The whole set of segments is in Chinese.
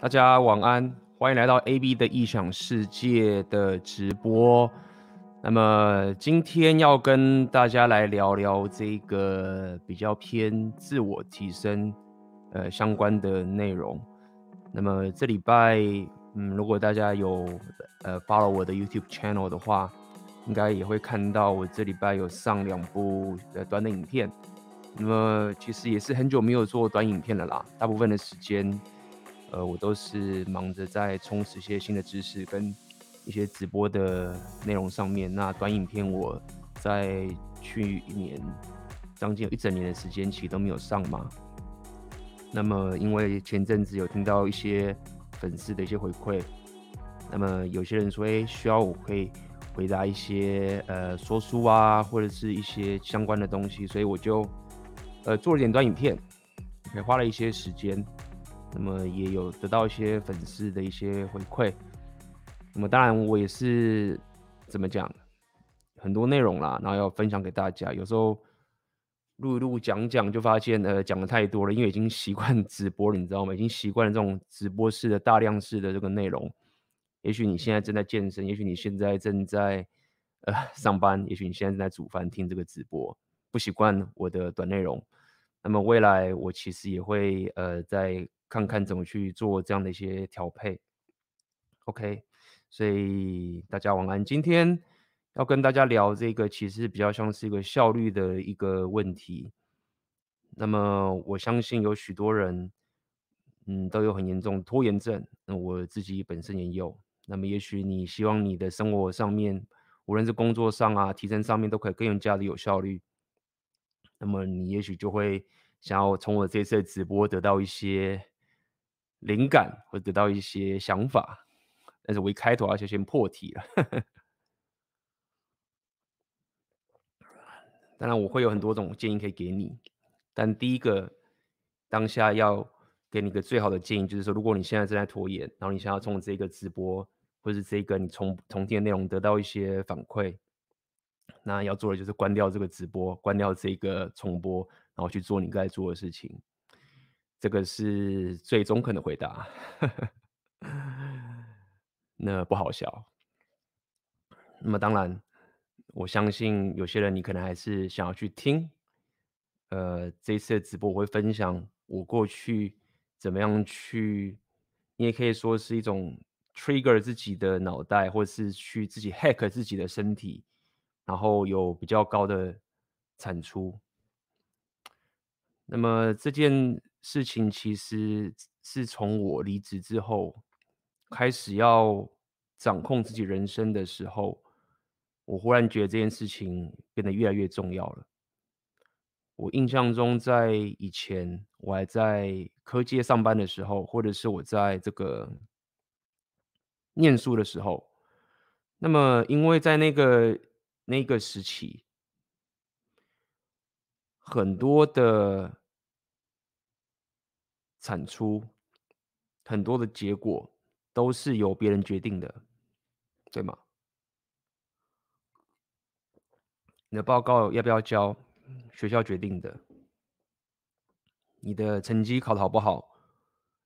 大家晚安，欢迎来到 AB 的异想世界的直播。那么今天要跟大家来聊聊这个比较偏自我提升呃相关的内容。那么这礼拜，嗯，如果大家有呃 follow 我的 YouTube channel 的话，应该也会看到我这礼拜有上两部呃短的影片。那么其实也是很久没有做短影片了啦，大部分的时间，呃，我都是忙着在充实一些新的知识跟一些直播的内容上面。那短影片我在去年将近有一整年的时间其实都没有上嘛。那么因为前阵子有听到一些粉丝的一些回馈，那么有些人说，哎，需要我可以。回答一些呃说书啊，或者是一些相关的东西，所以我就呃做了点短影片，也花了一些时间，那么也有得到一些粉丝的一些回馈。那么当然我也是怎么讲，很多内容啦，然后要分享给大家。有时候录一录讲讲，就发现呃讲的太多了，因为已经习惯直播了，你知道吗？已经习惯了这种直播式的大量式的这个内容。也许你现在正在健身，也许你现在正在呃上班，也许你现在正在煮饭听这个直播，不习惯我的短内容。那么未来我其实也会呃在看看怎么去做这样的一些调配。OK，所以大家晚安。今天要跟大家聊这个，其实比较像是一个效率的一个问题。那么我相信有许多人嗯都有很严重拖延症，那我自己本身也有。那么，也许你希望你的生活上面，无论是工作上啊、提升上面，都可以更加的有效率。那么，你也许就会想要从我这次的直播得到一些灵感，或得到一些想法。但是我一开头而且先破题了。当然，我会有很多种建议可以给你，但第一个当下要给你一个最好的建议，就是说，如果你现在正在拖延，然后你想要从这个直播，或是这个你重重听的内容得到一些反馈，那要做的就是关掉这个直播，关掉这个重播，然后去做你该做的事情。这个是最中肯的回答，那不好笑。那么当然，我相信有些人你可能还是想要去听。呃，这一次的直播我会分享我过去怎么样去，你也可以说是一种。trigger 自己的脑袋，或者是去自己 hack 自己的身体，然后有比较高的产出。那么这件事情其实是从我离职之后开始要掌控自己人生的时候，我忽然觉得这件事情变得越来越重要了。我印象中，在以前我还在科技上班的时候，或者是我在这个。念书的时候，那么因为在那个那个时期，很多的产出，很多的结果都是由别人决定的，对吗？你的报告要不要交，学校决定的；你的成绩考得好不好，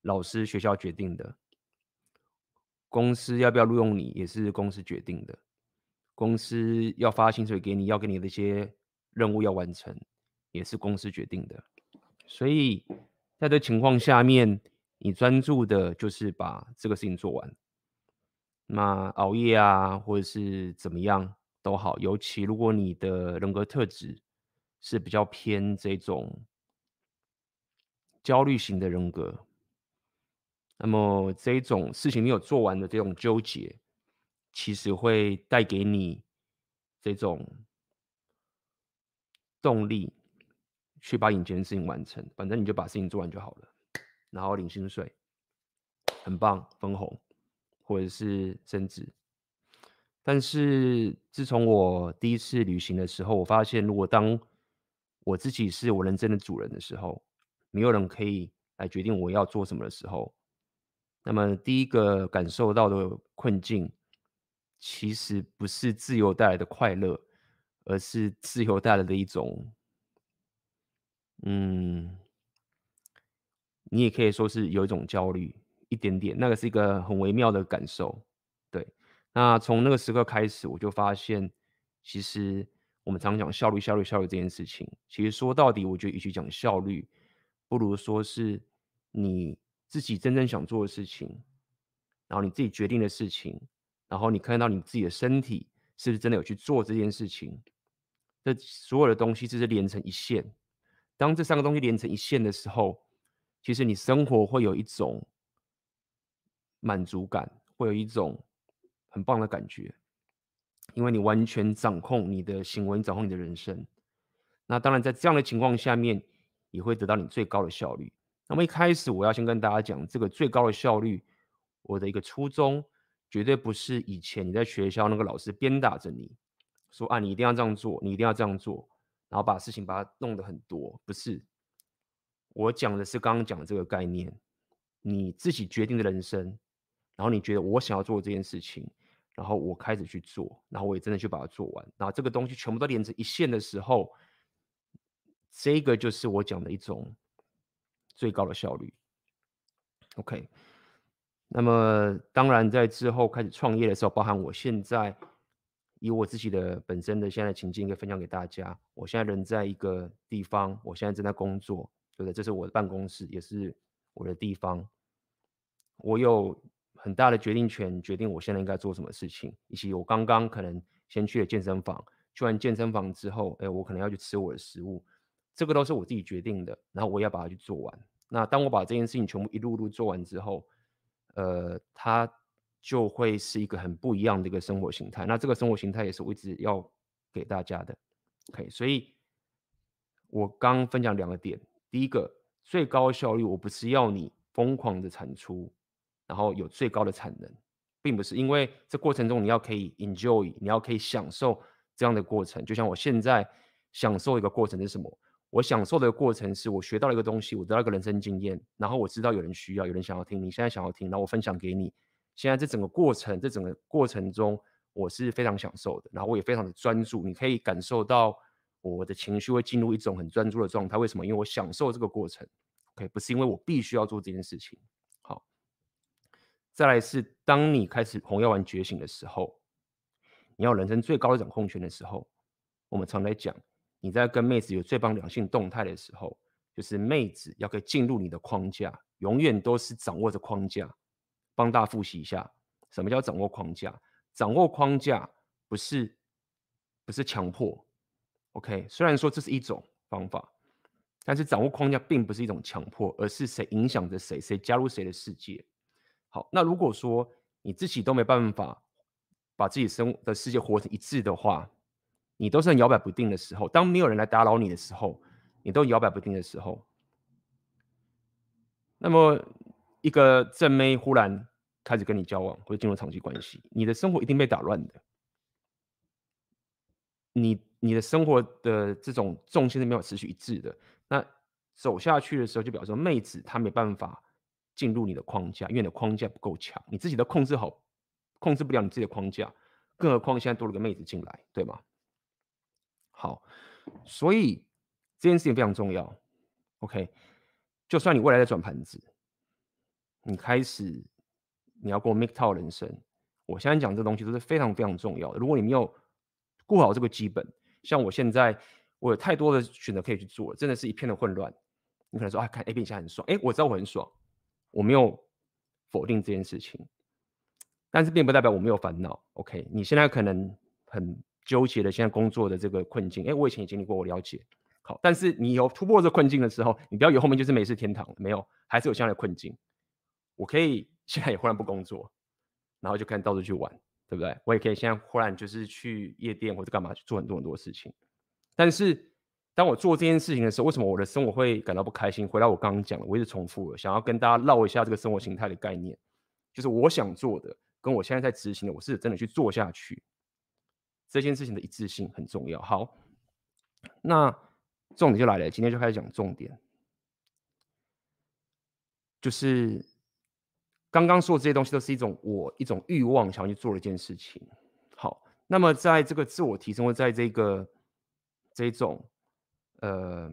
老师学校决定的。公司要不要录用你，也是公司决定的。公司要发薪水给你，要给你的一些任务要完成，也是公司决定的。所以在这情况下面，你专注的就是把这个事情做完。那熬夜啊，或者是怎么样都好，尤其如果你的人格特质是比较偏这种焦虑型的人格。那么这种事情没有做完的这种纠结，其实会带给你这种动力，去把眼前的事情完成。反正你就把事情做完就好了，然后领薪水，很棒，分红，或者是升职。但是自从我第一次旅行的时候，我发现，如果当我自己是我人生的主人的时候，没有人可以来决定我要做什么的时候。那么第一个感受到的困境，其实不是自由带来的快乐，而是自由带来的一种，嗯，你也可以说是有一种焦虑，一点点，那个是一个很微妙的感受。对，那从那个时刻开始，我就发现，其实我们常讲效率、效率、效率这件事情，其实说到底，我觉得与其讲效率，不如说是你自己真正想做的事情，然后你自己决定的事情，然后你看到你自己的身体是不是真的有去做这件事情，这所有的东西就是连成一线。当这三个东西连成一线的时候，其实你生活会有一种满足感，会有一种很棒的感觉，因为你完全掌控你的行为，掌控你的人生。那当然，在这样的情况下面，也会得到你最高的效率。那么一开始，我要先跟大家讲，这个最高的效率，我的一个初衷，绝对不是以前你在学校那个老师鞭打着你说啊，你一定要这样做，你一定要这样做。然后把事情把它弄得很多，不是。我讲的是刚刚讲的这个概念，你自己决定的人生，然后你觉得我想要做这件事情，然后我开始去做，然后我也真的去把它做完，然后这个东西全部都连成一线的时候，这个就是我讲的一种最高的效率。OK，那么当然在之后开始创业的时候，包含我现在。以我自己的本身的现在情境，可以分享给大家。我现在人在一个地方，我现在正在工作，对不对？这是我的办公室，也是我的地方。我有很大的决定权，决定我现在应该做什么事情。以及我刚刚可能先去了健身房，去完健身房之后，哎，我可能要去吃我的食物，这个都是我自己决定的。然后我要把它去做完。那当我把这件事情全部一路路做完之后，呃，它。就会是一个很不一样的一个生活形态。那这个生活形态也是我一直要给大家的。OK，所以我刚分享两个点。第一个，最高效率，我不是要你疯狂的产出，然后有最高的产能，并不是。因为这过程中你要可以 enjoy，你要可以享受这样的过程。就像我现在享受一个过程是什么？我享受的过程是我学到了一个东西，我得到一个人生经验，然后我知道有人需要，有人想要听，你现在想要听，然后我分享给你。现在这整个过程，这整个过程中，我是非常享受的，然后我也非常的专注。你可以感受到我的情绪会进入一种很专注的状态。为什么？因为我享受这个过程。OK，不是因为我必须要做这件事情。好，再来是当你开始红药丸觉醒的时候，你要人生最高的掌控权的时候，我们常来讲，你在跟妹子有最棒两性动态的时候，就是妹子要可以进入你的框架，永远都是掌握着框架。帮大家复习一下，什么叫掌握框架？掌握框架不是不是强迫，OK？虽然说这是一种方法，但是掌握框架并不是一种强迫，而是谁影响着谁，谁加入谁的世界。好，那如果说你自己都没办法把自己生的世界活成一致的话，你都是很摇摆不定的时候，当没有人来打扰你的时候，你都摇摆不定的时候，那么。一个正妹忽然开始跟你交往，或者进入长期关系，你的生活一定被打乱的。你你的生活的这种重心是没有持续一致的。那走下去的时候，就表示说妹子她没办法进入你的框架，因为你的框架不够强，你自己都控制好，控制不了你自己的框架，更何况现在多了个妹子进来，对吗？好，所以这件事情非常重要。OK，就算你未来在转盘子。你开始，你要过 MGTOW 人生。我现在讲这东西都是非常非常重要的。如果你没有顾好这个基本，像我现在，我有太多的选择可以去做，真的是一片的混乱。你可能说啊，看 A 片现在很爽，哎，我知道我很爽，我没有否定这件事情，但是并不代表我没有烦恼。OK，你现在可能很纠结的现在工作的这个困境，哎，我以前也经历过，我了解。好，但是你有突破这困境的时候，你不要以为后面就是美食天堂，没有，还是有现在的困境。我可以现在也忽然不工作，然后就开始到处去玩，对不对？我也可以现在忽然就是去夜店或者干嘛去做很多很多事情。但是当我做这件事情的时候，为什么我的生活会感到不开心？回到我刚刚讲的，我一直重复了，想要跟大家唠一下这个生活形态的概念，就是我想做的跟我现在在执行的，我是真的去做下去，这件事情的一致性很重要。好，那重点就来了，今天就开始讲重点，就是。刚刚说的这些东西都是一种我一种欲望想要去做的一件事情。好，那么在这个自我提升或在这个这种呃，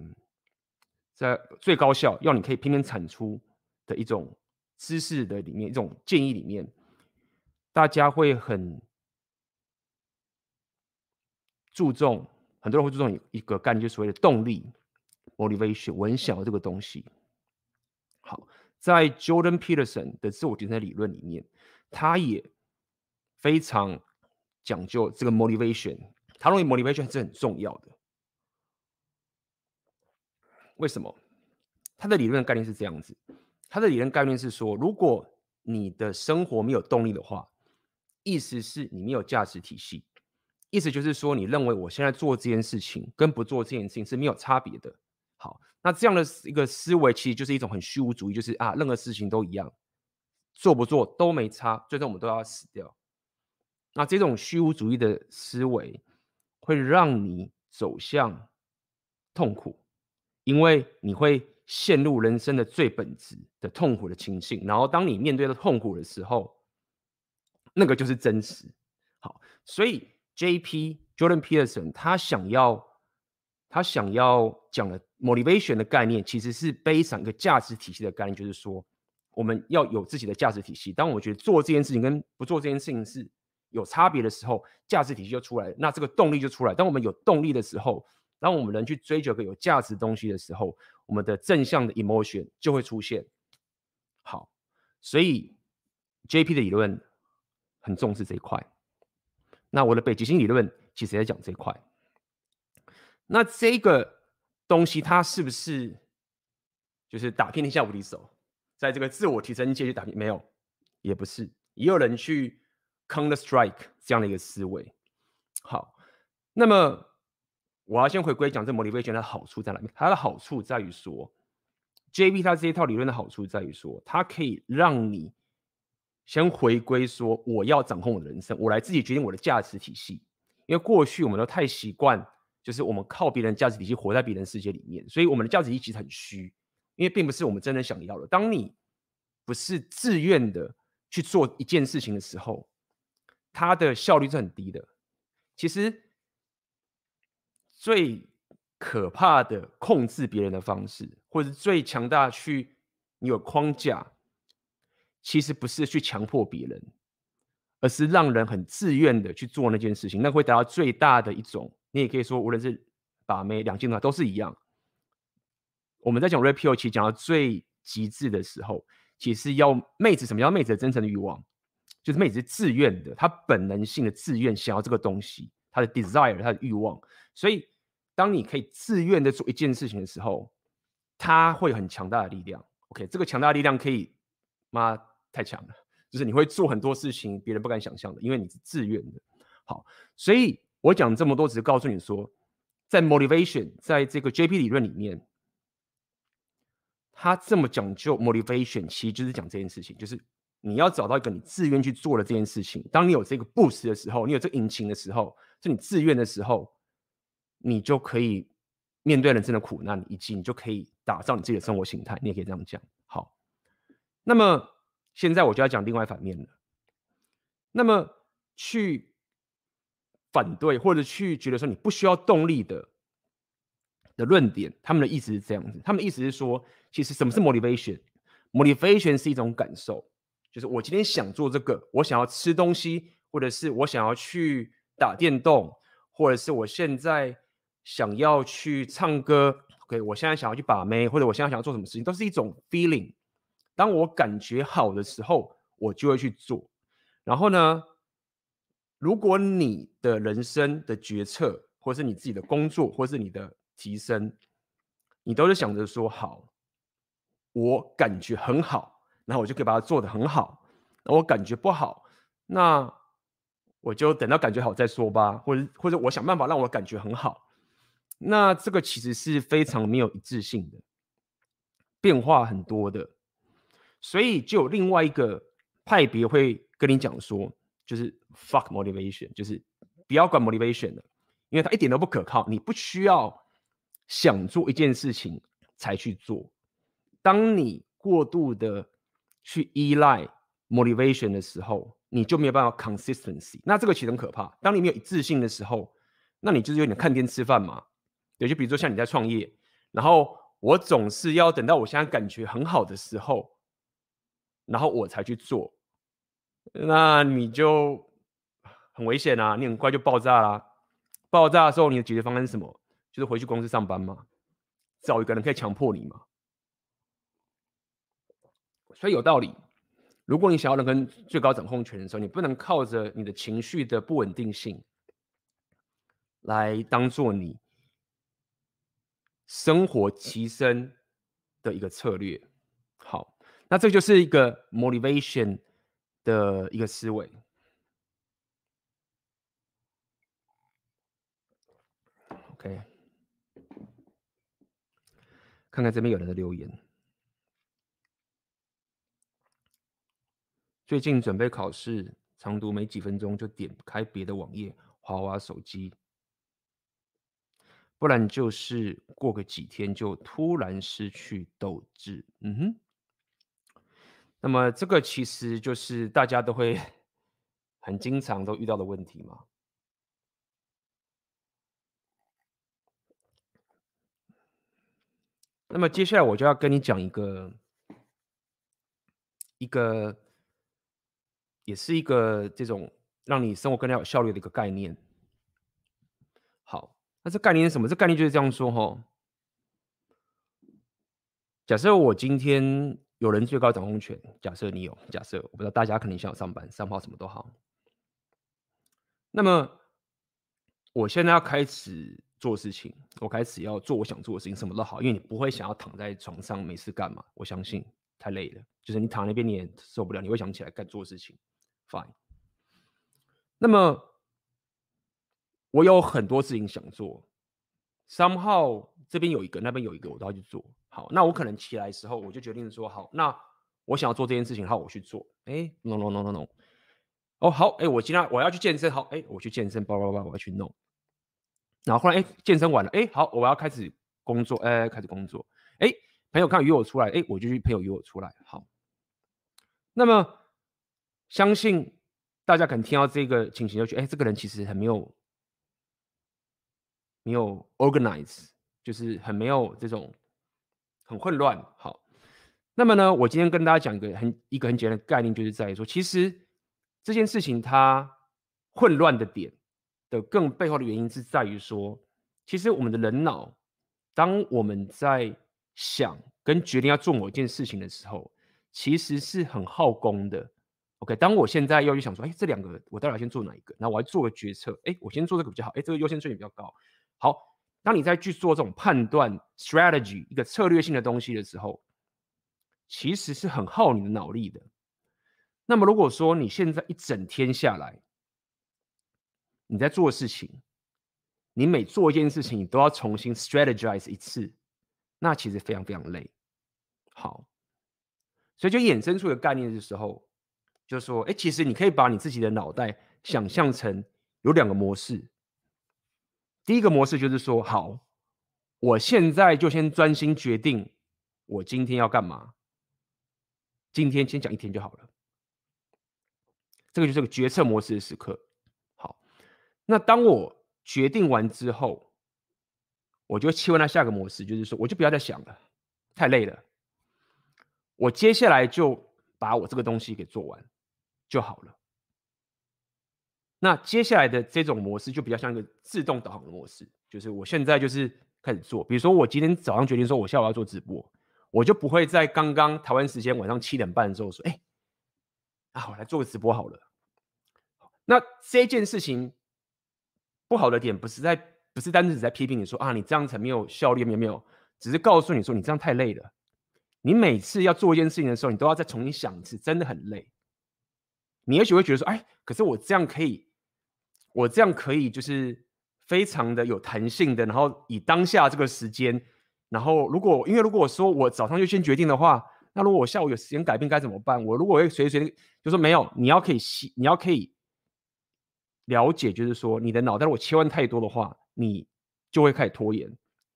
在最高效要你可以拼命产出的一种知识的里面，一种建议里面，大家会很注重，很多人会注重一个概念，就是所谓的动力 （motivation）。我很想要这个东西。好，在 Jordan Peterson 的自我提升理论里面，他也非常讲究这个 motivation。他认为 motivation 是很重要的。为什么？他的理论概念是这样子。他的理论概念是说，如果你的生活没有动力的话，意思是你没有价值体系。意思就是说，你认为我现在做这件事情跟不做这件事情是没有差别的。好，那这样的一个思维其实就是一种很虚无主义，就是啊，任何事情都一样，做不做都没差，最终我们都要死掉。那这种虚无主义的思维会让你走向痛苦，因为你会。陷入人生的最本质的痛苦的情境，然后当你面对的痛苦的时候，那个就是真实。好，所以 J.P. Jordan Peterson 他想要他想要讲的 motivation 的概念，其实是 based on 一个价值体系的概念，就是说我们要有自己的价值体系。当我觉得做这件事情跟不做这件事情是有差别的时候，价值体系就出来，那这个动力就出来。当我们有动力的时候，当我们能去追求个有价值东西的时候，我们的正向的 emotion 就会出现。好，所以 JP 的理论很重视这一块。那我的北极星理论其实也讲这一块。那这个东西它是不是就是打遍天下无敌手，在这个自我提升界去打遍？没有，也不是。也有人去 counter strike 这样的一个思维。好，那么。我要先回归讲这 motivation 的好处在哪里？它的好处在于说，JP 它这一套理论的好处在于说，它可以让你先回归说，我要掌控我的人生，我来自己决定我的价值体系。因为过去我们都太习惯，就是我们靠别人价值体系活在别人世界里面，所以我们的价值体系其实很虚，因为并不是我们真的想要的。当你不是自愿的去做一件事情的时候，它的效率是很低的。其实。最可怕的控制别人的方式，或者最强大去你有框架，其实不是去强迫别人，而是让人很自愿的去做那件事情，那会达到最大的一种。你也可以说，无论是把妹、两性的话，都是一样。我们在讲 Red Pill 其实讲到最极致的时候，其实要妹子，什么叫妹子的真诚的欲望？就是妹子是自愿的，她本能性的自愿想要这个东西。她的 desire，她的欲望，所以当你可以自愿的做一件事情的时候，他会很强大的力量。OK，这个强大的力量可以妈太强了，就是你会做很多事情别人不敢想象的，因为你是自愿的。好，所以我讲这么多，只是告诉你说，在 motivation，在这个 JP 理论里面，他这么讲究 motivation，其实就是讲这件事情，就是。你要找到一个你自愿去做的这件事情。当你有这个 boost 的时候，你有这个引擎的时候，是你自愿的时候，你就可以面对人生的苦难，以及你就可以打造你自己的生活形态。你也可以这样讲。好，那么现在我就要讲另外一反面了。那么去反对或者去觉得说你不需要动力的的论点，他们的意思是这样子。他们的意思是说，其实什么是 motivation？motivation 是一种感受。就是我今天想做这个，我想要吃东西，或者是我想要去打电动，或者是我现在想要去唱歌，OK，我现在想要去把妹，或者我现在想要做什么事情，都是一种 feeling。当我感觉好的时候，我就会去做。然后呢，如果你的人生的决策，或是你自己的工作，或是你的提升，你都是想着说好，我感觉很好。然后我就可以把它做得很好。那我感觉不好，那我就等到感觉好再说吧。或者或者我想办法让我感觉很好。那这个其实是非常没有一致性的，变化很多的。所以就有另外一个派别会跟你讲说，就是 fuck motivation，就是不要管 motivation 的，因为它一点都不可靠。你不需要想做一件事情才去做。当你过度的去依赖 motivation 的时候，你就没有办法 consistency。那这个其实很可怕。当你没有一致性的时候，那你就是有点看天吃饭嘛。对，就比如说像你在创业，然后我总是要等到我现在感觉很好的时候，然后我才去做，那你就很危险啊！你很快就爆炸啦。爆炸的时候，你的解决方案是什么？就是回去公司上班嘛，找一个人可以强迫你嘛。所以有道理。如果你想要能跟最高掌控权的时候，你不能靠着你的情绪的不稳定性来当做你生活提升的一个策略。好，那这就是一个 motivation 的一个思维。OK，看看这边有人的留言。最近准备考试，长读没几分钟就点开别的网页，滑滑手机，不然就是过个几天就突然失去斗志。嗯哼，那么这个其实就是大家都会很经常都遇到的问题嘛。那么接下来我就要跟你讲一个一个。也是一个这种让你生活更加有效率的一个概念。好，那这概念是什么？这概念就是这样说哈。假设我今天有人最高掌控权，假设你有，假设我不知道大家肯定想要上班、上号什么都好。那么我现在要开始做事情，我开始要做我想做的事情，什么都好，因为你不会想要躺在床上没事干嘛。我相信太累了，就是你躺那边你也受不了，你会想起来干做事情。Fine。那么我有很多事情想做三号这边有一个，那边有一个，我都要去做。好，那我可能起来的时候，我就决定说，好，那我想要做这件事情，好，我去做。哎，no no no no no。哦，好，哎，我今天我要去健身，好，哎，我去健身，叭叭叭，我要去弄。然后后来，哎，健身完了，哎，好，我要开始工作，哎，开始工作。哎，朋友看约我出来，哎，我就去朋友约我出来。好，那么。相信大家可能听到这个情形就觉得，哎，这个人其实很没有没有 organize，就是很没有这种很混乱。好，那么呢，我今天跟大家讲一个很一个很简单的概念，就是在于说，其实这件事情它混乱的点的更背后的原因是在于说，其实我们的人脑，当我们在想跟决定要做某一件事情的时候，其实是很耗功的。OK，当我现在要去想说，哎，这两个我到底要先做哪一个？那我要做个决策，哎，我先做这个比较好，哎，这个优先顺序比较高。好，当你在去做这种判断 strategy 一个策略性的东西的时候，其实是很耗你的脑力的。那么如果说你现在一整天下来，你在做事情，你每做一件事情，你都要重新 strategize 一次，那其实非常非常累。好，所以就衍生出一个概念的时候。就说，哎，其实你可以把你自己的脑袋想象成有两个模式。第一个模式就是说，好，我现在就先专心决定我今天要干嘛。今天先讲一天就好了。这个就是个决策模式的时刻。好，那当我决定完之后，我就切换到下个模式，就是说，我就不要再想了，太累了。我接下来就把我这个东西给做完。就好了。那接下来的这种模式就比较像一个自动导航的模式，就是我现在就是开始做。比如说我今天早上决定说我下午要做直播，我就不会在刚刚台湾时间晚上七点半的时候说，哎，啊，我来做个直播好了。那这件事情不好的点不是在不是单纯只在批评你说啊，你这样才没有效率，没有没有，只是告诉你说你这样太累了。你每次要做一件事情的时候，你都要再重新想一次，真的很累。你也许会觉得说，哎，可是我这样可以，我这样可以，就是非常的有弹性的，然后以当下这个时间，然后如果因为如果说我早上就先决定的话，那如果我下午有时间改变该怎么办？我如果会随随就说没有，你要可以你要可以了解，就是说你的脑袋如果切换太多的话，你就会开始拖延，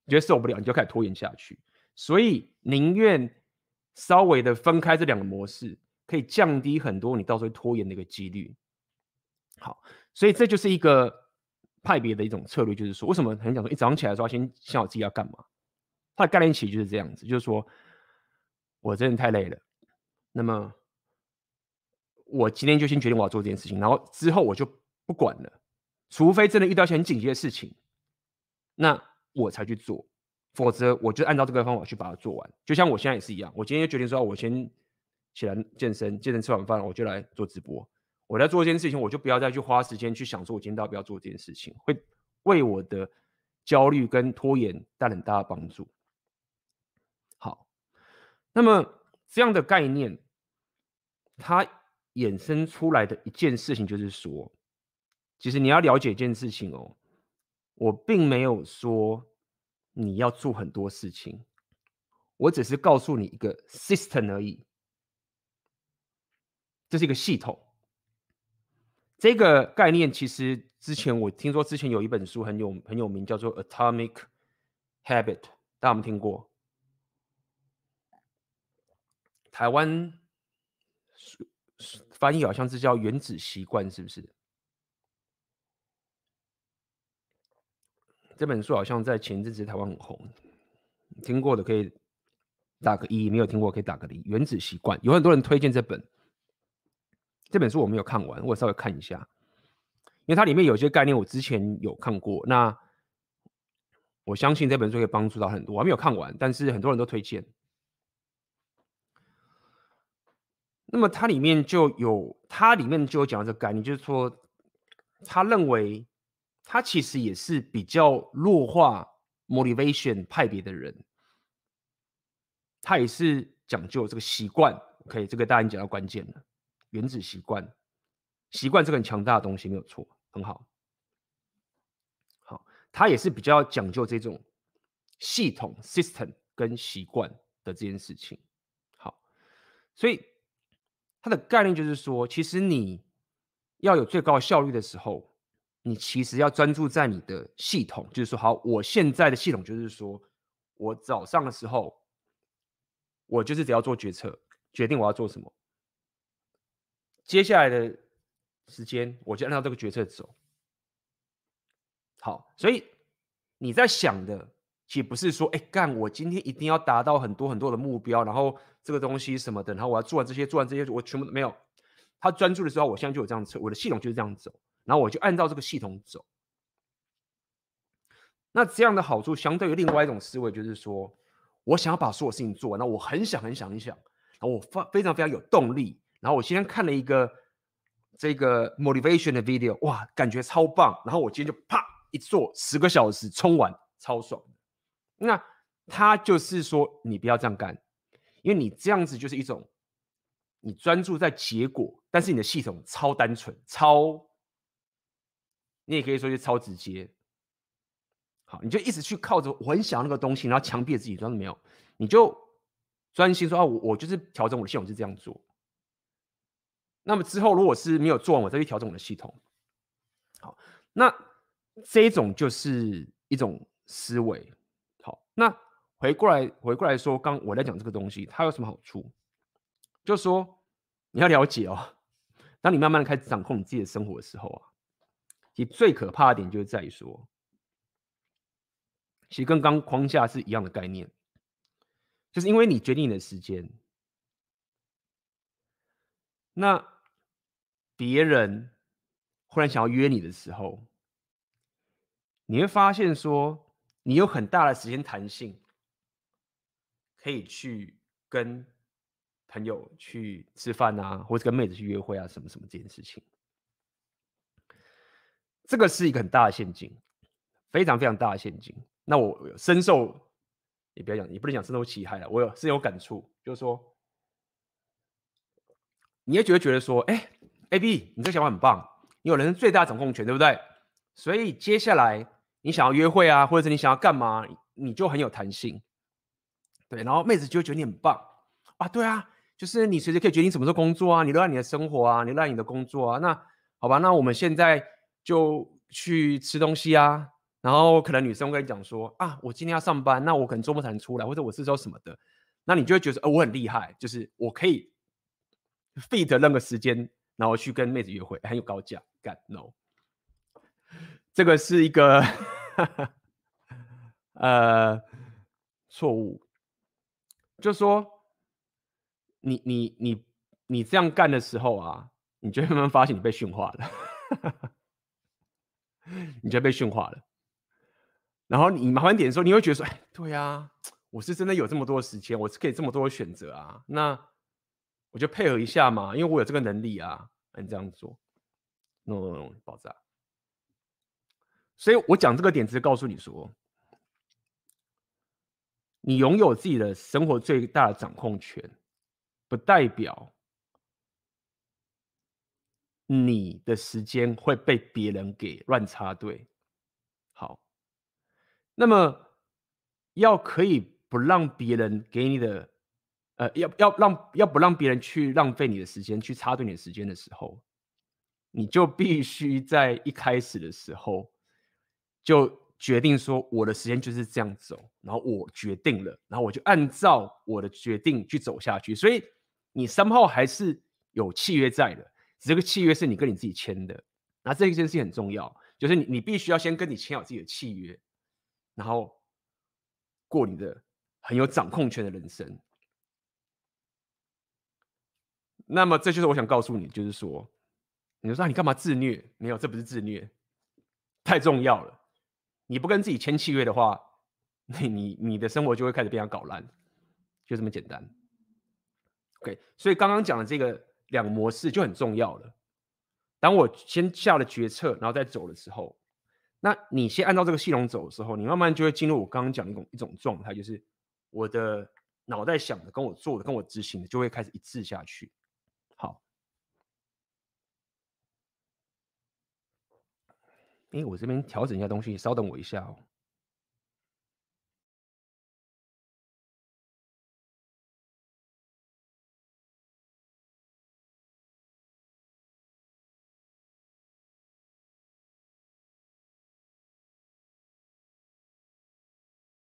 觉得受不了，你就开始拖延下去。所以宁愿稍微的分开这两个模式。可以降低很多你到时候拖延的一个几率。好，所以这就是一个派别的一种策略，就是说，为什么很讲说，一早上起来的时候先想好自己要干嘛？它的概念其实就是这样子，就是说我真的太累了，那么我今天就先决定我要做这件事情，然后之后我就不管了，除非真的遇到一些很紧急的事情，那我才去做，否则我就按照这个方法去把它做完。就像我现在也是一样，我今天就决定说，我先起来健身，健身吃完饭我就来做直播。我在做一件事情，我就不要再去花时间去想说，我今天到底要不要做这件事情，会为我的焦虑跟拖延带来很大的帮助。好，那么这样的概念，它衍生出来的一件事情就是说，其实你要了解一件事情哦，我并没有说你要做很多事情，我只是告诉你一个 system 而已，这是一个系统。这个概念其实之前我听说，之前有一本书很有很有名，叫做《Atomic Habit》，大家有没有听过？台湾翻译好像是叫《原子习惯》，是不是？这本书好像在前阵子台湾很红，听过的可以打个一，没有听过可以打个零。《原子习惯》有很多人推荐这本。这本书我没有看完，我稍微看一下，因为它里面有些概念我之前有看过。那我相信这本书可以帮助到很多。我还没有看完，但是很多人都推荐。那么它里面就有，它里面就有讲这个概念，就是说，他认为他其实也是比较弱化 motivation 派别的人，他也是讲究这个习惯。OK，这个大家已经讲到关键了。原子习惯，习惯这个很强大的东西没有错，很好。好，它也是比较讲究这种系统 system 跟习惯的这件事情。好，所以它的概念就是说，其实你要有最高效率的时候，你其实要专注在你的系统，就是说，好，我现在的系统就是说，我早上的时候，我就是只要做决策，决定我要做什么。接下来的时间，我就按照这个决策走。好，所以你在想的，其实不是说，哎，干，我今天一定要达到很多很多的目标，然后这个东西什么的，然后我要做完这些，做完这些，我全部都没有。他专注的时候，我现在就有这样子，我的系统就是这样走，然后我就按照这个系统走。那这样的好处，相对于另外一种思维，就是说我想要把所有事情做完，那我很想很想很想，然后我非非常非常有动力。然后我今天看了一个这个 motivation 的 video，哇，感觉超棒。然后我今天就啪一做十个小时冲完，超爽。那他就是说，你不要这样干，因为你这样子就是一种你专注在结果，但是你的系统超单纯，超，你也可以说是超直接。好，你就一直去靠着我很想要那个东西，然后强迫自己，装没有，你就专心说啊，我我就是调整我的系统是这样做。那么之后，如果是没有做完，我再去调整我的系统。好，那这一种就是一种思维。好，那回过来回过来说，刚我在讲这个东西，它有什么好处？就说你要了解哦，当你慢慢的开始掌控你自己的生活的时候啊，其实最可怕的点就是在于说，其实跟刚框架是一样的概念，就是因为你决定你的时间，那。别人忽然想要约你的时候，你会发现说，你有很大的时间弹性，可以去跟朋友去吃饭啊，或者跟妹子去约会啊，什么什么这件事情。这个是一个很大的陷阱，非常非常大的陷阱。那我深受，你不要讲，你不能讲深受其害了，我有深有感触，就是说，你也觉得觉得说，哎。AB，你这个想法很棒，你有人生最大掌控权，对不对？所以接下来你想要约会啊，或者是你想要干嘛，你就很有弹性，对。然后妹子就会觉得你很棒啊，对啊，就是你随时可以决定什么时候工作啊，你热爱你的生活啊，你热爱你的工作啊。那好吧，那我们现在就去吃东西啊。然后可能女生会跟你讲说啊，我今天要上班，那我可能周末才能出来，或者我是周什么的，那你就会觉得哦，我很厉害，就是我可以 fit 任何时间。然后去跟妹子约会，很有高价。干 no，这个是一个呃错误。就是说，你你你你这样干的时候啊，你就会慢慢发现你被驯化了，你就被驯化了。然后你麻烦点的时候，你会觉得说：“哎，对呀、啊，我是真的有这么多时间，我是可以这么多选择啊。那我就配合一下嘛，因为我有这个能力啊。你这样做，no no no，爆炸。所以我讲这个点，只是告诉你说，你拥有自己的生活最大的掌控权，不代表你的时间会被别人给乱插队。好。那么，要可以不让别人给你的，呃，要要让要不让别人去浪费你的时间，去插队你的时间的时候，你就必须在一开始的时候就决定说，我的时间就是这样走，然后我决定了，然后我就按照我的决定去走下去。所以你三号还是有契约在的，这个契约是你跟你自己签的。那这一件事情很重要，就是你你必须要先跟你签好自己的契约。然后过你的很有掌控权的人生。那么这就是我想告诉你，就是说，你说，你干嘛自虐？没有，这不是自虐，太重要了。你不跟自己签契约的话，你你你的生活就会开始被人搞烂，就这么简单。OK，所以刚刚讲的这个两个模式就很重要了。当我先下了决策，然后再走的时候。那你先按照这个系统走的时候，你慢慢就会进入我刚刚讲的一种一种状态，就是我的脑袋想的跟我做的跟我执行的就会开始一致下去。好，哎，我这边调整一下东西，稍等我一下哦。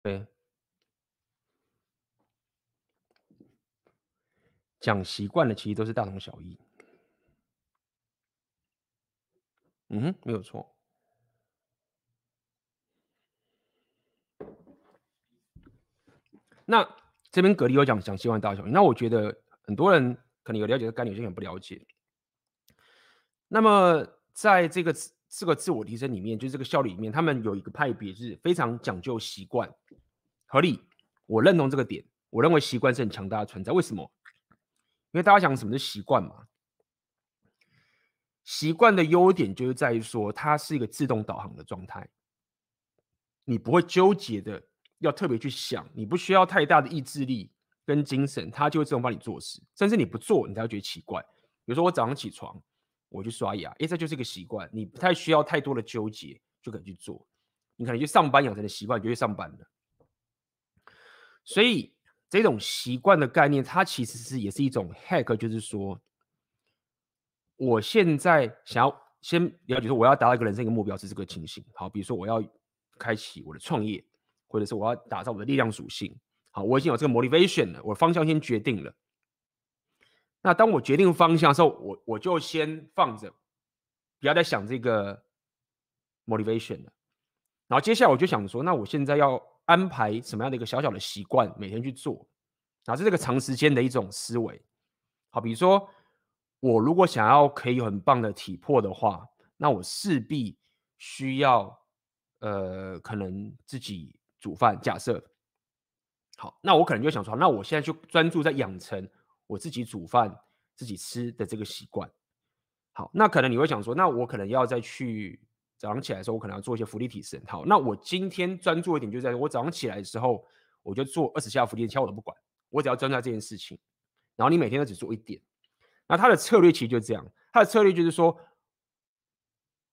对，讲习惯了，其实都是大同小异。嗯，没有错。那这边格力有讲讲习惯大小，那我觉得很多人可能有了解的概念，有些人不了解。那么在这个这个自我提升里面，就是这个效率里面，他们有一个派别是非常讲究习惯。合理，我认同这个点。我认为习惯是很强大的存在。为什么？因为大家讲什么是习惯嘛？习惯的优点就是在于说，它是一个自动导航的状态，你不会纠结的要特别去想，你不需要太大的意志力跟精神，它就会自动帮你做事。甚至你不做，你才会觉得奇怪。比如说我早上起床，我去刷牙，哎，这就是一个习惯，你不太需要太多的纠结就可以去做。你可能去上班养成的习惯，就去上班了。所以这种习惯的概念，它其实是也是一种 hack，就是说，我现在想要先了解说，我要达到一个人生一个目标是这个情形。好，比如说我要开启我的创业，或者是我要打造我的力量属性。好，我已经有这个 motivation 了，我方向先决定了。那当我决定方向的时候，我我就先放着，不要再想这个 motivation 了。然后接下来我就想说，那我现在要。安排什么样的一个小小的习惯，每天去做，啊，是这个长时间的一种思维。好，比如说我如果想要可以有很棒的体魄的话，那我势必需要呃，可能自己煮饭。假设好，那我可能就想说，那我现在就专注在养成我自己煮饭自己吃的这个习惯。好，那可能你会想说，那我可能要再去。早上起来的时候，我可能要做一些伏地挺身。好，那我今天专注一点，就在我早上起来的时候，我就做二十下福利，其他我都不管，我只要专注在这件事情。然后你每天都只做一点。那他的策略其实就是这样，他的策略就是说，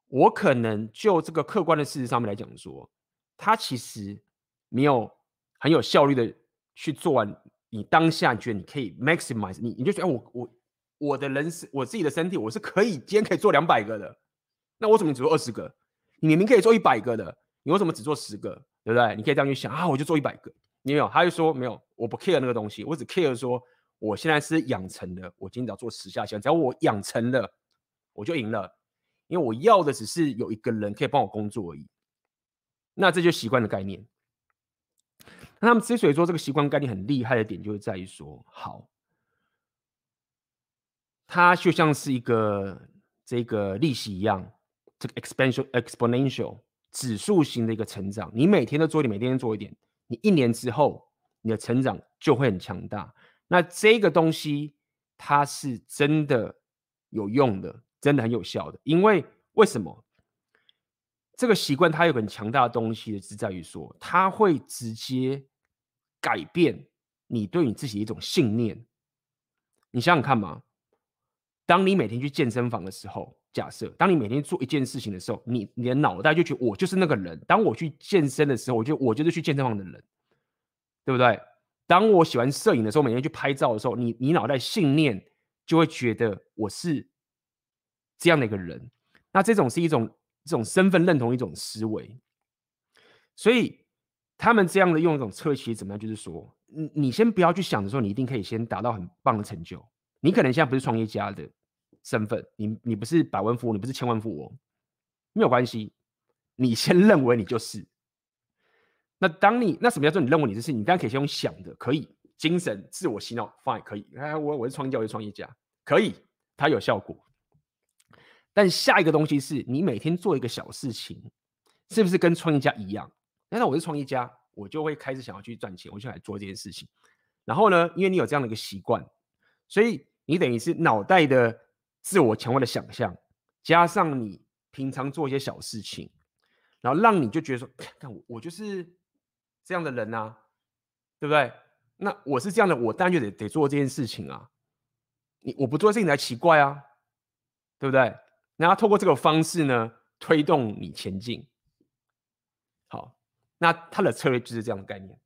我可能就这个客观的事实上面来讲说，他其实没有很有效率的去做完。你当下觉得你可以 maximize，你你就觉得我我我的人是我自己的身体，我是可以今天可以做两百个的。那我怎么只做二十个？你明明可以做一百个的，你为什么只做十个？对不对？你可以这样去想啊，我就做一百个。你没有，他就说没有，我不 care 那个东西，我只 care 说我现在是养成的，我今天只要做十下，只要我养成了，我就赢了。因为我要的只是有一个人可以帮我工作而已。那这就习惯的概念。那他们之所以说这个习惯概念很厉害的点，就是在于说，好，它就像是一个这个利息一样，这个 exponential exponential 指数型的一个成长。你每天都做一点，每天做一点，你一年之后，你的成长就会很强大。那这个东西它是真的有用的，真的很有效的。因为为什么？这个习惯它有很强大的东西，是在于说，它会直接改变你对你自己一种信念。你想想看嘛，当你每天去健身房的时候，假设当你每天做一件事情的时候，你你的脑袋就觉我就是那个人。当我去健身的时候，我就我就是去健身房的人，对不对？当我喜欢摄影的时候，每天去拍照的时候，你你脑袋信念就会觉得我是这样的一个人。那这种是一种。这种身份认同一种思维，所以他们这样的用一种策略怎么样？就是说，你你先不要去想着说，你一定可以先达到很棒的成就。你可能现在不是创业家的身份，你你不是百万富翁，你不是千万富翁，没有关系。你先认为你就是。那当你那什么叫做你认为你就是？你当然可以先用想的，可以精神自我洗脑，fine，可以。哎，我我是创业家，我是创业家，可以，它有效果。但下一个东西是你每天做一个小事情，是不是跟创业家一样？那那我是创业家，我就会开始想要去赚钱，我就来做这件事情。然后呢，因为你有这样的一个习惯，所以你等于是脑袋的自我强化的想象，加上你平常做一些小事情，然后让你就觉得说，看我我就是这样的人啊，对不对？那我是这样的，我当然就得得做这件事情啊。你我不做事情才奇怪啊，对不对？然后透过这个方式呢，推动你前进。好，那他的策略就是这样的概念。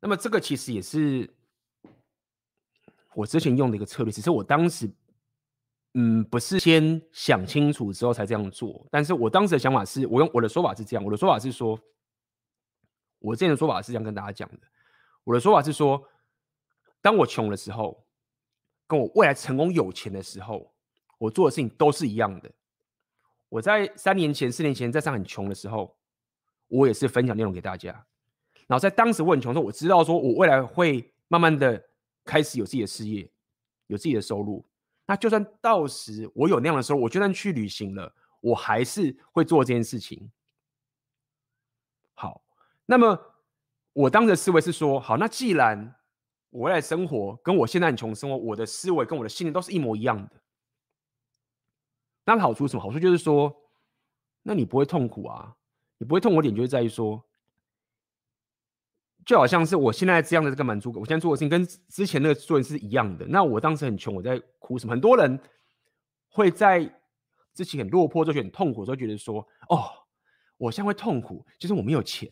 那么这个其实也是我之前用的一个策略，只是我当时嗯不是先想清楚之后才这样做。但是我当时的想法是，我用我的说法是这样，我的说法是说，我之前的说法是这样跟大家讲的。我的说法是说，当我穷的时候，跟我未来成功有钱的时候，我做的事情都是一样的。我在三年前、四年前在上很穷的时候，我也是分享内容给大家。然后在当时我很穷的时候，我知道说我未来会慢慢的开始有自己的事业，有自己的收入。那就算到时我有那样的时候，我就算去旅行了，我还是会做这件事情。好，那么。我当时的思维是说，好，那既然我未来生活跟我现在很穷的生活，我的思维跟我的信念都是一模一样的，那好处什么？好处就是说，那你不会痛苦啊，你不会痛苦点就是在于说，就好像是我现在这样的这个满足感，我现在做的事情跟之前那个做的是一样的。那我当时很穷，我在哭什么？很多人会在自己很落魄、就觉得很痛苦的时候，觉得说，哦，我现在会痛苦，就是我没有钱。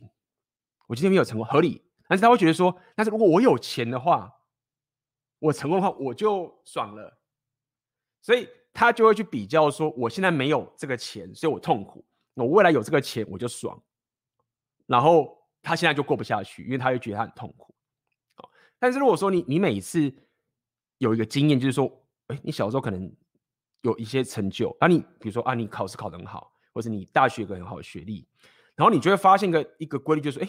我今天没有成功，合理。但是他会觉得说，但是如果我有钱的话，我成功的话，我就爽了。所以他就会去比较说，我现在没有这个钱，所以我痛苦。我未来有这个钱，我就爽。然后他现在就过不下去，因为他会觉得他很痛苦。哦但是如果说你你每次有一个经验，就是说，哎，你小时候可能有一些成就，那你比如说啊，你考试考得很好，或者你大学有个很好的学历，然后你就会发现个一个规律，就是哎。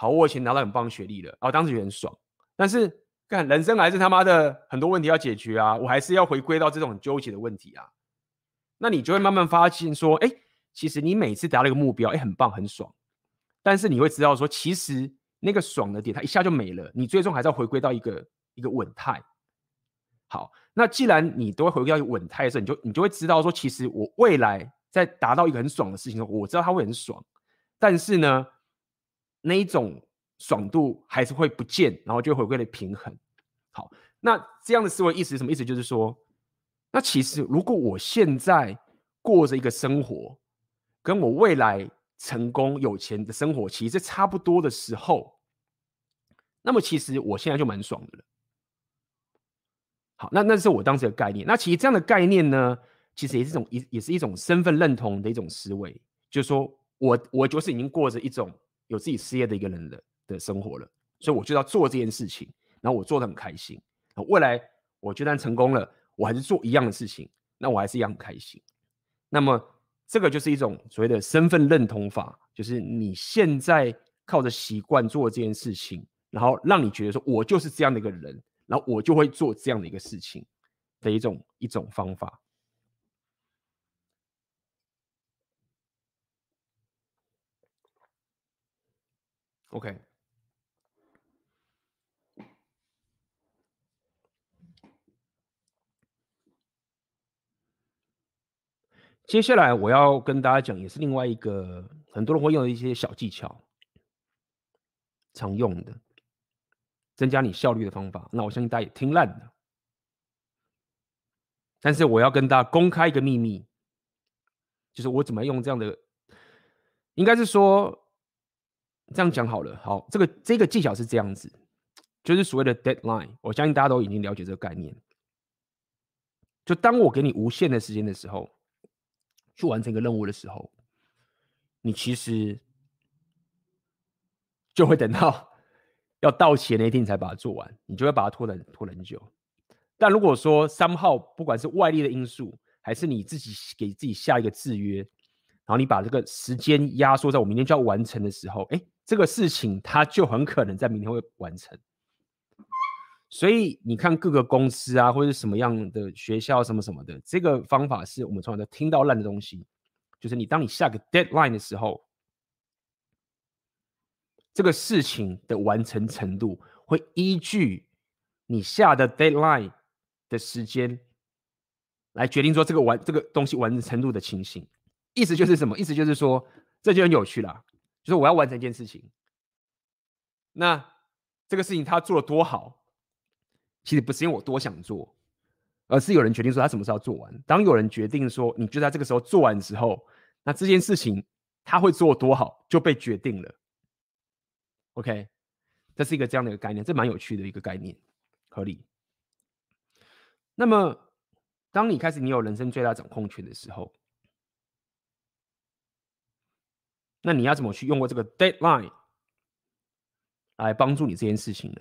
好，我以前拿到很棒学历了，然后当时也很爽。但是，干人生还是他妈的很多问题要解决啊，我还是要回归到这种很纠结的问题啊。那你就会慢慢发现说，哎，其实你每次达到一个目标，哎，很棒，很爽。但是你会知道说，其实那个爽的点，它一下就没了。你最终还是要回归到一个一个稳态。好，那既然你都会回归到一个稳态的时候，你就你就会知道说，其实我未来在达到一个很爽的事情的时候，我知道它会很爽。但是呢，那一种爽度还是会不见，然后就回归了平衡。好，那这样的思维意思是什么意思？就是说，那其实如果我现在过着一个生活，跟我未来成功有钱的生活其实差不多的时候，那么其实我现在就蛮爽的了。好，那那是我当时的概念。那其实这样的概念呢，其实也是一种也也是一种身份认同的一种思维，就是说我我就是已经过着一种。有自己事业的一个人了的生活了，所以我就要做这件事情，然后我做的很开心。未来我就算成功了，我还是做一样的事情，那我还是一样很开心。那么这个就是一种所谓的身份认同法，就是你现在靠着习惯做这件事情，然后让你觉得说我就是这样的一个人，然后我就会做这样的一个事情的一种一种方法。OK。接下来我要跟大家讲，也是另外一个很多人会用的一些小技巧，常用的增加你效率的方法。那我相信大家也听烂了，但是我要跟大家公开一个秘密，就是我怎么用这样的，应该是说这样讲好了。好，这个这个技巧是这样子，就是所谓的 deadline。我相信大家都已经了解这个概念。就当我给你无限的时间的时候。去完成一个任务的时候，你其实就会等到要到期的那一天你才把它做完，你就会把它拖得拖很久。但如果说三号不管是外力的因素，还是你自己给自己下一个制约，然后你把这个时间压缩在我明天就要完成的时候，哎，这个事情它就很可能在明天会完成。所以你看各个公司啊，或者什么样的学校什么什么的，这个方法是我们从来都听到烂的东西。就是你当你下个 deadline 的时候，这个事情的完成程度会依据你下的 deadline 的时间来决定说这个完这个东西完成程度的情形。意思就是什么？意思就是说这就很有趣啦。就是我要完成一件事情，那这个事情他做的多好？其实不是因为我多想做，而是有人决定说他什么时候做完。当有人决定说你就在这个时候做完的时候，那这件事情他会做多好就被决定了。OK，这是一个这样的一个概念，这蛮有趣的一个概念，合理。那么，当你开始你有人生最大掌控权的时候，那你要怎么去用过这个 deadline 来帮助你这件事情呢？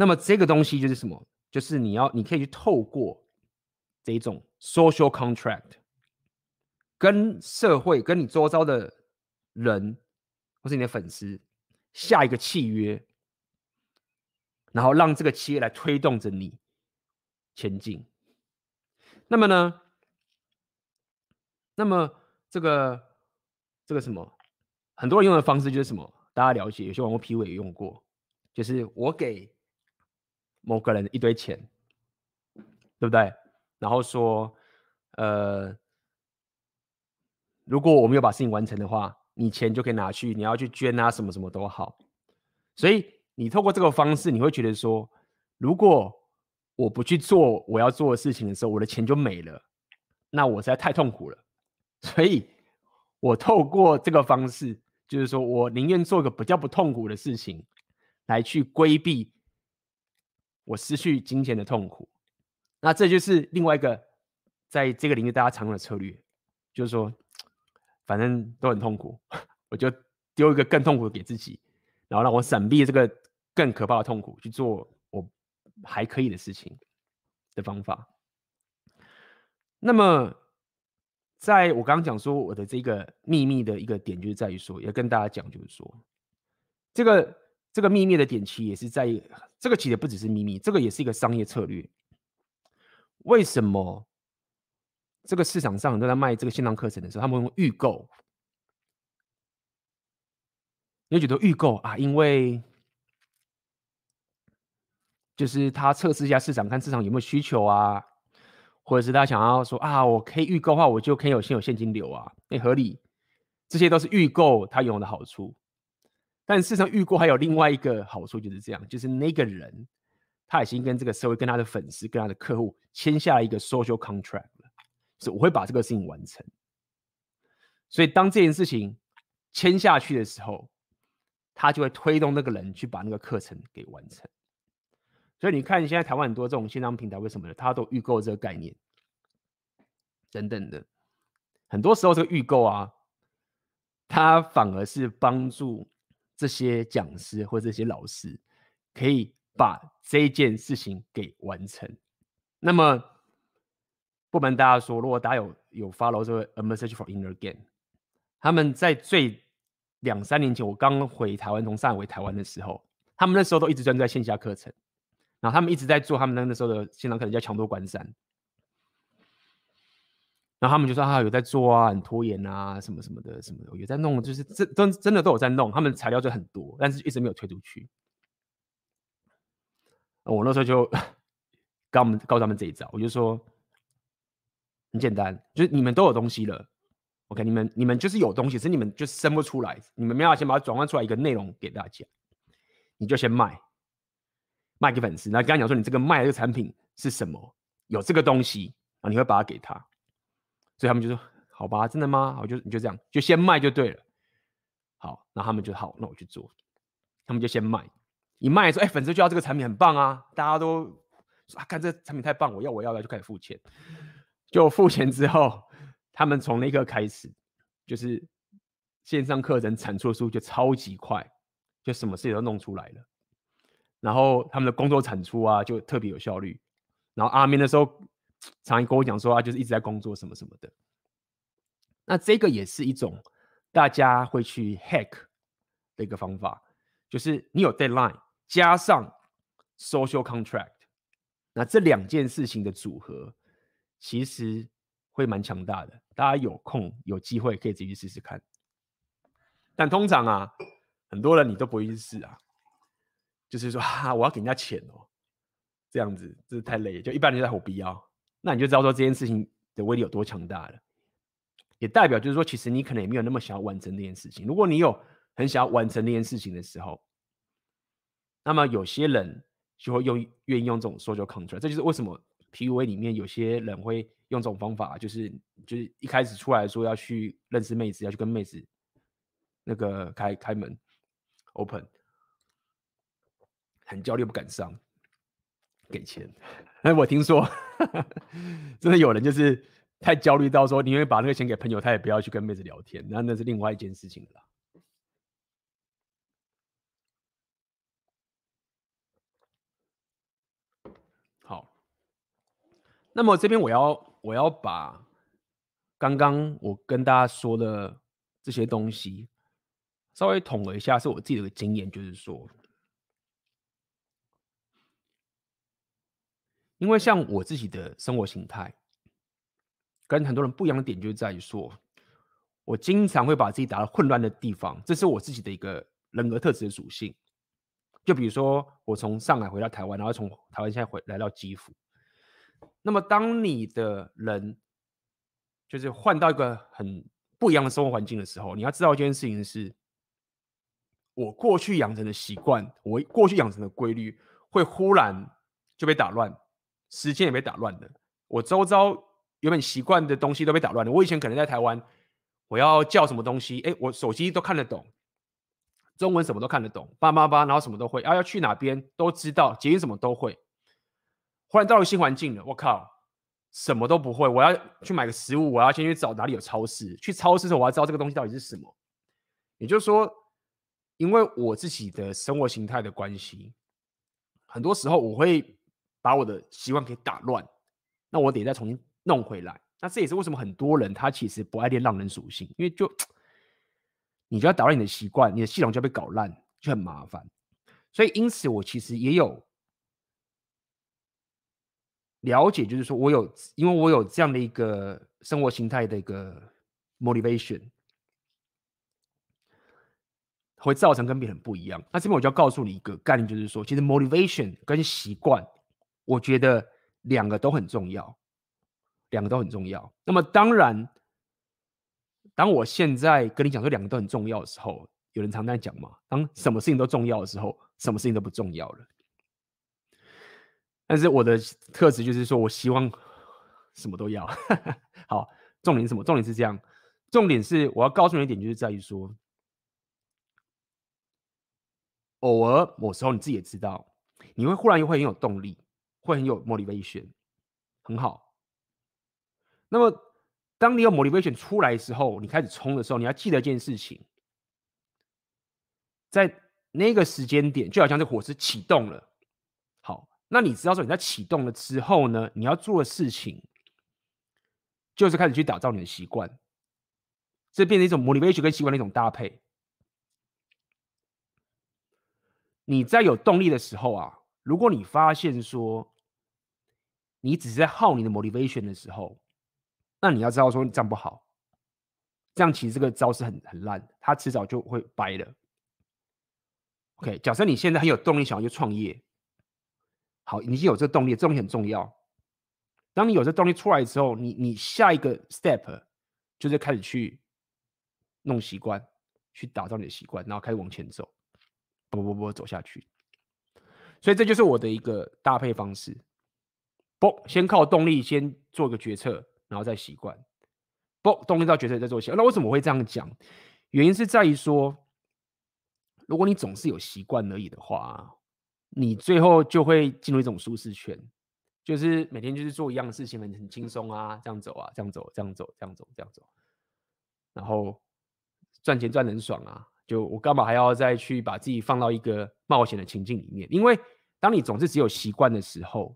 那么这个东西就是什么？就是你要，你可以去透过这种 social contract，跟社会、跟你周遭的人，或是你的粉丝下一个契约，然后让这个契约来推动着你前进。那么呢？那么这个这个什么？很多人用的方式就是什么？大家了解，有些网络 PUA 也用过，就是我给。某个人一堆钱，对不对？然后说，呃，如果我没有把事情完成的话，你钱就可以拿去，你要去捐啊，什么什么都好。所以你透过这个方式，你会觉得说，如果我不去做我要做的事情的时候，我的钱就没了，那我实在太痛苦了。所以我透过这个方式，就是说我宁愿做一个比较不痛苦的事情，来去规避。我失去金钱的痛苦，那这就是另外一个在这个领域大家常用的策略，就是说，反正都很痛苦，我就丢一个更痛苦的给自己，然后让我闪避这个更可怕的痛苦，去做我还可以的事情的方法。那么，在我刚刚讲说我的这个秘密的一个点，就是在于说，要跟大家讲，就是说，这个。这个秘密的点其实也是在这个，其实不只是秘密，这个也是一个商业策略。为什么这个市场上很多人在卖这个线上课程的时候，他们用预购？你觉得预购啊？因为就是他测试一下市场，看市场有没有需求啊，或者是他想要说啊，我可以预购的话，我就可以有先有现金流啊，那合理。这些都是预购它有的好处。但事实上，预购还有另外一个好处，就是这样，就是那个人他已经跟这个社会、跟他的粉丝、跟他的客户签下了一个 social contract 了，是我会把这个事情完成。所以当这件事情签下去的时候，他就会推动那个人去把那个课程给完成。所以你看，现在台湾很多这种线上平台，为什么呢？他都预购这个概念等等的，很多时候这个预购啊，它反而是帮助。这些讲师或这些老师可以把这件事情给完成。那么，不瞒大家说，如果大家有有 follow 这个 A Message for Inner Game，他们在最两三年前我刚回台湾，从上海回台湾的时候，他们那时候都一直专注在线下课程，然后他们一直在做他们那那时候的线上课程叫强多关山，然后他们就说啊有在做啊，很拖延啊，什么什么的什么的，有在弄，就是真真真的都有在弄，他们材料就很多，但是一直没有推出去。我那时候就 告他们告诉他们这一招，我就说很简单，就是你们都有东西了，OK，你们你们就是有东西，是你们就生不出来，你们没有先把它转换出来一个内容给大家，你就先卖，卖给粉丝。那刚刚讲说你这个卖的这个产品是什么？有这个东西啊，你会把它给他，所以他们就说好吧，真的吗？我就你就这样，就先卖就对了。好，那他们就好，那我去做，他们就先卖。一卖说，哎、粉丝就要这个产品很棒啊！大家都说啊，看这产品太棒，我要，我要，就开始付钱。就付钱之后，他们从那一刻开始，就是线上课程产出的速度就超级快，就什么事情都弄出来了。然后他们的工作产出啊，就特别有效率。然后阿明的时候，常跟我讲说啊，就是一直在工作什么什么的。那这个也是一种大家会去 hack 的一个方法，就是你有 deadline。加上 social contract，那这两件事情的组合，其实会蛮强大的。大家有空有机会可以自己去试试看。但通常啊，很多人你都不会去试啊，就是说哈，我要给人家钱哦，这样子这是太累，就一般人在吼必要。那你就知道说这件事情的威力有多强大了。也代表就是说，其实你可能也没有那么想要完成这件事情。如果你有很想要完成那件事情的时候，那么有些人就会用愿意用这种 social contract，这就是为什么 PUA 里面有些人会用这种方法，就是就是一开始出来说要去认识妹子，要去跟妹子那个开开门 open，很焦虑不敢上，给钱。哎，我听说 真的有人就是太焦虑到说，宁愿把那个钱给朋友，他也不要去跟妹子聊天，那那是另外一件事情了。好那么这边我要我要把刚刚我跟大家说的这些东西稍微统合一下，是我自己的经验，就是说，因为像我自己的生活形态跟很多人不一样的点，就在于说，我经常会把自己打到混乱的地方，这是我自己的一个人格特质的属性。就比如说，我从上海回到台湾，然后从台湾现在回来到基辅。那么，当你的人就是换到一个很不一样的生活环境的时候，你要知道一件事情是：我过去养成的习惯，我过去养成的规律，会忽然就被打乱，时间也被打乱了。我周遭原本习惯的东西都被打乱了。我以前可能在台湾，我要叫什么东西，哎，我手机都看得懂，中文什么都看得懂，叭叭叭，然后什么都会，啊，要去哪边都知道，捷运什么都会。忽然到了新环境了，我靠，什么都不会。我要去买个食物，我要先去找哪里有超市。去超市的时候，我要知道这个东西到底是什么。也就是说，因为我自己的生活形态的关系，很多时候我会把我的习惯给打乱，那我得再重新弄回来。那这也是为什么很多人他其实不爱练浪人属性，因为就你就要打乱你的习惯，你的系统就要被搞烂，就很麻烦。所以因此，我其实也有。了解就是说，我有，因为我有这样的一个生活形态的一个 motivation，会造成跟别人不一样。那这边我就要告诉你一个概念，就是说，其实 motivation 跟习惯，我觉得两个都很重要，两个都很重要。那么当然，当我现在跟你讲说两个都很重要的时候，有人常在讲嘛，当什么事情都重要的时候，什么事情都不重要了。但是我的特质就是说，我希望什么都要。好，重点是什么？重点是这样，重点是我要告诉你一点，就是在于说，偶尔某时候你自己也知道，你会忽然又会很有动力，会很有 motivation，很好。那么，当你有 motivation 出来的时候，你开始冲的时候，你要记得一件事情，在那个时间点，就好像这火车启动了。好那你知道说你在启动了之后呢，你要做的事情就是开始去打造你的习惯，这变成一种 motivation 跟习惯的一种搭配。你在有动力的时候啊，如果你发现说你只是在耗你的 motivation 的时候，那你要知道说你这样不好，这样其实这个招式很很烂，它迟早就会掰了。OK，假设你现在很有动力想要去创业，好，你已经有这个动力，这东西很重要。当你有这动力出来之后，你你下一个 step 就是开始去弄习惯，去打造你的习惯，然后开始往前走，不不不走下去。所以这就是我的一个搭配方式。不，先靠动力先做个决策，然后再习惯。不，动力到决策再做习惯。那为什么会这样讲？原因是在于说，如果你总是有习惯而已的话，你最后就会进入一种舒适圈。就是每天就是做一样的事情，很很轻松啊，这样走啊，这样走，这样走，这样走，这样走，然后赚钱赚得很爽啊。就我干嘛还要再去把自己放到一个冒险的情境里面？因为当你总是只有习惯的时候，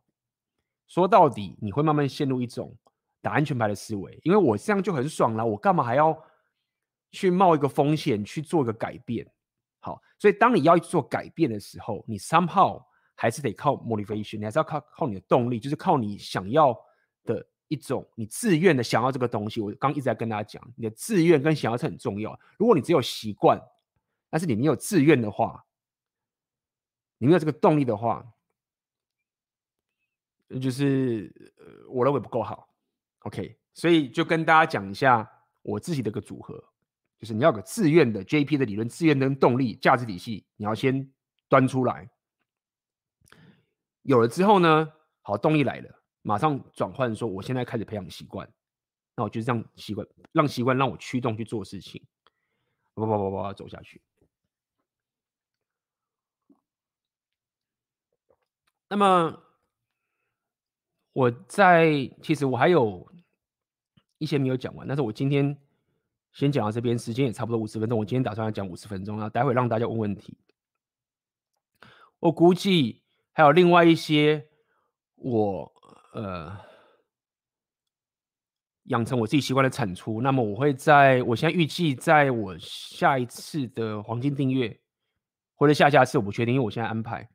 说到底你会慢慢陷入一种打安全牌的思维。因为我这样就很爽了，我干嘛还要去冒一个风险去做一个改变？好，所以当你要做改变的时候，你 somehow。还是得靠 motivation，你还是要靠靠你的动力，就是靠你想要的一种，你自愿的想要这个东西。我刚一直在跟大家讲，你的自愿跟想要是很重要。如果你只有习惯，但是你没有自愿的话，你没有这个动力的话，就是，我认为不够好。OK，所以就跟大家讲一下我自己的个组合，就是你要个自愿的 JP 的理论，自愿跟动力价值体系，你要先端出来。有了之后呢，好，动力来了，马上转换说，我现在开始培养习惯，那我就是这样习惯，让习惯让我驱动去做事情，不不不不，走下去。那么我在其实我还有一些没有讲完，但是我今天先讲到这边，时间也差不多五十分钟，我今天打算要讲五十分钟，然后待会让大家问问题。我估计。还有另外一些我呃养成我自己习惯的产出，那么我会在我现在预计在我下一次的黄金订阅或者下下次我不确定，因为我现在安排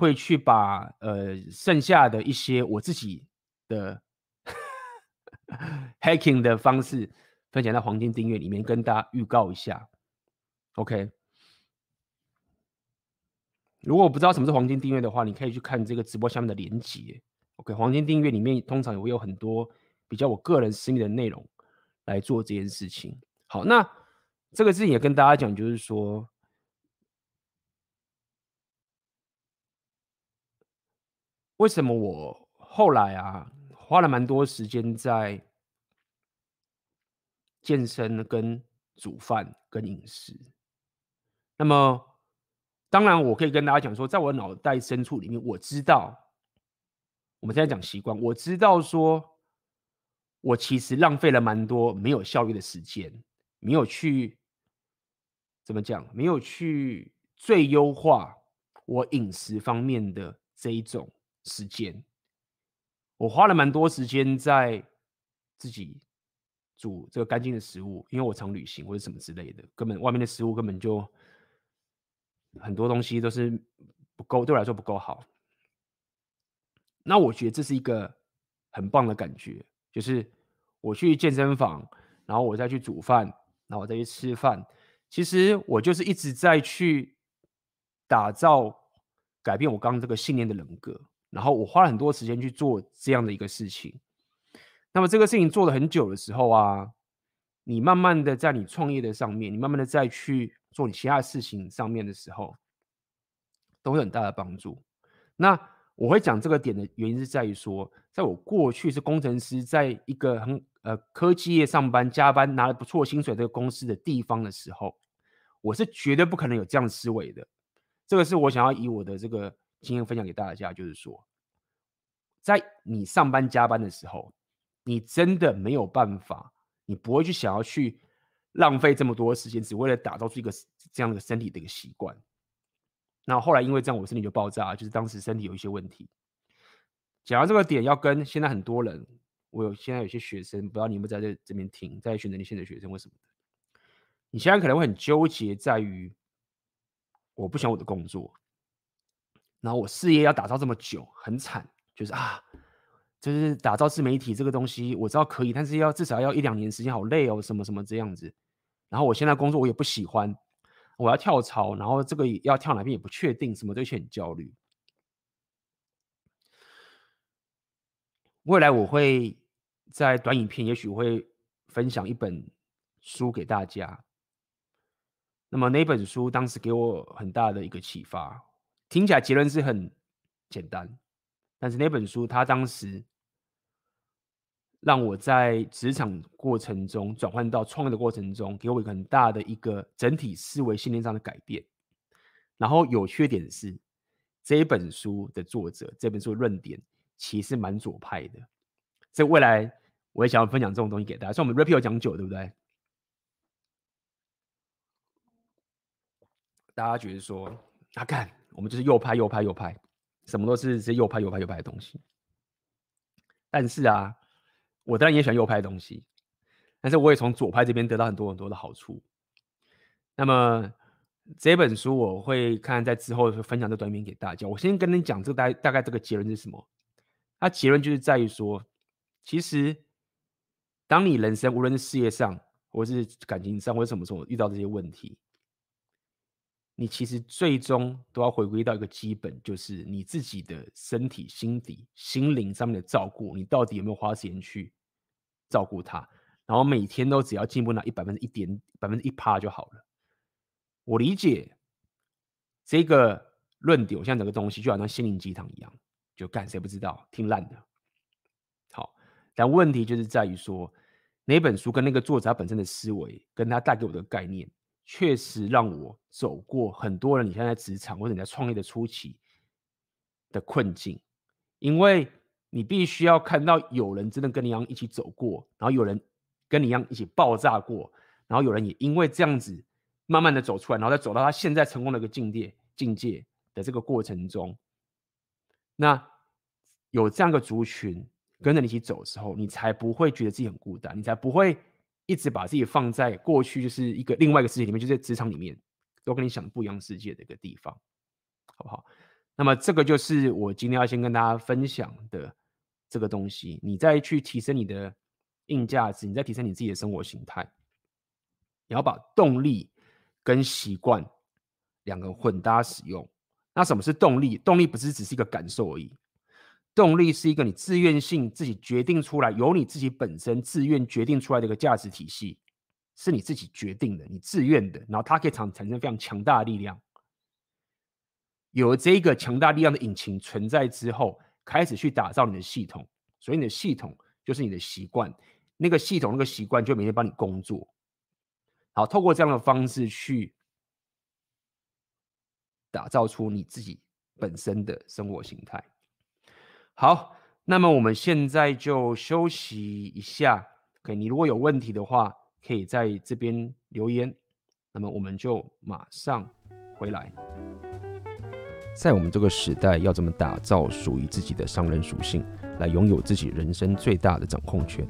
会去把呃剩下的一些我自己的 hacking 的方式分享到黄金订阅里面，跟大家预告一下，OK。如果我不知道什么是黄金订阅的话，你可以去看这个直播下面的连接。OK，黄金订阅里面通常也会有很多比较我个人私密的内容来做这件事情。好，那这个事情也跟大家讲，就是说，为什么我后来啊花了蛮多时间在健身、跟煮饭、跟饮食，那么。当然，我可以跟大家讲说，在我脑袋深处里面，我知道，我们现在讲习惯，我知道说，我其实浪费了蛮多没有效率的时间，没有去怎么讲，没有去最优化我饮食方面的这一种时间。我花了蛮多时间在自己煮这个干净的食物，因为我常旅行或者什么之类的，根本外面的食物根本就。很多东西都是不够，对我来说不够好。那我觉得这是一个很棒的感觉，就是我去健身房，然后我再去煮饭，然后我再去吃饭。其实我就是一直在去打造、改变我刚刚这个信念的人格。然后我花了很多时间去做这样的一个事情。那么这个事情做了很久的时候啊，你慢慢的在你创业的上面，你慢慢的再去。做你其他事情上面的时候，都会很大的帮助。那我会讲这个点的原因是在于说，在我过去是工程师，在一个很呃科技业上班加班拿了不错薪水这个公司的地方的时候，我是绝对不可能有这样思维的。这个是我想要以我的这个经验分享给大家，就是说，在你上班加班的时候，你真的没有办法，你不会去想要去。浪费这么多时间，只为了打造出一个这样的身体的一个习惯。那后来因为这样，我身体就爆炸，就是当时身体有一些问题。讲到这个点，要跟现在很多人，我有现在有些学生，不知道你们在这这边听，在选择你现在的学生为什么？你现在可能会很纠结，在于我不想我的工作，然后我事业要打造这么久，很惨，就是啊，就是打造自媒体这个东西，我知道可以，但是要至少要一两年时间，好累哦，什么什么这样子。然后我现在工作我也不喜欢，我要跳槽，然后这个要跳哪边也不确定，什么这些很焦虑。未来我会在短影片，也许会分享一本书给大家。那么那本书当时给我很大的一个启发，听起来结论是很简单，但是那本书它当时让我在职场过程中转换到创业的过程中，给我一个很大的一个整体思维信念上的改变。然后有缺点是，这一本书的作者这本书的论点。其实蛮左派的，所以未来我也想要分享这种东西给大家。所以我们 Rapio 讲久，对不对？大家觉得说，啊干，我们就是右派、右派、右派，什么都是这右派、右派、右派的东西。但是啊，我当然也喜欢右派的东西，但是我也从左派这边得到很多很多的好处。那么这本书我会看在之后分享这短片给大家。我先跟你讲这个大大概这个结论是什么。它结论就是在于说，其实当你人生无论是事业上，或是感情上，或者什么时候遇到这些问题，你其实最终都要回归到一个基本，就是你自己的身体、心底、心灵上面的照顾，你到底有没有花时间去照顾它？然后每天都只要进步那一百分之一点百分之一趴就好了。我理解这个论点，我像整个东西就好像心灵鸡汤一样。就干谁不知道，听烂的。好，但问题就是在于说，那本书跟那个作者他本身的思维，跟他带给我的概念，确实让我走过很多人你现在职场或者你在创业的初期的困境，因为你必须要看到有人真的跟你一样一起走过，然后有人跟你一样一起爆炸过，然后有人也因为这样子慢慢的走出来，然后再走到他现在成功的一个境界境界的这个过程中。那有这样一个族群跟着你一起走的时候，你才不会觉得自己很孤单，你才不会一直把自己放在过去就是一个另外一个世界里面，就在职场里面都跟你想的不一样世界的一个地方，好不好？那么这个就是我今天要先跟大家分享的这个东西。你再去提升你的硬价值，你再提升你自己的生活形态，你要把动力跟习惯两个混搭使用。那什么是动力？动力不是只是一个感受而已，动力是一个你自愿性自己决定出来，由你自己本身自愿决定出来的一个价值体系，是你自己决定的，你自愿的，然后它可以产产生非常强大的力量。有了这一个强大力量的引擎存在之后，开始去打造你的系统，所以你的系统就是你的习惯，那个系统那个习惯就每天帮你工作。好，透过这样的方式去。打造出你自己本身的生活形态。好，那么我们现在就休息一下。OK，你如果有问题的话，可以在这边留言。那么我们就马上回来。在我们这个时代，要怎么打造属于自己的商人属性，来拥有自己人生最大的掌控权？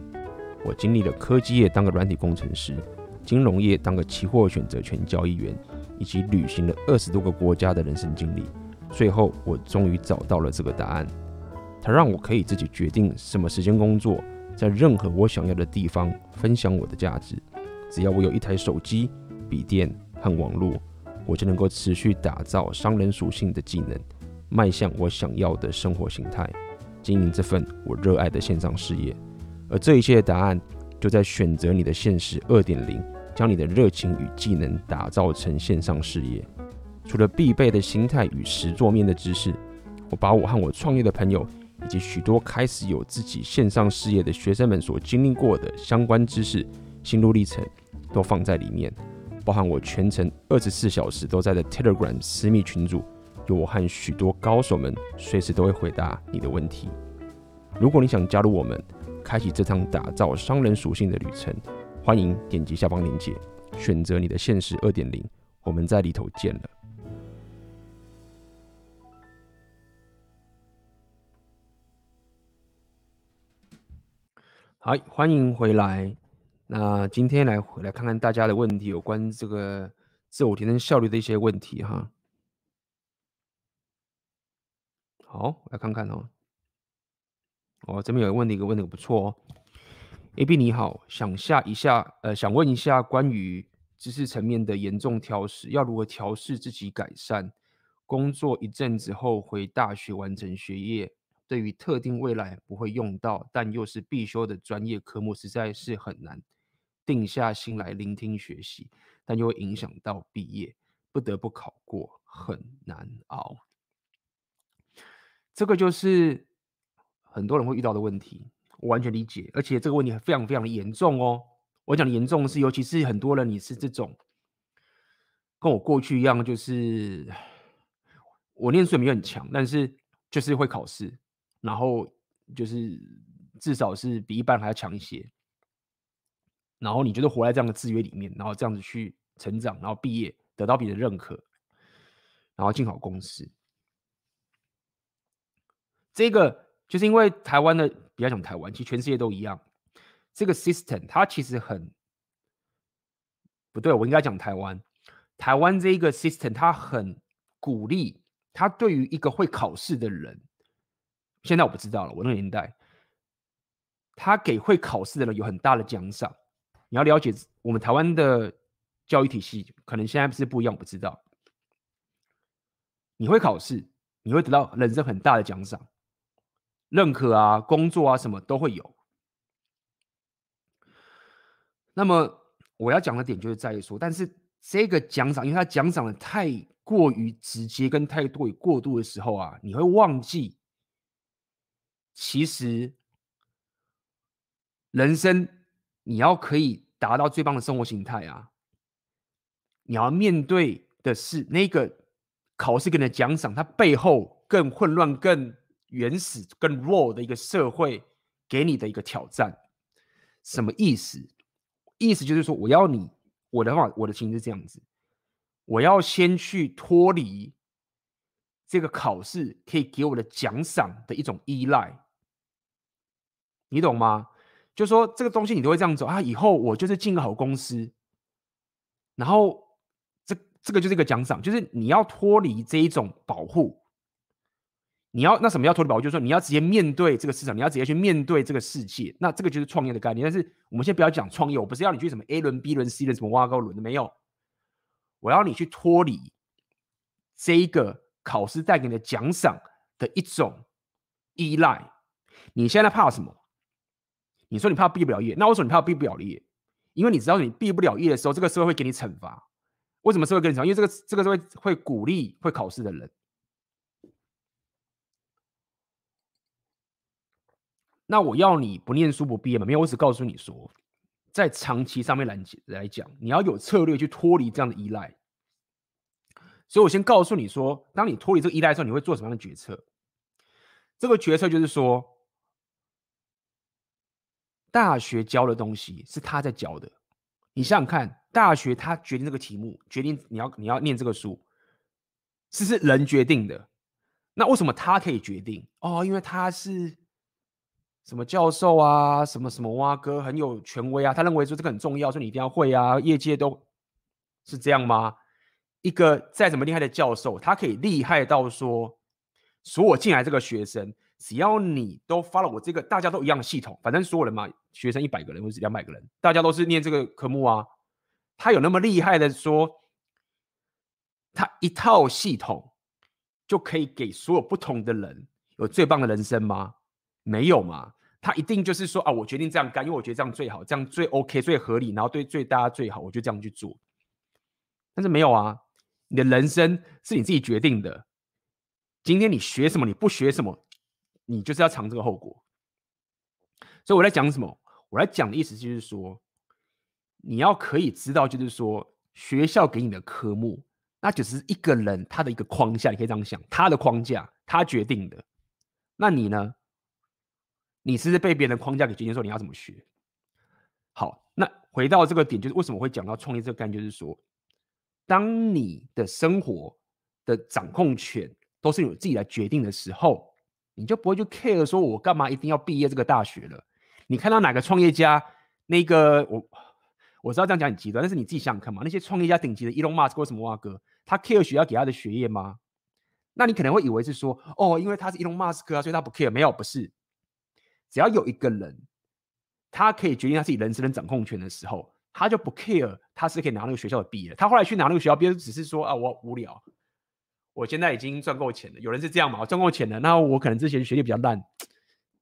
我经历了科技业当个软体工程师，金融业当个期货选择权交易员。以及旅行了二十多个国家的人生经历，最后我终于找到了这个答案。它让我可以自己决定什么时间工作，在任何我想要的地方分享我的价值。只要我有一台手机、笔电和网络，我就能够持续打造商人属性的技能，迈向我想要的生活形态，经营这份我热爱的线上事业。而这一切的答案，就在选择你的现实二点零。将你的热情与技能打造成线上事业。除了必备的心态与实作面的知识，我把我和我创业的朋友，以及许多开始有自己线上事业的学生们所经历过的相关知识、心路历程，都放在里面。包含我全程二十四小时都在的 Telegram 私密群组，有我和许多高手们随时都会回答你的问题。如果你想加入我们，开启这趟打造商人属性的旅程。欢迎点击下方链接，选择你的现实二点零，我们在里头见了。好，欢迎回来。那今天来回来看看大家的问题，有关这个自我提升效率的一些问题哈。好，来看看哦。哦，这边有个问题，一个问题不错哦。AB 你好，想下一下，呃，想问一下关于知识层面的严重挑食，要如何调试自己改善？工作一阵子后回大学完成学业，对于特定未来不会用到，但又是必修的专业科目，实在是很难定下心来聆听学习，但又会影响到毕业，不得不考过，很难熬。这个就是很多人会遇到的问题，我完全理解，而且这个问题非常非常的严重哦。我讲的严重是，尤其是很多人你是这种，跟我过去一样，就是。我念书也没有很强，但是就是会考试，然后就是至少是比一般还要强一些。然后你觉得活在这样的制约里面，然后这样子去成长，然后毕业得到别人认可，然后进好公司。这个就是因为台湾的，不要讲台湾，其实全世界都一样。这个 system 它其实很不对，我应该讲台湾。台湾这一个 system 它很鼓励。他对于一个会考试的人，现在我不知道了。我那个年代，他给会考试的人有很大的奖赏。你要了解我们台湾的教育体系，可能现在是不一样，我不知道。你会考试，你会得到人生很大的奖赏，认可啊，工作啊，什么都会有。那么我要讲的点就是在于说，但是这个奖赏，因为他奖赏的太。过于直接跟太过于过度的时候啊，你会忘记，其实人生你要可以达到最棒的生活形态啊，你要面对的是那个考试给你的奖赏，它背后更混乱、更原始、更 raw 的一个社会给你的一个挑战。什么意思？意思就是说，我要你，我的话，我的情是这样子。我要先去脱离这个考试可以给我的奖赏的一种依赖，你懂吗？就说这个东西你都会这样走啊，以后我就是进个好公司，然后这这个就是一个奖赏，就是你要脱离这一种保护，你要那什么要脱离保护，就是说你要直接面对这个市场，你要直接去面对这个世界，那这个就是创业的概念。但是我们先不要讲创业，我不是要你去什么 A 轮、B 轮、C 轮，什么挖沟轮的没有。我要你去脱离这一个考试带给你的奖赏的一种依赖。你现在怕什么？你说你怕毕不了业，那为什么你怕毕不了业？因为你知道你毕不了业的时候，这个社会会给你惩罚。为什么社会给你惩罚？因为这个这个社会会鼓励会考试的人。那我要你不念书不毕业吗？没有，我只告诉你说。在长期上面来来讲，你要有策略去脱离这样的依赖。所以我先告诉你说，当你脱离这个依赖的时候，你会做什么样的决策？这个决策就是说，大学教的东西是他在教的。你想想看，大学他决定这个题目，决定你要你要念这个书，是是人决定的。那为什么他可以决定？哦，因为他是。什么教授啊，什么什么蛙哥很有权威啊，他认为说这个很重要，说你一定要会啊。业界都是这样吗？一个再怎么厉害的教授，他可以厉害到说，所有进来这个学生，只要你都发了我这个，大家都一样的系统，反正所有人嘛，学生一百个人或者是两百个人，大家都是念这个科目啊。他有那么厉害的说，他一套系统就可以给所有不同的人有最棒的人生吗？没有嘛。他一定就是说啊，我决定这样干，因为我觉得这样最好，这样最 OK、最合理，然后对最大家最好，我就这样去做。但是没有啊，你的人生是你自己决定的。今天你学什么，你不学什么，你就是要尝这个后果。所以我在讲什么？我在讲的意思就是说，你要可以知道，就是说学校给你的科目，那就是一个人他的一个框架，你可以这样想，他的框架他决定的。那你呢？你是不是被别人的框架给决定说你要怎么学？好，那回到这个点，就是为什么会讲到创业这个概念，就是说，当你的生活的掌控权都是由自己来决定的时候，你就不会去 care 说我干嘛一定要毕业这个大学了。你看到哪个创业家，那个我我知道这样讲很极端，但是你自己想想看嘛，那些创业家顶级的 Elon Musk 或什么哇哥，他 care 学校给他的学业吗？那你可能会以为是说，哦，因为他是伊隆马斯克啊，所以他不 care。没有，不是。只要有一个人，他可以决定他自己人生的掌控权的时候，他就不 care，他是可以拿那个学校的毕业。他后来去拿那个学校毕业，只是说啊，我无聊，我现在已经赚够钱了。有人是这样嘛？我赚够钱了，那我可能之前学历比较烂，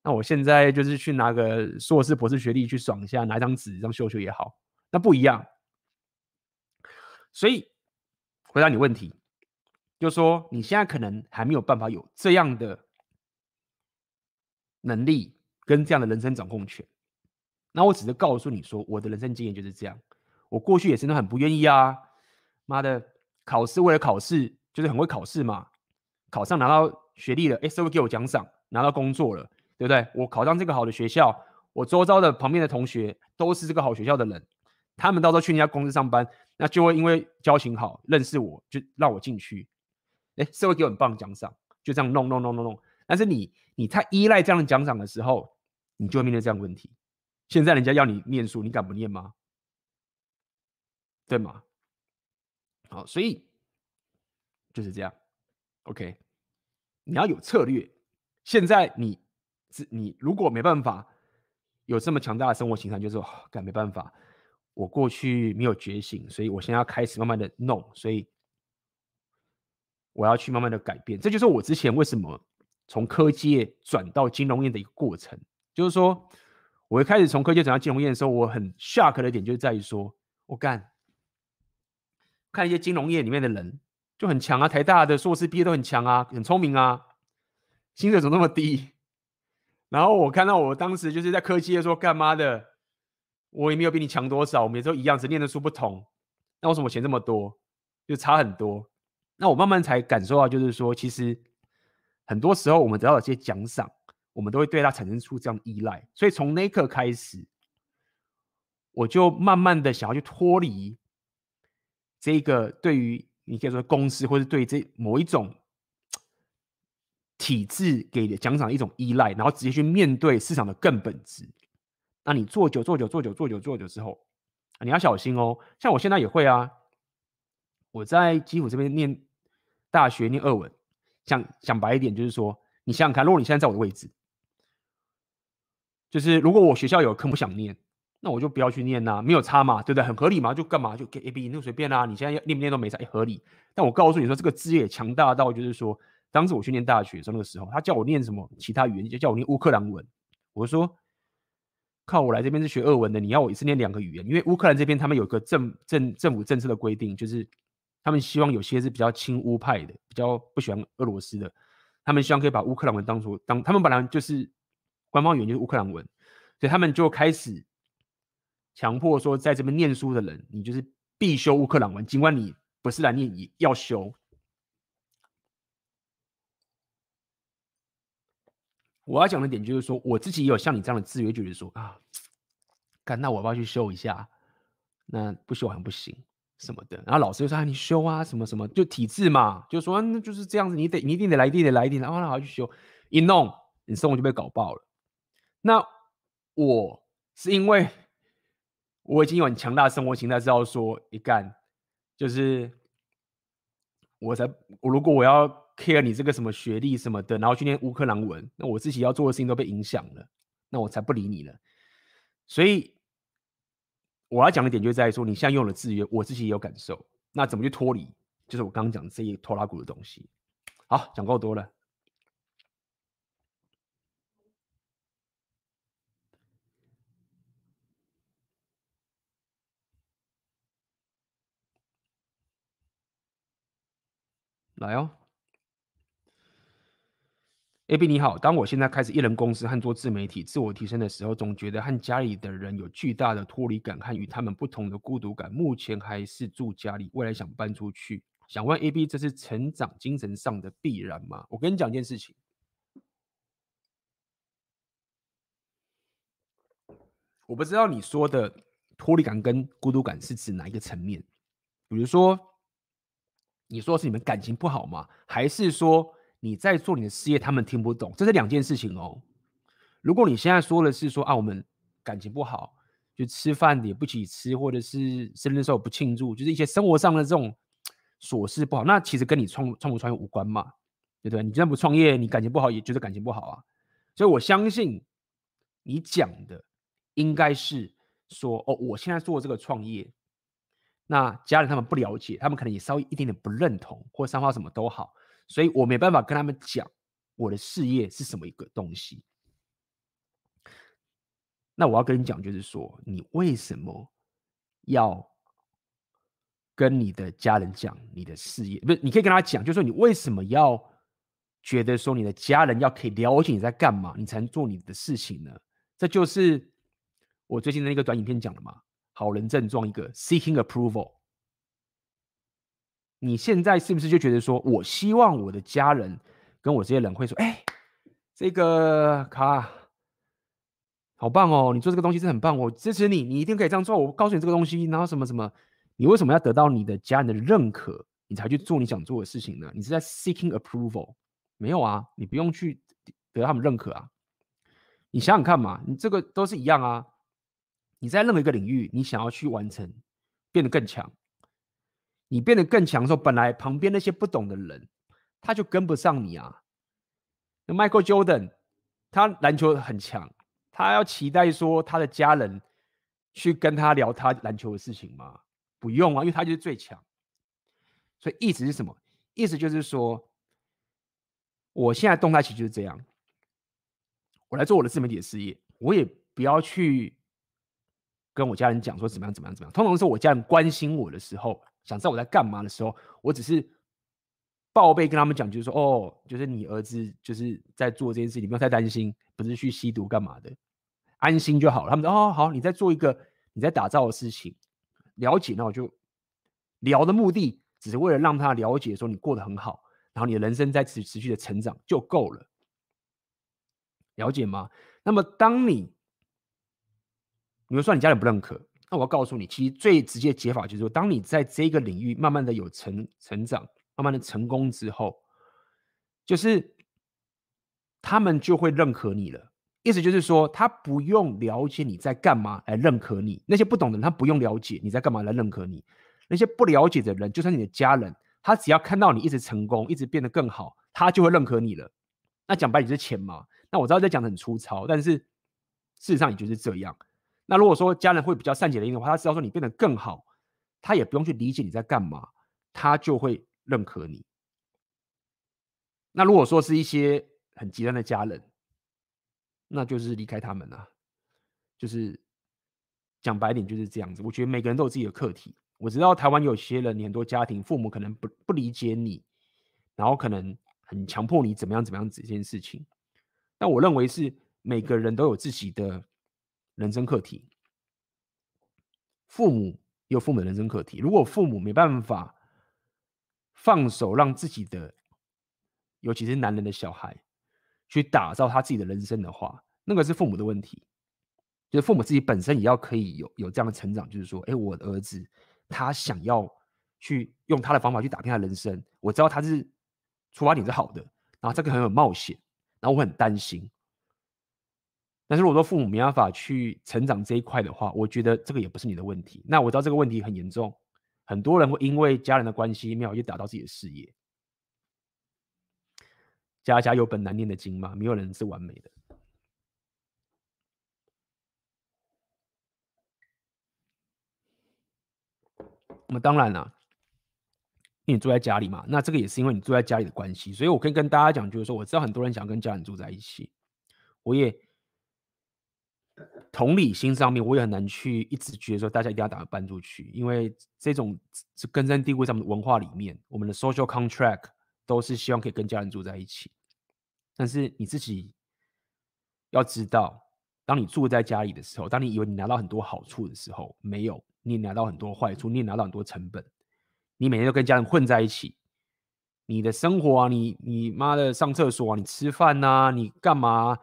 那我现在就是去拿个硕士、博士学历去爽一下，拿一张纸这样秀秀也好。那不一样。所以回答你问题，就说你现在可能还没有办法有这样的能力。跟这样的人生掌控权，那我只是告诉你说，我的人生经验就是这样。我过去也真的很不愿意啊，妈的，考试为了考试，就是很会考试嘛，考上拿到学历了，哎，社会给我奖赏，拿到工作了，对不对？我考上这个好的学校，我周遭的旁边的同学都是这个好学校的人，他们到时候去那家公司上班，那就会因为交情好，认识我就让我进去，哎，社会给我很棒的奖赏，就这样弄弄弄弄弄。但是你你太依赖这样的奖赏的时候，你就会面对这样的问题。现在人家要你念书，你敢不念吗？对吗？好，所以就是这样。OK，你要有策略。现在你是你如果没办法有这么强大的生活形态，就是说，敢没办法，我过去没有觉醒，所以我现在要开始慢慢的弄，所以我要去慢慢的改变。这就是我之前为什么从科技业转到金融业的一个过程。就是说，我一开始从科技转到金融业的时候，我很 shock 的点就是在于说，我干看一些金融业里面的人就很强啊，台大的硕士毕业都很强啊，很聪明啊，薪水怎么那么低？然后我看到我当时就是在科技业说干嘛的，我也没有比你强多少，我们也都一样，只念的书不同，那为什么钱这么多？就差很多。那我慢慢才感受到，就是说，其实很多时候我们得到的这些奖赏。我们都会对他产生出这样依赖，所以从那一刻开始，我就慢慢的想要去脱离这个对于你可以说公司或者对这某一种体制给的奖赏一种依赖，然后直接去面对市场的更本质。那你做久做久做久做久做久之后，你要小心哦。像我现在也会啊，我在基辅这边念大学念俄文，讲讲白一点就是说，你想想看，如果你现在在我的位置。就是如果我学校有坑不想念，那我就不要去念呐、没有差嘛，对不对？很合理嘛，就干嘛就给 A B，那随便啦、你现在要念不念都没差，也合理。但我告诉你说，这个资源强大到就是说，当时我去念大学的时候，那个时候他叫我念什么其他语言，就叫我念乌克兰文。我说，靠，我来这边是学俄文的，你要我一次念两个语言？因为乌克兰这边他们有个政政政府政策的规定，就是他们希望有些是比较亲乌派的，比较不喜欢俄罗斯的，他们希望可以把乌克兰文当做当他们本来就是。官方语言就是乌克兰文，所以他们就开始强迫说，在这边念书的人，你就是必修乌克兰文，尽管你不是来念，也要修。我要讲的点就是说，我自己也有像你这样的自觉，就是说啊，干，那我要不要去修一下？那不修好像不行什么的。然后老师就说啊，你修啊，什么什么，就体制嘛，就说那就是这样子，你得你一定得来，一定得来，一定然后那我要去修，一弄你生活就被搞爆了。那我是因为我已经有很强大的生活形态，知道说一干就是我才我如果我要 care 你这个什么学历什么的，然后去念乌克兰文，那我自己要做的事情都被影响了，那我才不理你了。所以我要讲的点就在于说，你现在用了制约，我自己也有感受。那怎么去脱离？就是我刚刚讲的这一拖拉库的东西。好，讲够多了。来哦，AB 你好。当我现在开始一人公司和做自媒体、自我提升的时候，总觉得和家里的人有巨大的脱离感和与他们不同的孤独感。目前还是住家里，未来想搬出去。想问 AB，这是成长精神上的必然吗？我跟你讲一件事情，我不知道你说的脱离感跟孤独感是指哪一个层面，比如说。你说是你们感情不好吗？还是说你在做你的事业，他们听不懂？这是两件事情哦。如果你现在说的是说啊，我们感情不好，就吃饭也不一起吃，或者是生日的时候不庆祝，就是一些生活上的这种琐事不好，那其实跟你创创不创业无关嘛。对不对？你既然不创业，你感情不好，也就是感情不好啊。所以我相信你讲的应该是说，哦，我现在做这个创业，那家人他们不了解，他们可能也稍微一点点不认同，或三花什么都好，所以我没办法跟他们讲我的事业是什么一个东西。那我要跟你讲，就是说，你为什么要跟你的家人讲你的事业？不是，你可以跟他讲，就是说你为什么要觉得说你的家人要可以了解你在干嘛，你才能做你的事情呢？这就是我最近的那个短影片讲的嘛。好人症状一个 seeking approval。你现在是不是就觉得说，我希望我的家人跟我这些人会说，哎，这个卡。好棒哦！你做这个东西是很棒，我支持你，你一定可以这样做。我告诉你这个东西，然后什么什么，你为什么要得到你的家人的认可，你才去做你想做的事情呢？你是在 seeking approval？没有啊，你不用去得到他们认可啊。你想想看嘛，你这个都是一样啊。你在任何一个领域，你想要去完成，变得更强，你变得更强的时候，本来旁边那些不懂的人，他就跟不上你啊。那 Michael Jordan，他篮球很强。他要期待说他的家人去跟他聊他篮球的事情吗？不用啊，因为他就是最强。所以意思是什么？意思就是说，我现在动态其实就是这样。我来做我的自媒体的事业，我也不要去跟我家人讲说怎么样怎么样怎么样。通常是我家人关心我的时候，想知道我在干嘛的时候，我只是报备跟他们讲，就是说哦，就是你儿子就是在做这件事，你不要太担心，不是去吸毒干嘛的。安心就好了。他们说：“哦，好，你在做一个你在打造的事情，了解，那我就聊的目的只是为了让他了解，说你过得很好，然后你的人生在持持续的成长就够了，了解吗？那么，当你你会说你家人不认可，那我要告诉你，其实最直接的解法就是说，当你在这个领域慢慢的有成成长，慢慢的成功之后，就是他们就会认可你了。”意思就是说，他不用了解你在干嘛来认可你。那些不懂的人，他不用了解你在干嘛来认可你。那些不了解的人，就算你的家人，他只要看到你一直成功，一直变得更好，他就会认可你了。那讲白，你是钱嘛？那我知道在讲的很粗糙，但是事实上也就是这样。那如果说家人会比较善解人意的话，他知道说你变得更好，他也不用去理解你在干嘛，他就会认可你。那如果说是一些很极端的家人，那就是离开他们了，就是讲白点就是这样子。我觉得每个人都有自己的课题。我知道台湾有些人，很多家庭父母可能不不理解你，然后可能很强迫你怎么样怎么样子这件事情。但我认为是每个人都有自己的人生课题，父母有父母的人生课题。如果父母没办法放手，让自己的，尤其是男人的小孩。去打造他自己的人生的话，那个是父母的问题，就是父母自己本身也要可以有有这样的成长，就是说，哎，我的儿子他想要去用他的方法去打拼他的人生，我知道他是出发点是好的，然后这个很有冒险，然后我很担心。但是如果说父母没办法去成长这一块的话，我觉得这个也不是你的问题。那我知道这个问题很严重，很多人会因为家人的关系没有去打造自己的事业。家家有本难念的经嘛，没有人是完美的。那么当然了，你住在家里嘛，那这个也是因为你住在家里的关系，所以我可以跟大家讲，就是说，我知道很多人想跟家人住在一起，我也同理心上面，我也很难去一直觉得说大家一定要打算搬出去，因为这种是根深蒂固在我们的文化里面，我们的 social contract 都是希望可以跟家人住在一起。但是你自己要知道，当你住在家里的时候，当你以为你拿到很多好处的时候，没有，你也拿到很多坏处，你也拿到很多成本。你每天都跟家人混在一起，你的生活啊，你你妈的上厕所啊，你吃饭啊，你干嘛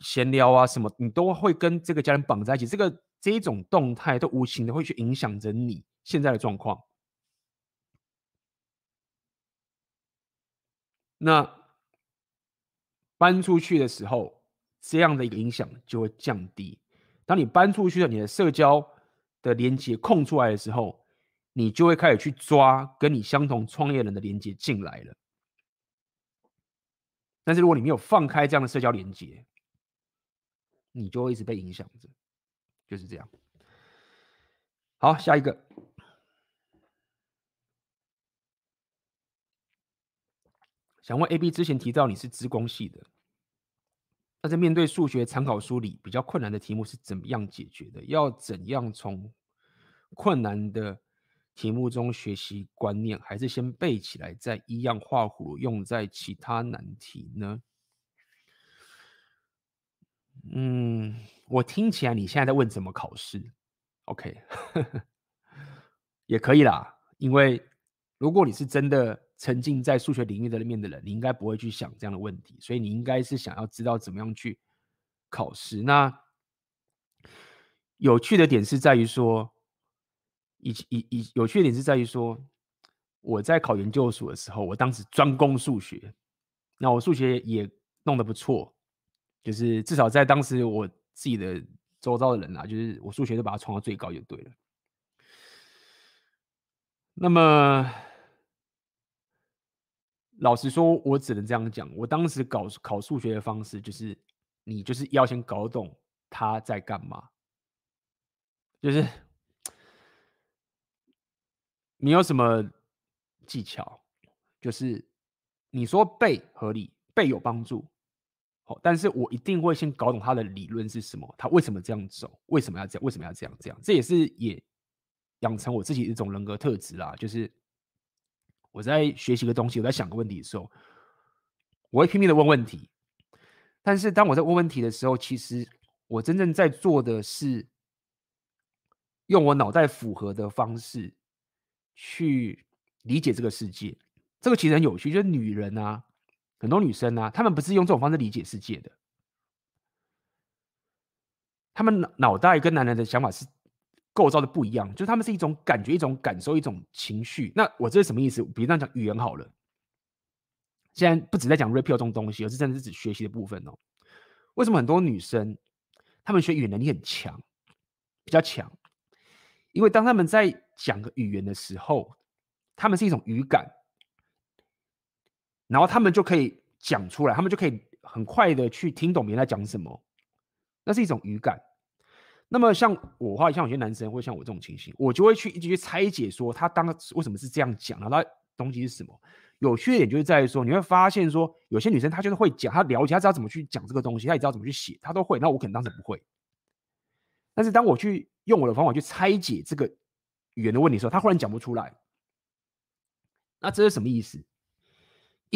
闲聊啊，什么，你都会跟这个家人绑在一起。这个这一种动态都无形的会去影响着你现在的状况。那。搬出去的时候，这样的一个影响就会降低。当你搬出去了，你的社交的连接空出来的时候，你就会开始去抓跟你相同创业人的连接进来了。但是如果你没有放开这样的社交连接，你就会一直被影响着，就是这样。好，下一个。想问 AB 之前提到你是资工系的，那在面对数学参考书里比较困难的题目是怎么样解决的？要怎样从困难的题目中学习观念，还是先背起来再一样画葫芦用在其他难题呢？嗯，我听起来你现在在问怎么考试？OK，也可以啦，因为如果你是真的。沉浸在数学领域的里面的人，你应该不会去想这样的问题，所以你应该是想要知道怎么样去考试。那有趣的点是在于说，以以以有趣的点是在于说，我在考研究所的时候，我当时专攻数学，那我数学也弄得不错，就是至少在当时我自己的周遭的人啊，就是我数学都把它冲到最高就对了。那么。老实说，我只能这样讲。我当时搞考数学的方式，就是你就是要先搞懂他在干嘛，就是你有什么技巧，就是你说背合理，背有帮助，好，但是我一定会先搞懂他的理论是什么，他为什么这样走，为什么要这样，为什么要这样这样，这也是也养成我自己一种人格特质啦，就是。我在学习个东西，我在想个问题的时候，我会拼命的问问题。但是当我在问问题的时候，其实我真正在做的是用我脑袋符合的方式去理解这个世界。这个其实很有趣，就是女人啊，很多女生啊，她们不是用这种方式理解世界的，她们脑脑袋跟男人的想法是。构造的不一样，就是他们是一种感觉、一种感受、一种情绪。那我这是什么意思？比如这样讲语言好了，现在不只在讲 rapio 这种东西，而是真的是指学习的部分哦。为什么很多女生她们学语言能力很强，比较强？因为当他们在讲个语言的时候，他们是一种语感，然后他们就可以讲出来，他们就可以很快的去听懂别人在讲什么，那是一种语感。那么像我话，像有些男生会像我这种情形，我就会去一直去拆解，说他当时为什么是这样讲，然后他东西是什么。有趣的点就是在于说，你会发现说，有些女生她就是会讲，她了解，她知道怎么去讲这个东西，她也知道怎么去写，她都会。那我可能当时不会。但是当我去用我的方法去拆解这个语言的问题的时候，她忽然讲不出来。那这是什么意思？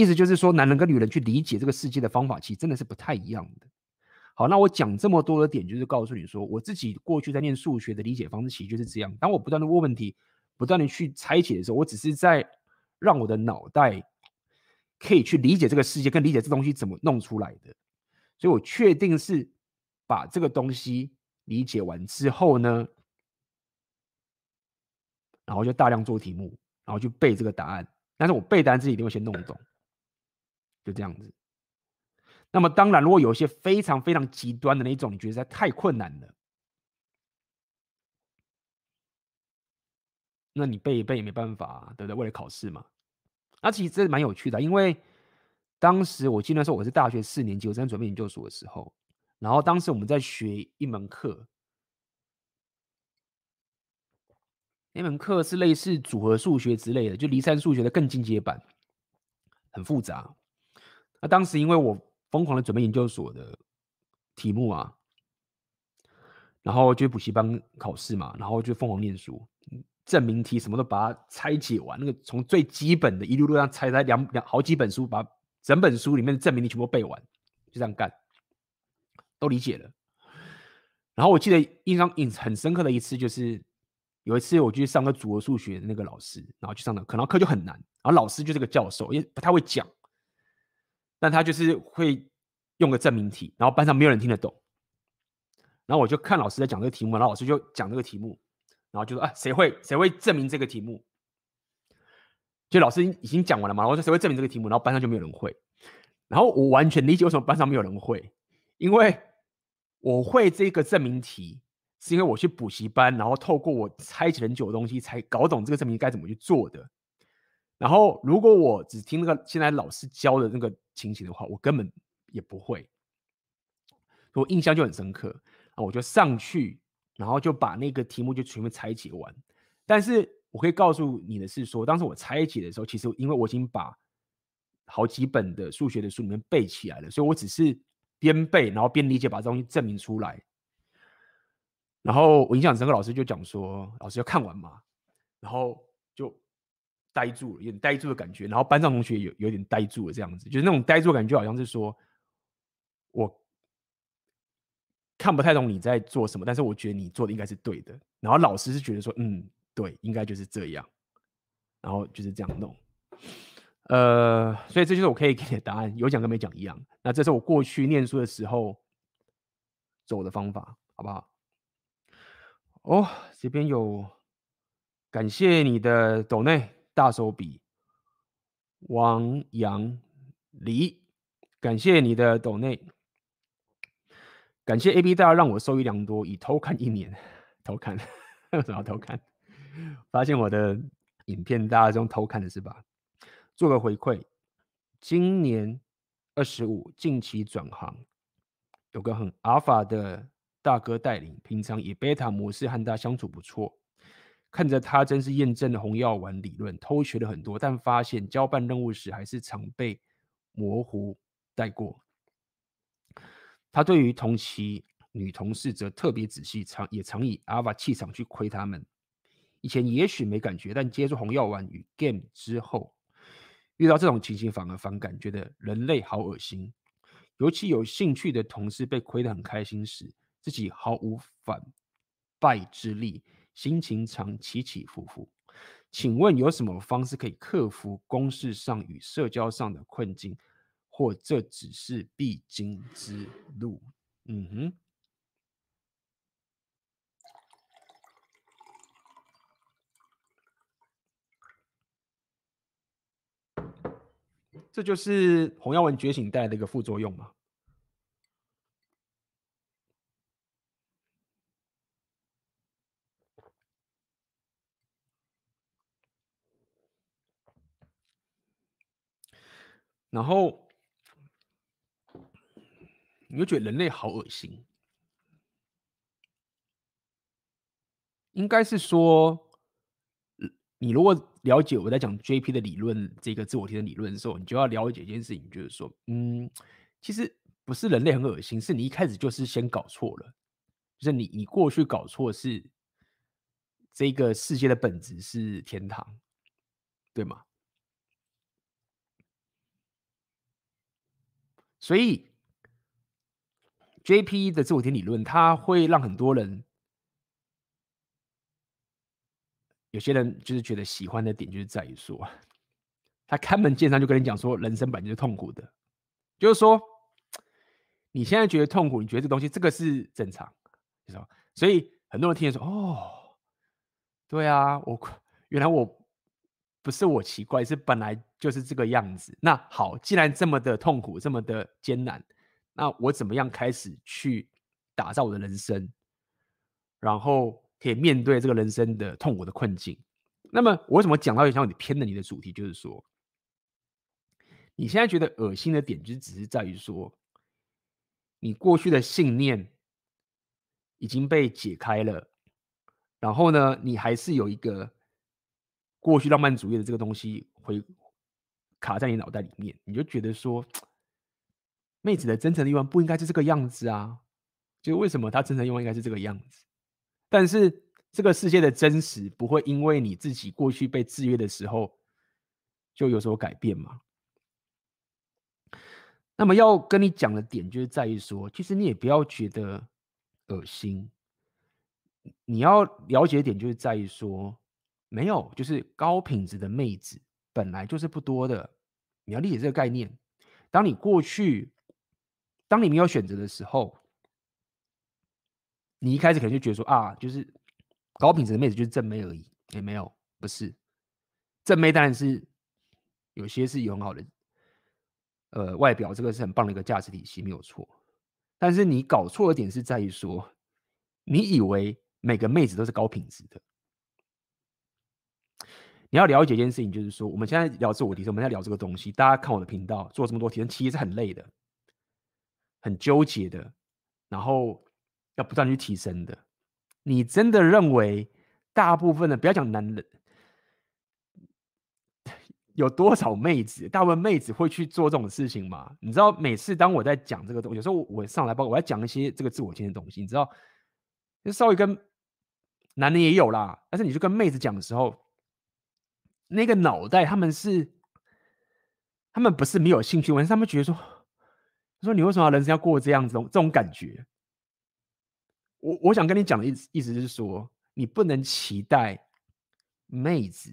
意思就是说，男人跟女人去理解这个世界的方法，其实真的是不太一样的。好，那我讲这么多的点，就是告诉你说，我自己过去在念数学的理解方式，其实就是这样。当我不断的问问题，不断的去拆解的时候，我只是在让我的脑袋可以去理解这个世界，跟理解这东西怎么弄出来的。所以我确定是把这个东西理解完之后呢，然后就大量做题目，然后去背这个答案。但是我背单词一定会先弄懂，就这样子。那么当然，如果有一些非常非常极端的那种，你觉得在太困难了，那你背一背也没办法，对不对？为了考试嘛。那其实这蛮有趣的，因为当时我记得那时候我是大学四年级，我正在准备研究所的时候，然后当时我们在学一门课，那门课是类似组合数学之类的，就离散数学的更进阶版，很复杂。那当时因为我疯狂的准备研究所的题目啊，然后就补习班考试嘛，然后就疯狂念书，证明题什么都把它拆解完。那个从最基本的一路路上拆开两两好几本书，把整本书里面的证明题全部背完，就这样干，都理解了。然后我记得印象印很深刻的一次，就是有一次我去上个组合数学的那个老师，然后去上的课，然后课就很难，然后老师就是个教授，也不太会讲。但他就是会用个证明题，然后班上没有人听得懂，然后我就看老师在讲这个题目，然后老师就讲这个题目，然后就说啊，谁会谁会证明这个题目？就老师已经讲完了嘛，然后说谁会证明这个题目？然后班上就没有人会，然后我完全理解为什么班上没有人会，因为我会这个证明题，是因为我去补习班，然后透过我拆解很久的东西，才搞懂这个证明该怎么去做的。然后如果我只听那个现在老师教的那个情形的话，我根本也不会。我印象就很深刻啊，我就上去，然后就把那个题目就全部拆解完。但是我可以告诉你的是说，当时我拆解的时候，其实因为我已经把好几本的数学的书里面背起来了，所以我只是边背然后边理解，把这东西证明出来。然后我印象深刻，老师就讲说，老师要看完嘛，然后呆住了，有点呆住的感觉。然后班上同学有有点呆住了，这样子，就是那种呆住的感觉，好像是说我看不太懂你在做什么，但是我觉得你做的应该是对的。然后老师是觉得说，嗯，对，应该就是这样，然后就是这样弄。呃，所以这就是我可以给你的答案，有讲跟没讲一样。那这是我过去念书的时候走的方法，好不好？哦，这边有感谢你的抖内大手笔，王阳黎，感谢你的抖内，感谢 AB 大家让我受益良多，已偷看一年，偷看 为什么偷看？发现我的影片大家都偷看的是吧？做个回馈，今年二十五，近期转行，有个很阿法的。大哥带领，平常以贝塔模式和他相处不错，看着他真是验证了红药丸理论，偷学了很多，但发现交办任务时还是常被模糊带过。他对于同期女同事则特别仔细，常也常以阿法气场去亏他们。以前也许没感觉，但接触红药丸与 game 之后，遇到这种情形反而反感，觉得人类好恶心。尤其有兴趣的同事被亏得很开心时，自己毫无反败之力，心情常起起伏伏。请问有什么方式可以克服公事上与社交上的困境，或这只是必经之路？嗯哼，这就是红药丸觉醒带来的一个副作用嘛。然后你会觉得人类好恶心，应该是说，你如果了解我在讲 JP 的理论，这个自我提升理论的时候，你就要了解一件事情，就是说，嗯，其实不是人类很恶心，是你一开始就是先搞错了，就是你你过去搞错是这个世界的本质是天堂，对吗？所以，JP 的自我提升理论，它会让很多人，有些人就是觉得喜欢的点，就是在于说，他开门见山就跟你讲说，人生本来就是痛苦的，就是说，你现在觉得痛苦，你觉得这东西这个是正常，你知道？所以很多人听见说，哦，对啊，我原来我。不是我奇怪，是本来就是这个样子。那好，既然这么的痛苦，这么的艰难，那我怎么样开始去打造我的人生，然后可以面对这个人生的痛苦的困境？那么我为什么讲到有像你偏了你的主题，就是说，你现在觉得恶心的点，就只是在于说，你过去的信念已经被解开了，然后呢，你还是有一个。过去浪漫主义的这个东西回卡在你脑袋里面，你就觉得说，妹子的真诚的欲望不应该是这个样子啊？就为什么她真诚欲望应该是这个样子？但是这个世界的真实不会因为你自己过去被制约的时候就有所改变吗？那么要跟你讲的点就是在于说，其实你也不要觉得恶心，你要了解点就是在于说。没有，就是高品质的妹子本来就是不多的。你要理解这个概念。当你过去，当你没有选择的时候，你一开始可能就觉得说啊，就是高品质的妹子就是正妹而已。也没有，不是正妹，当然是有些是有很好的呃外表，这个是很棒的一个价值体系，没有错。但是你搞错的点是在于说，你以为每个妹子都是高品质的。你要了解一件事情，就是说，我们现在聊自我提升，我们在聊这个东西。大家看我的频道，做这么多提升，其实是很累的，很纠结的，然后要不断去提升的。你真的认为大部分的，不要讲男人，有多少妹子，大部分妹子会去做这种事情吗？你知道，每次当我在讲这个东西，有时候我上来包括我要讲一些这个自我提升的东西，你知道，就稍微跟男人也有啦，但是你去跟妹子讲的时候。那个脑袋，他们是，他们不是没有兴趣，而是他们觉得说，说你为什么人生要过这样子这种感觉？我我想跟你讲的意思意思是说，你不能期待妹子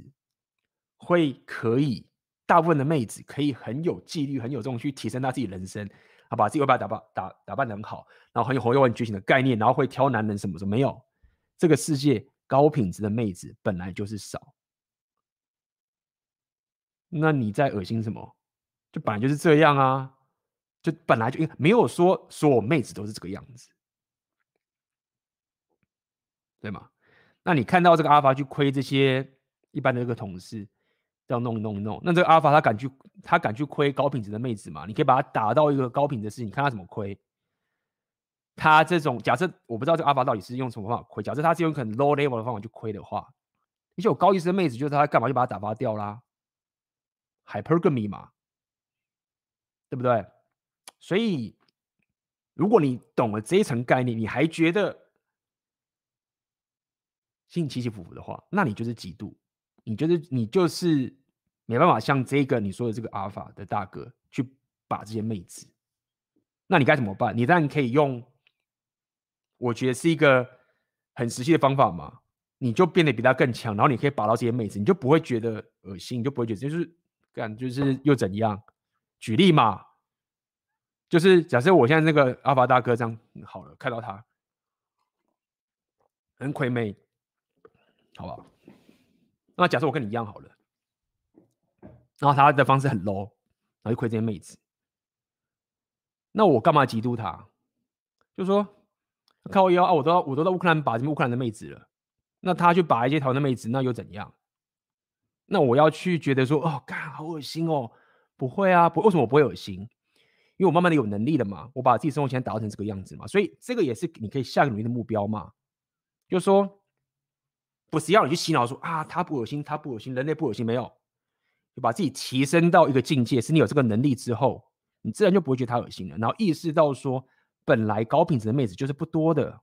会可以，大部分的妹子可以很有纪律、很有这种去提升她自己人生，啊，把自己会把打扮打打扮得很好，然后很有活跃、很觉醒的概念，然后会挑男人什么什么没有？这个世界高品质的妹子本来就是少。那你在恶心什么？就本来就是这样啊，就本来就没有说所有妹子都是这个样子，对吗？那你看到这个阿法去亏这些一般的这个同事，这样弄弄弄，那这个阿法他敢去他敢去亏高品质的妹子吗？你可以把他打到一个高品质的事情，你看他怎么亏。他这种假设我不知道这个阿法到底是用什么方法亏，假设他是用很 low level 的方法去亏的话，而且有高意识的妹子就是他干嘛就把他打发掉啦。Hypergamy 嘛，对不对？所以，如果你懂了这一层概念，你还觉得心起起伏伏的话，那你就是嫉妒，你就是你就是没办法像这个你说的这个阿尔法的大哥去把这些妹子，那你该怎么办？你当然可以用，我觉得是一个很实际的方法嘛，你就变得比他更强，然后你可以把到这些妹子，你就不会觉得恶心，你就不会觉得就是。干就是又怎样？举例嘛，就是假设我现在那个阿法大哥这样好了，看到他很亏妹，好不好？那假设我跟你一样好了，然后他的方式很 low，然后就亏这些妹子，那我干嘛嫉妒他？就说靠我腰啊，我都我都到乌克兰把这乌克兰的妹子了，那他去把一些台湾的妹子，那又怎样？那我要去觉得说，哦，干好恶心哦，不会啊，不，为什么我不会恶心？因为我慢慢的有能力了嘛，我把自己生活圈打造成这个样子嘛，所以这个也是你可以下个努力的目标嘛。就说，不是要你去洗脑说啊，他不恶心，他不恶心，人类不恶心，没有，就把自己提升到一个境界，是你有这个能力之后，你自然就不会觉得他恶心了。然后意识到说，本来高品质的妹子就是不多的，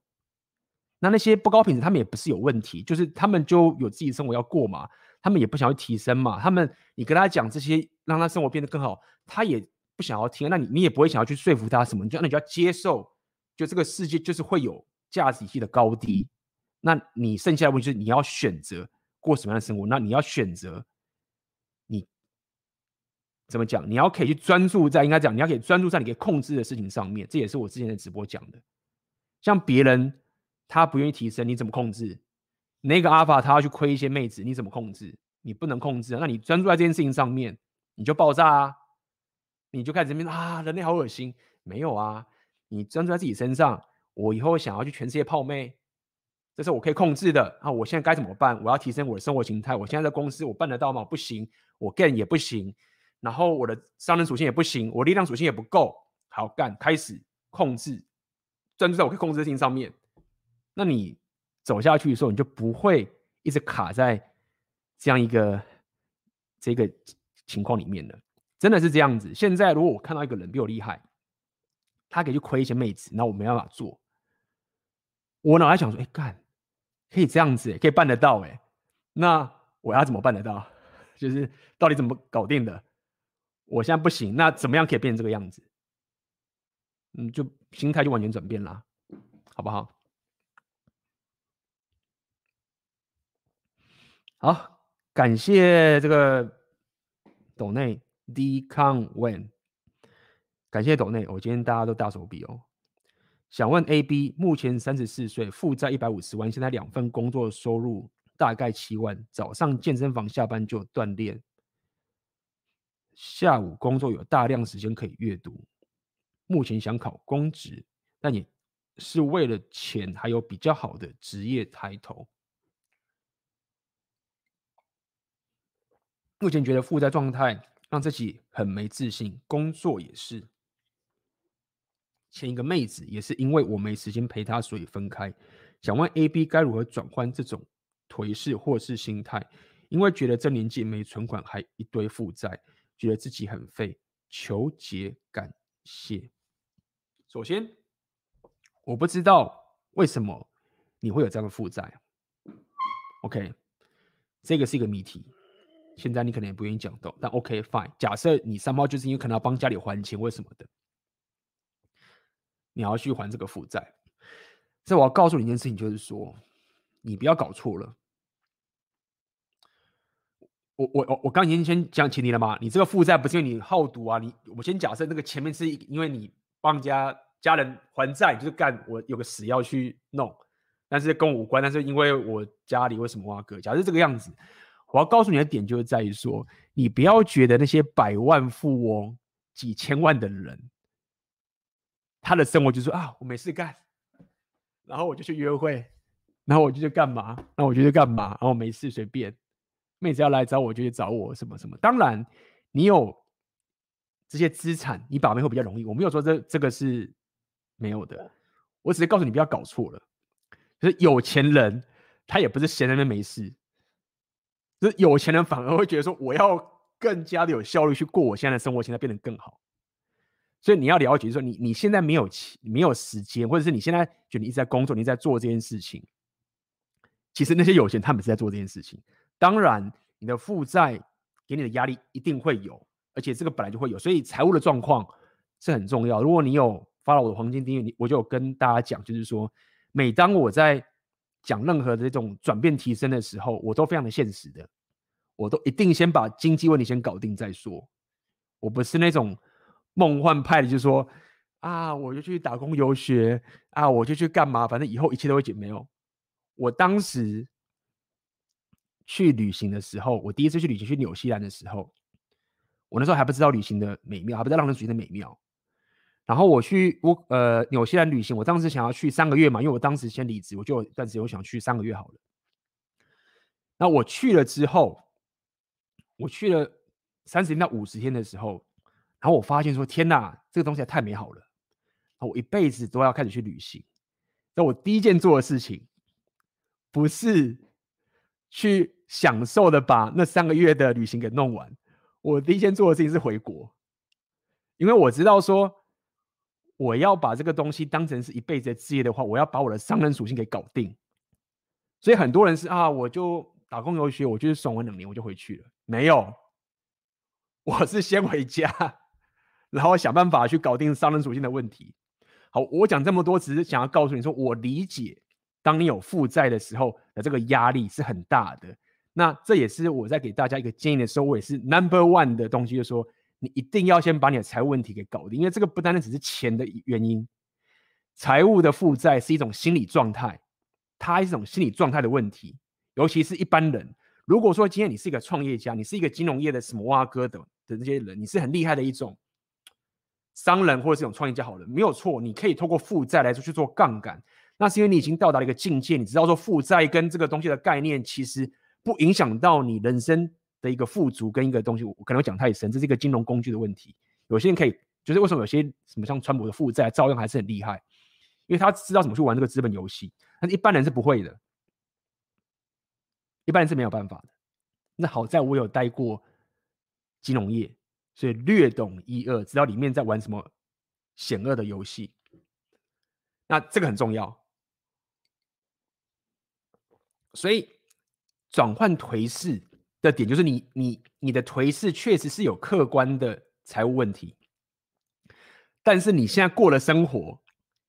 那那些不高品质，他们也不是有问题，就是他们就有自己生活要过嘛。他们也不想要提升嘛，他们你跟他讲这些，让他生活变得更好，他也不想要听。那你你也不会想要去说服他什么，你就那你就要接受，就这个世界就是会有价值体系的高低。那你剩下的问题就是你要选择过什么样的生活。那你要选择你怎么讲？你要可以去专注在应该讲，你要可以专注在你可以控制的事情上面。这也是我之前的直播讲的。像别人他不愿意提升，你怎么控制？那个阿法他要去亏一些妹子，你怎么控制？你不能控制！那你专注在这件事情上面，你就爆炸啊！你就开始这边啊，人类好恶心。没有啊，你专注在自己身上。我以后想要去全世界泡妹，这是我可以控制的啊！我现在该怎么办？我要提升我的生活形态。我现在在公司，我办得到吗？不行，我干也不行。然后我的商人属性也不行，我力量属性也不够。好干，开始控制，专注在我可以控制的事情上面。那你。走下去的时候，你就不会一直卡在这样一个这个情况里面了。真的是这样子。现在如果我看到一个人比我厉害，他可以去亏一些妹子，那我没办法做。我脑袋想说，哎干，可以这样子，可以办得到，哎，那我要怎么办得到？就是到底怎么搞定的？我现在不行，那怎么样可以变成这个样子？嗯，就心态就完全转变了，好不好？好，感谢这个斗内 D 康 Wen，感谢斗内，我今天大家都大手笔哦。想问 AB，目前三十四岁，负债一百五十万，现在两份工作收入大概七万，早上健身房下班就锻炼，下午工作有大量时间可以阅读。目前想考公职，那你是为了钱，还有比较好的职业抬头。目前觉得负债状态让自己很没自信，工作也是。前一个妹子也是因为我没时间陪她，所以分开。想问 AB 该如何转换这种颓势或是心态？因为觉得这年纪没存款，还一堆负债，觉得自己很废。求解感谢。首先，我不知道为什么你会有这样的负债。OK，这个是一个谜题。现在你可能也不愿意讲到，但 OK fine。假设你三猫就是因为可能要帮家里还钱或什么的。你要去还这个负债，所以我要告诉你一件事情，就是说，你不要搞错了。我我我我刚已经先讲前提了嘛，你这个负债不是因为你好赌啊，你我先假设那个前面是因为你帮家家人还债，就是干我有个死要去弄，但是跟我无关，但是因为我家里为什么挖哥，假设这个样子，我要告诉你的点就是在于说，你不要觉得那些百万富翁、几千万的人。他的生活就是说啊，我没事干，然后我就去约会，然后我就去干嘛，然后我就去干嘛，然后我没事随便，妹子要来找我就去找我什么什么。当然，你有这些资产，你把妹会比较容易。我没有说这这个是没有的，我只是告诉你不要搞错了。就是有钱人他也不是闲在那边没事，就是有钱人反而会觉得说我要更加的有效率去过我现在的生活，现在变得更好。所以你要了解，说你你现在没有钱，没有时间，或者是你现在觉得你一直在工作，你在做这件事情。其实那些有钱，他们是在做这件事情。当然，你的负债给你的压力一定会有，而且这个本来就会有。所以财务的状况是很重要。如果你有发了我的黄金订阅，你我就有跟大家讲，就是说，每当我在讲任何的这种转变提升的时候，我都非常的现实的，我都一定先把经济问题先搞定再说。我不是那种。梦幻派的就说啊，我就去打工游学啊，我就去干嘛，反正以后一切都会解。没有，我当时去旅行的时候，我第一次去旅行去纽西兰的时候，我那时候还不知道旅行的美妙，还不知道浪人主义的美妙。然后我去我呃纽西兰旅行，我当时想要去三个月嘛，因为我当时先离职，我就暂时我想去三个月好了。那我去了之后，我去了三十天到五十天的时候。然后我发现说：“天哪，这个东西太美好了！我一辈子都要开始去旅行。那我第一件做的事情，不是去享受的把那三个月的旅行给弄完。我第一件做的事情是回国，因为我知道说，我要把这个东西当成是一辈子的事业的话，我要把我的商人属性给搞定。所以很多人是啊，我就打工游学，我就是爽完两年我就回去了。没有，我是先回家。”然后想办法去搞定商人属性的问题。好，我讲这么多，只是想要告诉你说，我理解，当你有负债的时候的这个压力是很大的。那这也是我在给大家一个建议的时候，我也是 number one 的东西，就是说，你一定要先把你的财务问题给搞定，因为这个不单单只是钱的原因，财务的负债是一种心理状态，它是一种心理状态的问题。尤其是一般人，如果说今天你是一个创业家，你是一个金融业的什么挖哥的的这些人，你是很厉害的一种。商人或者这种创业家，好了，没有错，你可以透过负债来去做杠杆，那是因为你已经到达了一个境界，你知道说负债跟这个东西的概念其实不影响到你人生的一个富足跟一个东西，我可能会讲太深，这是一个金融工具的问题。有些人可以，就是为什么有些什么像川普的负债照样还是很厉害，因为他知道怎么去玩这个资本游戏，但是一般人是不会的，一般人是没有办法的。那好在我有待过金融业。所以略懂一二，知道里面在玩什么险恶的游戏。那这个很重要。所以转换颓势的点，就是你你你的颓势确实是有客观的财务问题，但是你现在过的生活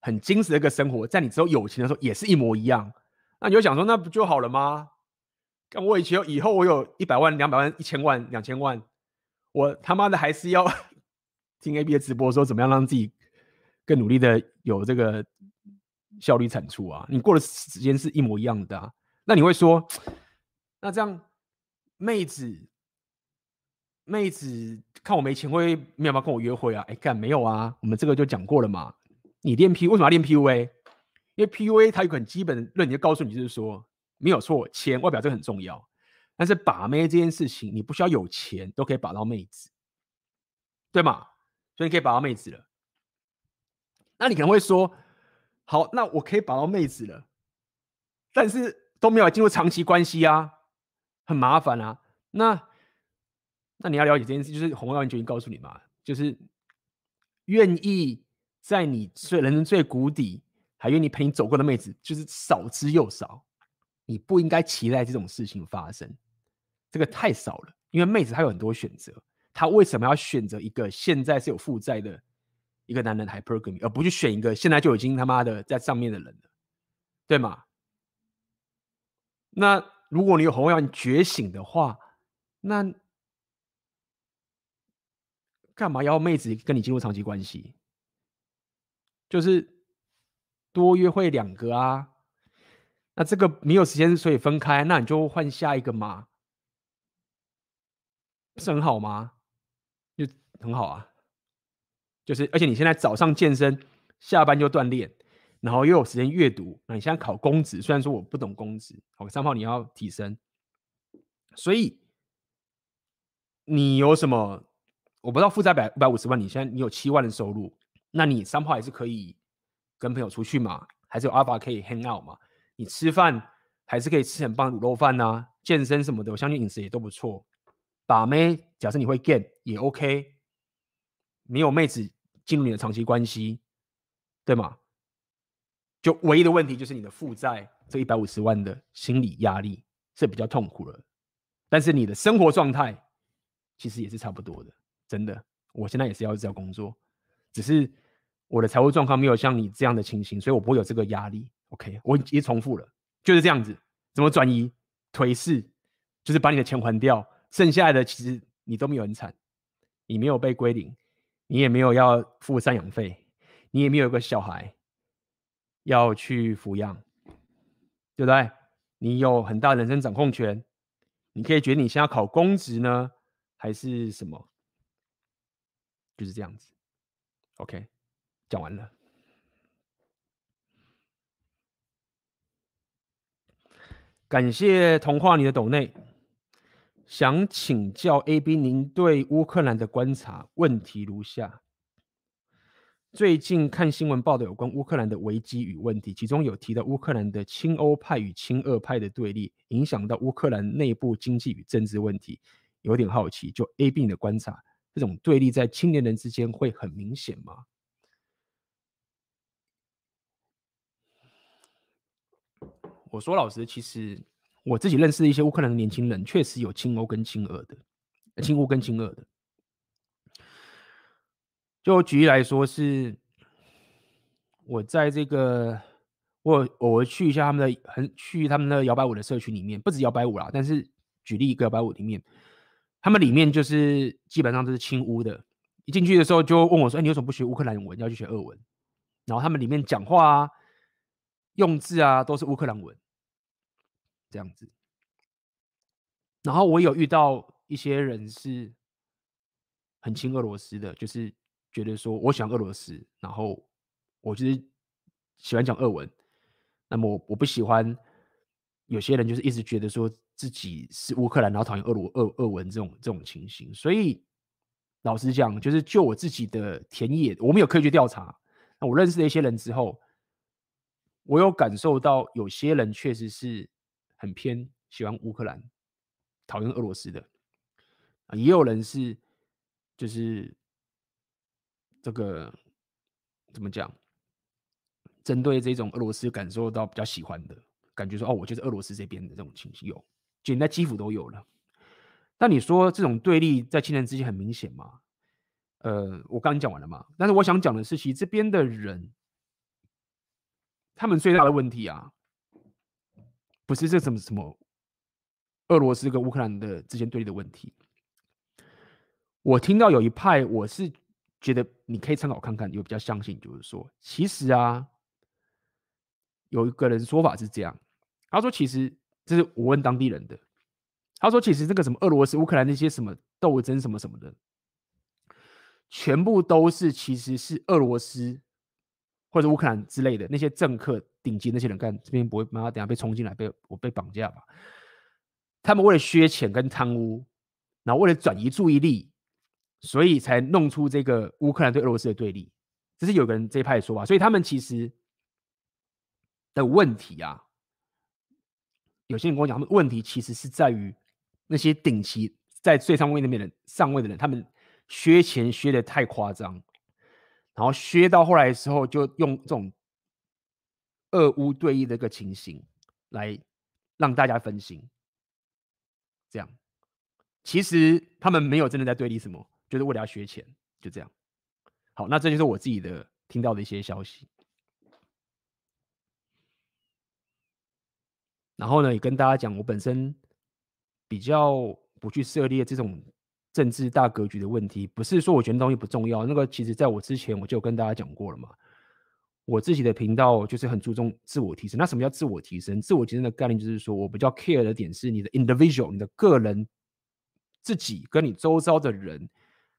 很精实的一个生活，在你之后有钱的时候也是一模一样。那你就想说，那不就好了吗？跟我以前以后我有一百万、两百万、一千万、两千万。我他妈的还是要 听 AB 的直播，说怎么样让自己更努力的有这个效率产出啊？你过的时间是一模一样的啊？那你会说，那这样妹子妹子看我没钱会没有办法跟我约会啊？哎干没有啊？我们这个就讲过了嘛。你练 P 为什么要练 PUA？因为 PUA 它有个很基本的论点，就告诉你就是说没有错，钱外表这个很重要。但是把妹这件事情，你不需要有钱都可以把到妹子，对吗？所以你可以把到妹子了。那你可能会说，好，那我可以把到妹子了，但是都没有进入长期关系啊，很麻烦啊。那那你要了解这件事，就是红药丸决定告诉你嘛，就是愿意在你最人生最谷底，还愿意陪你走过的妹子，就是少之又少。你不应该期待这种事情发生，这个太少了。因为妹子她有很多选择，她为什么要选择一个现在是有负债的一个男人 hypergamy，而不去选一个现在就已经他妈的在上面的人了，对吗？那如果你有红药丸觉醒的话，那干嘛要妹子跟你进入长期关系？就是多约会两个啊。那这个没有时间，所以分开，那你就换下一个嘛，不是很好吗？就很好啊，就是而且你现在早上健身，下班就锻炼，然后又有时间阅读，那你现在考公职，虽然说我不懂公职，好，三炮你要提升，所以你有什么？我不知道负债百五百五十万，你现在你有七万的收入，那你三炮还是可以跟朋友出去嘛，还是有阿法可以 hang out 嘛？你吃饭还是可以吃很棒卤肉饭呐，健身什么的，我相信饮食也都不错。把妹，假设你会 get 也 OK，没有妹子进入你的长期关系，对吗？就唯一的问题就是你的负债这一百五十万的心理压力是比较痛苦了，但是你的生活状态其实也是差不多的，真的。我现在也是要这样工作，只是我的财务状况没有像你这样的情形，所以我不会有这个压力。OK，我已经重复了，就是这样子。怎么转移？颓势就是把你的钱还掉，剩下的其实你都没有很惨，你没有被归零，你也没有要付赡养费，你也没有一个小孩要去抚养，对不对？你有很大人生掌控权，你可以决定你先要考公职呢，还是什么？就是这样子。OK，讲完了。感谢童话你的抖内，想请教 AB，您对乌克兰的观察，问题如下：最近看新闻报道有关乌克兰的危机与问题，其中有提到乌克兰的亲欧派与亲俄派的对立，影响到乌克兰内部经济与政治问题。有点好奇，就 AB 的观察，这种对立在青年人之间会很明显吗？我说老实，其实我自己认识的一些乌克兰的年轻人，确实有亲欧跟亲俄的，亲乌跟亲俄的。就举例来说，是我在这个我偶尔去一下他们的，很去他们的摇摆舞的社区里面，不止摇摆舞啦，但是举例一个摇摆舞里面，他们里面就是基本上都是亲乌的。一进去的时候就问我说：“哎，你为什么不学乌克兰文，要去学俄文？”然后他们里面讲话啊、用字啊，都是乌克兰文。这样子，然后我有遇到一些人是很亲俄罗斯的，就是觉得说我喜欢俄罗斯，然后我就是喜欢讲俄文。那么我不喜欢有些人就是一直觉得说自己是乌克兰，然后讨厌俄罗俄俄文这种这种情形。所以老实讲，就是就我自己的田野，我们有科学调查。那我认识了一些人之后，我有感受到有些人确实是。很偏喜欢乌克兰，讨厌俄罗斯的，也有人是就是这个怎么讲？针对这种俄罗斯感受到比较喜欢的感觉说，哦，我就是俄罗斯这边的这种情绪有，就连在基辅都有了。那你说这种对立在青年之间很明显吗？呃，我刚刚讲完了嘛。但是我想讲的是，其实这边的人，他们最大的问题啊。不是这什么什么，俄罗斯跟乌克兰的之间对立的问题。我听到有一派，我是觉得你可以参考看看，有比较相信，就是说，其实啊，有一个人说法是这样，他说其实这是我问当地人的，他说其实这个什么俄罗斯、乌克兰那些什么斗争什么什么的，全部都是其实是俄罗斯或者乌克兰之类的那些政客。顶级那些人干这边不会，妈妈等下被冲进来被我被绑架吧？他们为了削钱跟贪污，然后为了转移注意力，所以才弄出这个乌克兰对俄罗斯的对立。这是有个人这一派的说法，所以他们其实的问题啊，有些人跟我讲，他们问题其实是在于那些顶级在最上位那边的上位的人，他们削钱削的太夸张，然后削到后来的时候，就用这种俄乌对立的一个情形来让大家分心。这样，其实他们没有真的在对立什么，就是为了要学钱，就这样。好，那这就是我自己的听到的一些消息。然后呢，也跟大家讲，我本身比较不去涉猎这种政治大格局的问题，不是说我觉得东西不重要。那个其实在我之前我就跟大家讲过了嘛。我自己的频道就是很注重自我提升。那什么叫自我提升？自我提升的概念就是说我比较 care 的点是你的 individual，你的个人自己跟你周遭的人。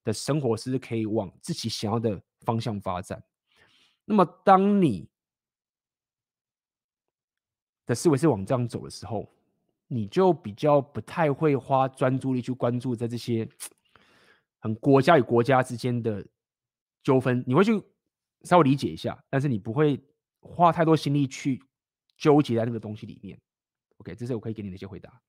的生活是可以往自己想要的方向发展。那么，当你的思维是往这样走的时候，你就比较不太会花专注力去关注在这些很国家与国家之间的纠纷。你会去稍微理解一下，但是你不会花太多心力去纠结在那个东西里面。OK，这是我可以给你的一些回答。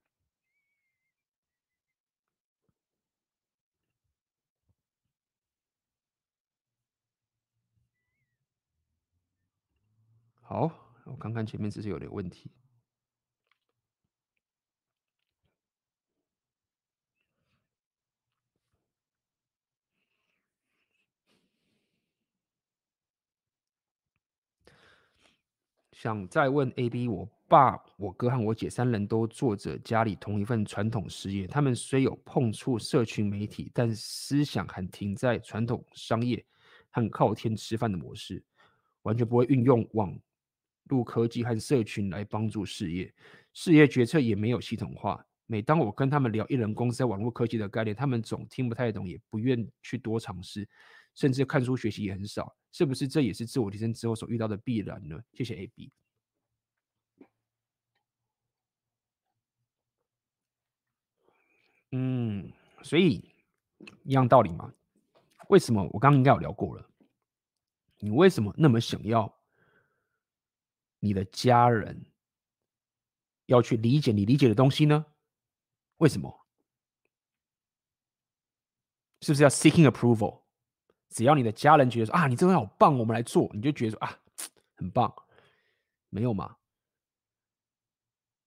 好，我看看前面是不是有点问题。想再问 AB，我爸、我哥和我姐三人都做着家里同一份传统事业，他们虽有碰触社群媒体，但思想还停在传统商业和靠天吃饭的模式，完全不会运用网入科技和社群来帮助事业，事业决策也没有系统化。每当我跟他们聊一人公司在网络科技的概念，他们总听不太懂，也不愿去多尝试，甚至看书学习也很少。是不是这也是自我提升之后所遇到的必然呢？谢谢 AB。嗯，所以一样道理嘛。为什么我刚刚应该有聊过了？你为什么那么想要？你的家人要去理解你理解的东西呢？为什么？是不是要 seeking approval？只要你的家人觉得说啊，你这东西好棒，我们来做，你就觉得说啊，很棒，没有吗？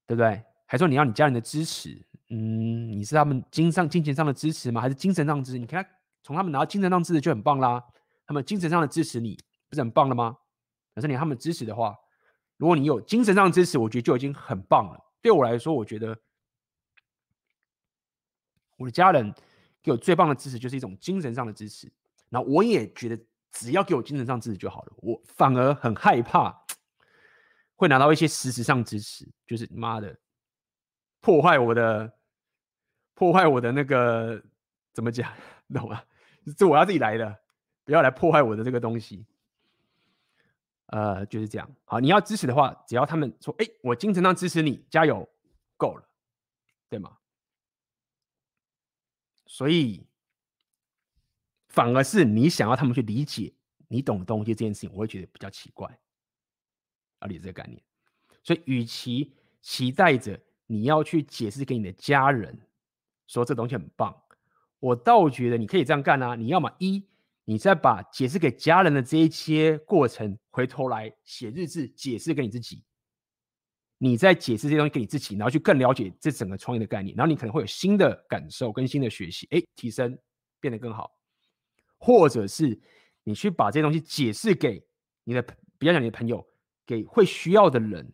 对不对？还说你要你家人的支持，嗯，你是他们经上金钱上的支持吗？还是精神上的支持？你看从他们拿到精神上的支持就很棒啦，他们精神上的支持你不是很棒了吗？可是你他们支持的话。如果你有精神上支持，我觉得就已经很棒了。对我来说，我觉得我的家人给我最棒的支持就是一种精神上的支持。那我也觉得，只要给我精神上支持就好了。我反而很害怕会拿到一些实质上支持，就是妈的破坏我的破坏我的那个怎么讲，懂吗？这我要自己来的，不要来破坏我的这个东西。呃，就是这样。好，你要支持的话，只要他们说：“哎，我精神上支持你，加油，够了，对吗？”所以，反而是你想要他们去理解你懂的东西这件事情，我会觉得比较奇怪。啊，理解这个概念。所以，与其期待着你要去解释给你的家人说这东西很棒，我倒觉得你可以这样干啊。你要么一。你再把解释给家人的这一些过程，回头来写日志解释给你自己，你再解释这些东西给你自己，然后去更了解这整个创业的概念，然后你可能会有新的感受跟新的学习，哎，提升变得更好，或者是你去把这些东西解释给你的，比较讲你的朋友，给会需要的人，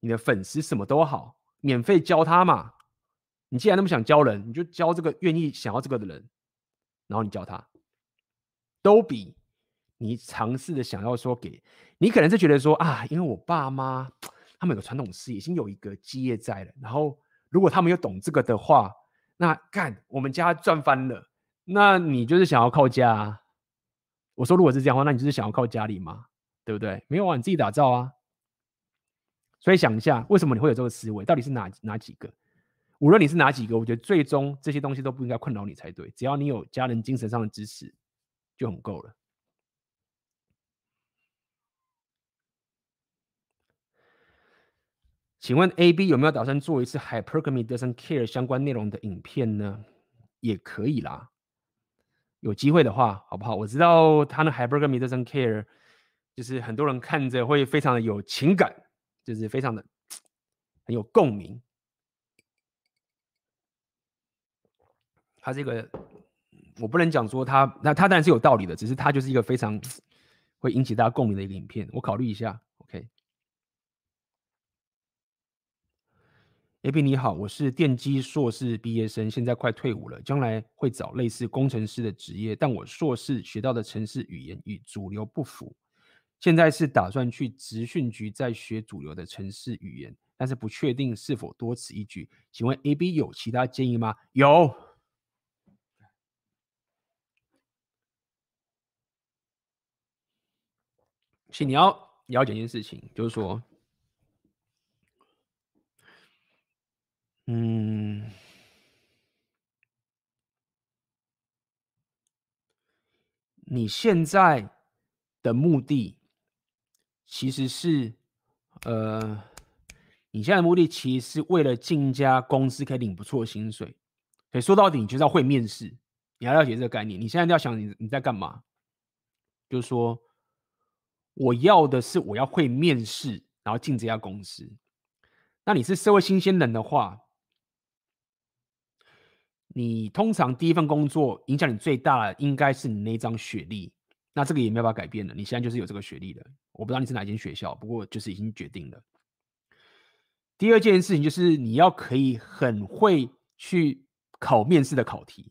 你的粉丝什么都好，免费教他嘛。你既然那么想教人，你就教这个愿意想要这个的人，然后你教他。都比你尝试的想要说给你，可能是觉得说啊，因为我爸妈他们有个传统事业，已经有一个基业在了。然后如果他们又懂这个的话，那干我们家赚翻了。那你就是想要靠家？我说如果是这样的话，那你就是想要靠家里吗？对不对？没有啊，你自己打造啊。所以想一下，为什么你会有这个思维？到底是哪哪几个？无论你是哪几个，我觉得最终这些东西都不应该困扰你才对。只要你有家人精神上的支持，就很够了。请问 AB 有没有打算做一次 Hypergamy doesn't care 相关内容的影片呢？也可以啦，有机会的话，好不好？我知道他的 Hypergamy doesn't care，就是很多人看着会非常的有情感，就是非常的很有共鸣。他这个我不能讲说他，那他当然是有道理的，只是他就是一个非常会引起大家共鸣的一个影片，我考虑一下。，OK。A B 你好，我是电机硕士毕业生，现在快退伍了，将来会找类似工程师的职业，但我硕士学到的城市语言与主流不符，现在是打算去职训局再学主流的城市语言，但是不确定是否多此一举，请问 A.B. 有其他建议吗？有，请你要了解一件事情，就是说。嗯，你现在的目的其实是，呃，你现在的目的其实是为了进一家公司可以领不错的薪水。所以说到底，你就是要会面试，你要了解这个概念。你现在要想你你在干嘛？就是说，我要的是我要会面试，然后进这家公司。那你是社会新鲜人的话。你通常第一份工作影响你最大的应该是你那张学历，那这个也没办法改变了。你现在就是有这个学历了，我不知道你是哪间学校，不过就是已经决定了。第二件事情就是你要可以很会去考面试的考题。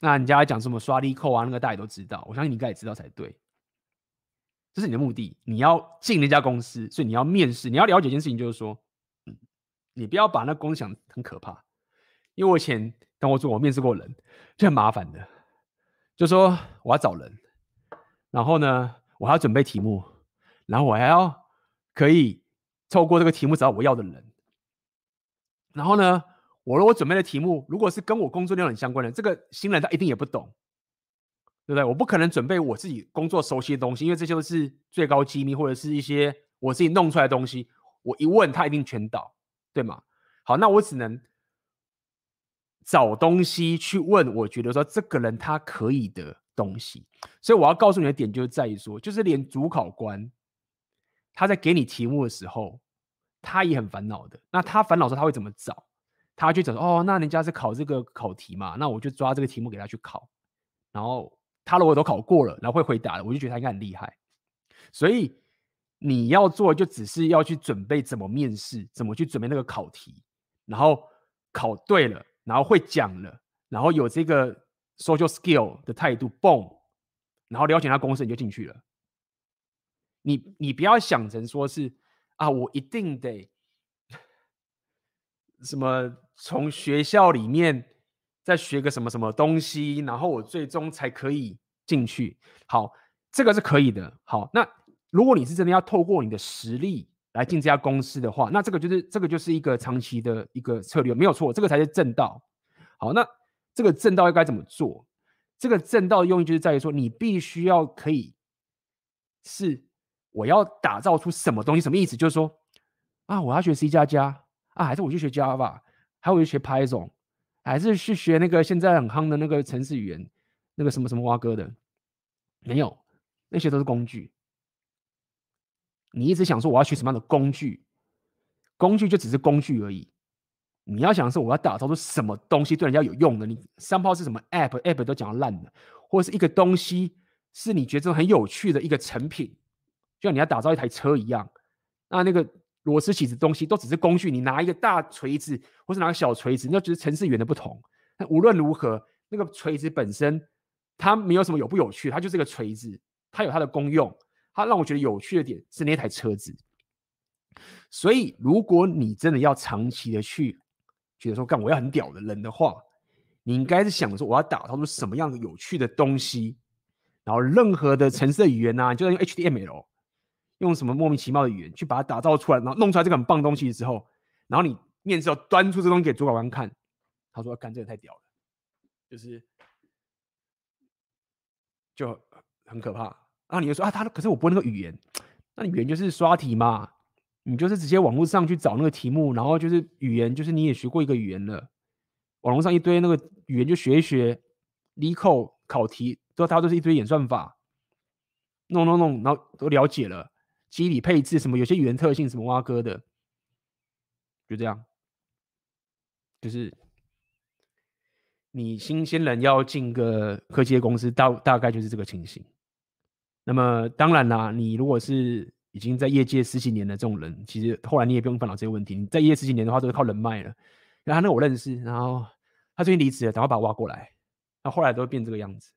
那人家讲什么刷力扣啊，那个大家都知道，我相信你应该也知道才对。这是你的目的，你要进那家公司，所以你要面试，你要了解一件事情，就是说，你不要把那公司想很可怕。因为我以前当我做，我面试过人，就很麻烦的，就说我要找人，然后呢，我还要准备题目，然后我还要可以透过这个题目找到我要的人，然后呢，我如果准备的题目如果是跟我工作内容很相关的，这个新人他一定也不懂，对不对？我不可能准备我自己工作熟悉的东西，因为这些都是最高机密或者是一些我自己弄出来的东西，我一问他一定全倒，对吗？好，那我只能。找东西去问，我觉得说这个人他可以的东西，所以我要告诉你的点就是在于说，就是连主考官他在给你题目的时候，他也很烦恼的。那他烦恼说他会怎么找？他就讲说哦，那人家是考这个考题嘛，那我就抓这个题目给他去考。然后他如果都考过了，然后会回答了，我就觉得他应该很厉害。所以你要做就只是要去准备怎么面试，怎么去准备那个考题，然后考对了。然后会讲了，然后有这个 social skill 的态度，嘣，然后了解他公司，你就进去了。你你不要想成说是啊，我一定得 什么从学校里面再学个什么什么东西，然后我最终才可以进去。好，这个是可以的。好，那如果你是真的要透过你的实力。来进这家公司的话，那这个就是这个就是一个长期的一个策略，没有错，这个才是正道。好，那这个正道应该怎么做？这个正道的用意就是在于说，你必须要可以是我要打造出什么东西，什么意思？就是说啊，我要学 C 加加啊，还是我去学 Java，还是我去学 Python，还是去学那个现在很夯的那个程式语言，那个什么什么蛙哥的？没有，那些都是工具。你一直想说我要学什么样的工具，工具就只是工具而已。你要想的是我要打造出什么东西对人家有用的。你三炮是什么 app，app 都讲烂的，或者是一个东西是你觉得很有趣的一个成品，就像你要打造一台车一样。那那个螺丝起子东西都只是工具，你拿一个大锤子或是拿个小锤子，那只是程式语言的不同。那无论如何，那个锤子本身它没有什么有不有趣，它就是个锤子，它有它的功用。它让我觉得有趣的点是那台车子，所以如果你真的要长期的去觉得说干我要很屌的人的话，你应该是想说我要打造出什么样的有趣的东西，然后任何的程式语言啊，就用 HTML，用什么莫名其妙的语言去把它打造出来，然后弄出来这个很棒东西之后，然后你面试后端出这东西给主管官看，他说：“干这个太屌了，就是就很可怕。”然后你就说：“啊，他可是我不会那个语言，那你语言就是刷题嘛，你就是直接网络上去找那个题目，然后就是语言，就是你也学过一个语言了，网络上一堆那个语言就学一学离口考题都它都是一堆演算法，弄弄弄，然后都了解了，机理配置什么，有些语言特性什么挖哥的，就这样。”就是你新鲜人要进个科技公司，大大概就是这个情形。那么当然啦，你如果是已经在业界十几年的这种人，其实后来你也不用烦恼这些问题。你在业界十几年的话，都是靠人脉了。然后那我认识，然后他最近离职了，赶快把我挖过来。那，后来都会变这个样子。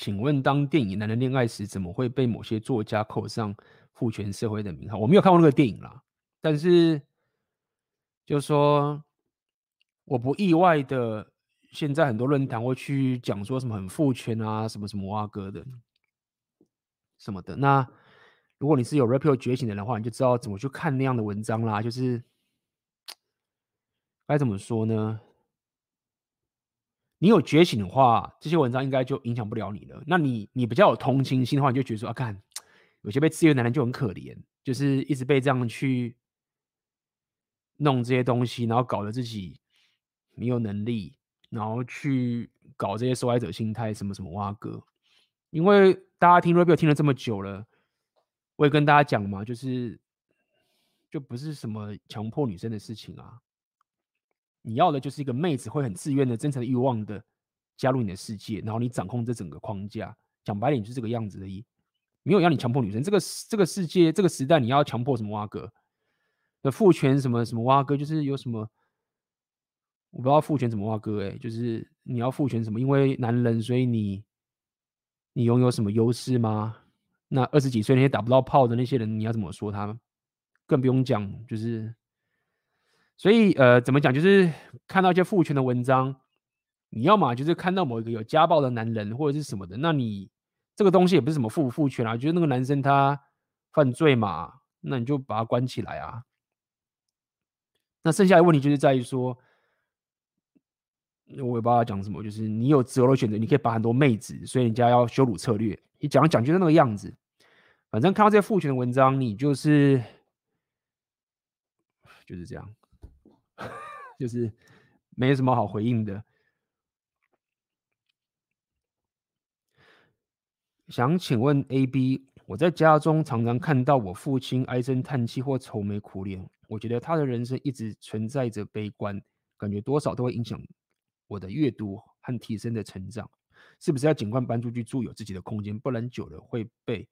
请问，当电影《男人恋爱时》怎么会被某些作家扣上父权社会的名号？我没有看过那个电影啦，但是就是说，我不意外的，现在很多论坛会去讲说什么很父权啊，什么什么哇哥的，什么的。那如果你是有 Red Pill 觉醒的人的话，你就知道怎么去看那样的文章啦。就是该怎么说呢？你有觉醒的话，这些文章应该就影响不了你了。那你你比较有同情心的话，你就觉得说啊，看有些被制约的男人就很可怜，就是一直被这样去弄这些东西，然后搞得自己没有能力，然后去搞这些受害者心态，什么什么哇哥。因为大家听 Red Pill 听了这么久了，我也跟大家讲嘛，就是就不是什么强迫女生的事情啊。你要的就是一个妹子会很自愿的、真诚的欲望的加入你的世界，然后你掌控这整个框架。讲白点就是这个样子而已，没有要你强迫女生。这个这个世界这个时代，你要强迫什么挖哥的父权什么什么挖哥，就是有什么我不知道父权怎么挖哥哎，就是你要父权什么？因为男人，所以你你拥有什么优势吗？那二十几岁那些打不到炮的那些人，你要怎么说他们？更不用讲，就是。所以，呃，怎么讲？就是看到一些父权的文章，你要么就是看到某一个有家暴的男人或者是什么的，那你这个东西也不是什么父父权啊，就是那个男生他犯罪嘛，那你就把他关起来啊。那剩下的问题就是在于说，我也不知道讲什么，就是你有自由的选择，你可以把很多妹子，所以人家要羞辱策略，你讲讲就是那个样子。反正看到这些父权的文章，你就是就是这样。就是没什么好回应的。想请问 AB，我在家中常常看到我父亲唉声叹气或愁眉苦脸，我觉得他的人生一直存在着悲观，感觉多少都会影响我的阅读和提升的成长。是不是要尽快搬出去住，有自己的空间，不然久了会被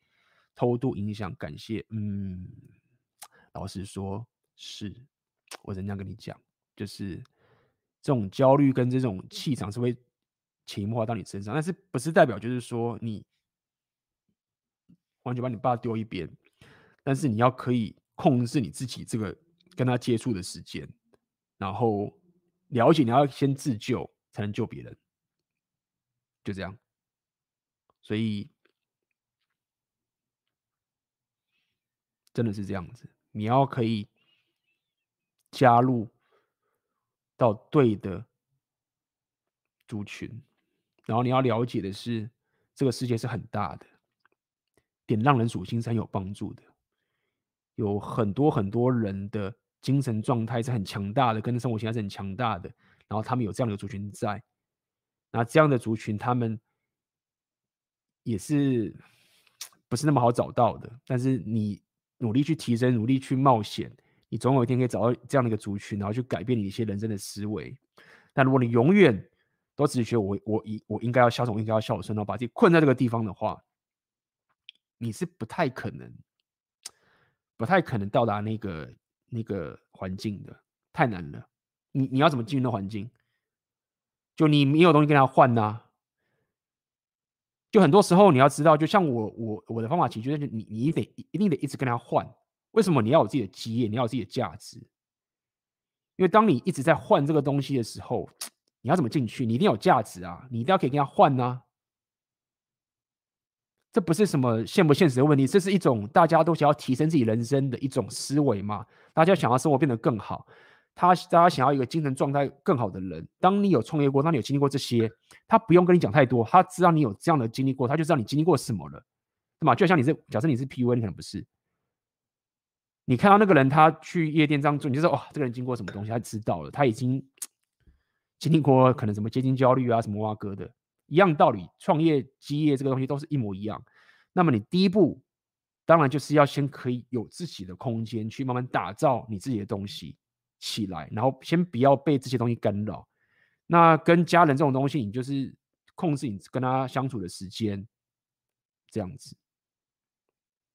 偷渡影响？感谢。嗯，老实说，是我怎样跟你讲。就是这种焦虑跟这种气场是会潜移默化到你身上，但是不是代表就是说你完全把你爸丢一边，但是你要可以控制你自己这个跟他接触的时间，然后了解你要先自救才能救别人，就这样。所以真的是这样子，你要可以加入。到对的族群，然后你要了解的是，这个世界是很大的，点让人属性是很有帮助的。有很多很多人的精神状态是很强大的，跟生活形态是很强大的，然后他们有这样的族群在，那这样的族群他们也是不是那么好找到的，但是你努力去提升，努力去冒险。你总有一天可以找到这样的一个族群，然后去改变你一些人生的思维。但如果你永远都只是觉得我我应我应该要孝顺，应该要孝顺，然后把自己困在这个地方的话，你是不太可能，不太可能到达那个那个环境的，太难了。你你要怎么进入那环境？就你没有东西跟他换呐、就很多时候你要知道，就像我我我的方法其实就是你你得一定得一直跟他换。为什么你要有自己的基业？你要有自己的价值？因为当你一直在换这个东西的时候，你要怎么进去？你一定有价值啊！你一定要可以跟他换呢、这不是什么现不现实的问题，这是一种大家都想要提升自己人生的一种思维嘛。大家想要生活变得更好，他大家想要一个精神状态更好的人。当你有创业过，当你有经历过这些，他不用跟你讲太多，他知道你有这样的经历过，他就知道你经历过什么了，对吗？就像你是假设你是 PUA，你可能不是。你看到那个人，他去夜店这样做，你就说哇，这个人经过什么东西？他知道了，他已经经历过可能什么接近焦虑啊，什么挖哥的。一样道理，创业、基业这个东西都是一模一样。那么你第一步，当然就是要先可以有自己的空间，去慢慢打造你自己的东西起来，然后先不要被这些东西干扰。那跟家人这种东西，你就是控制你跟他相处的时间，这样子，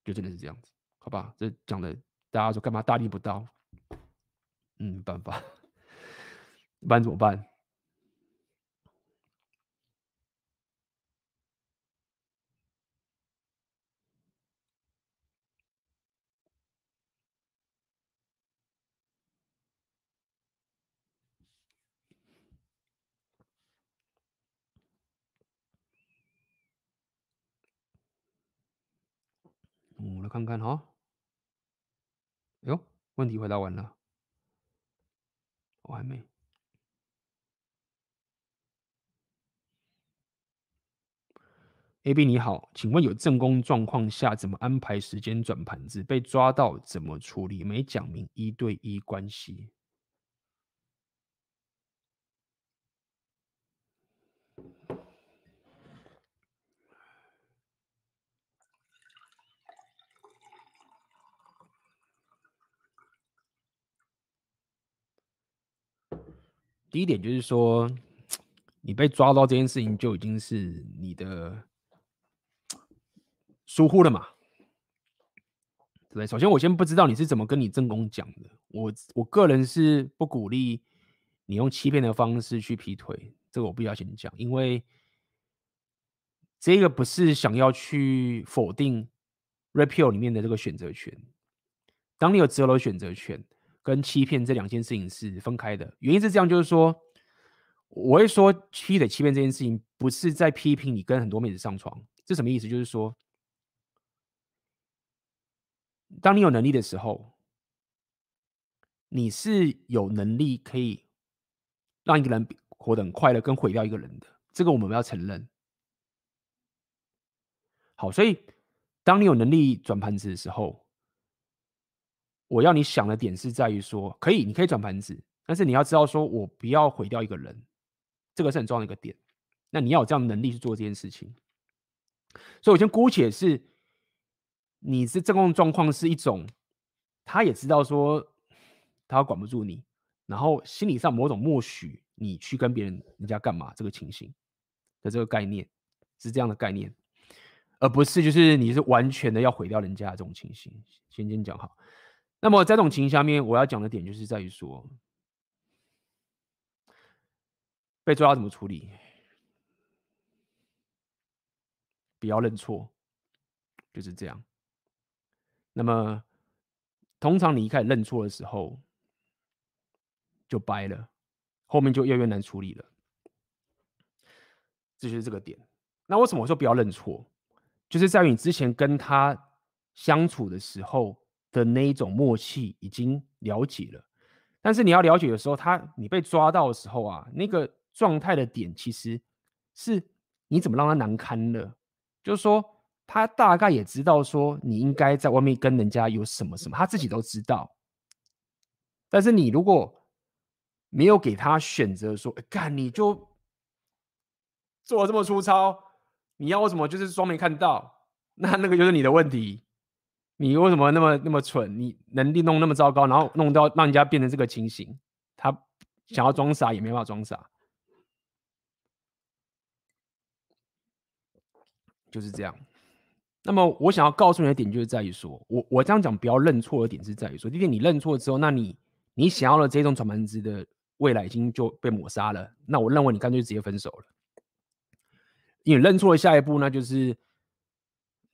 就真的是这样子，好吧？这讲的大家说干嘛大逆不道？嗯，没办法，不然怎么办？我来看看哈，哟，问题回答完了，我还没。AB 你好，请问有正宫状况下怎么安排时间转盘子？被抓到怎么处理？没讲明一对一关系。第一点就是说，你被抓到这件事情就已经是你的疏忽了嘛，对？首先，我先不知道你是怎么跟你正宫讲的。我我个人是不鼓励你用欺骗的方式去劈腿，这个我必须要先讲，因为这个不是想要去否定 repeal 里面的这个选择权。当你有择偶选择权。跟欺骗这两件事情是分开的，原因是这样，就是说，我会说欺的欺骗这件事情，不是在批评你跟很多妹子上床，这什么意思？就是说，当你有能力的时候，你是有能力可以让一个人活得很快乐，跟毁掉一个人的，这个我们要承认。好，所以当你有能力转盘子的时候。我要你想的点是在于说，可以，你可以转盘子，但是你要知道，说我不要毁掉一个人，这个是很重要的一个点。那你要有这样的能力去做这件事情。所以我先姑且是，你是这种状况是一种，他也知道说他管不住你，然后心理上某种默许你去跟别人人家干嘛这个情形的这个概念是这样的概念，而不是就是你是完全的要毁掉人家的这种情形。先先讲好。那么在这种情形下面，我要讲的点就是在于说，被抓到怎么处理，不要认错，就是这样。那么通常你一开始认错的时候，就掰了，后面就越越难处理了。这就是这个点。那为什么我说不要认错？就是在于你之前跟他相处的时候。的那一种默契已经了解了，但是你要了解的时候，他你被抓到的时候啊，那个状态的点其实是你怎么让他难堪了，就是说他大概也知道说你应该在外面跟人家有什么什么，他自己都知道。但是你如果没有给他选择说，干、你就做的这么粗糙，你要我怎么就是装没看到？那那个就是你的问题。你为什么那么那么蠢？你能力弄那么糟糕，然后弄到让人家变成这个情形，他想要装傻也没办法装傻，就是这样。那么我想要告诉你的点，就是在于说，我我这样讲不要认错的点是在于说，第一点你认错之后，那你你想要的这种转盘子的未来已经就被抹杀了。那我认为你干脆直接分手了，因为认错的下一步，那就是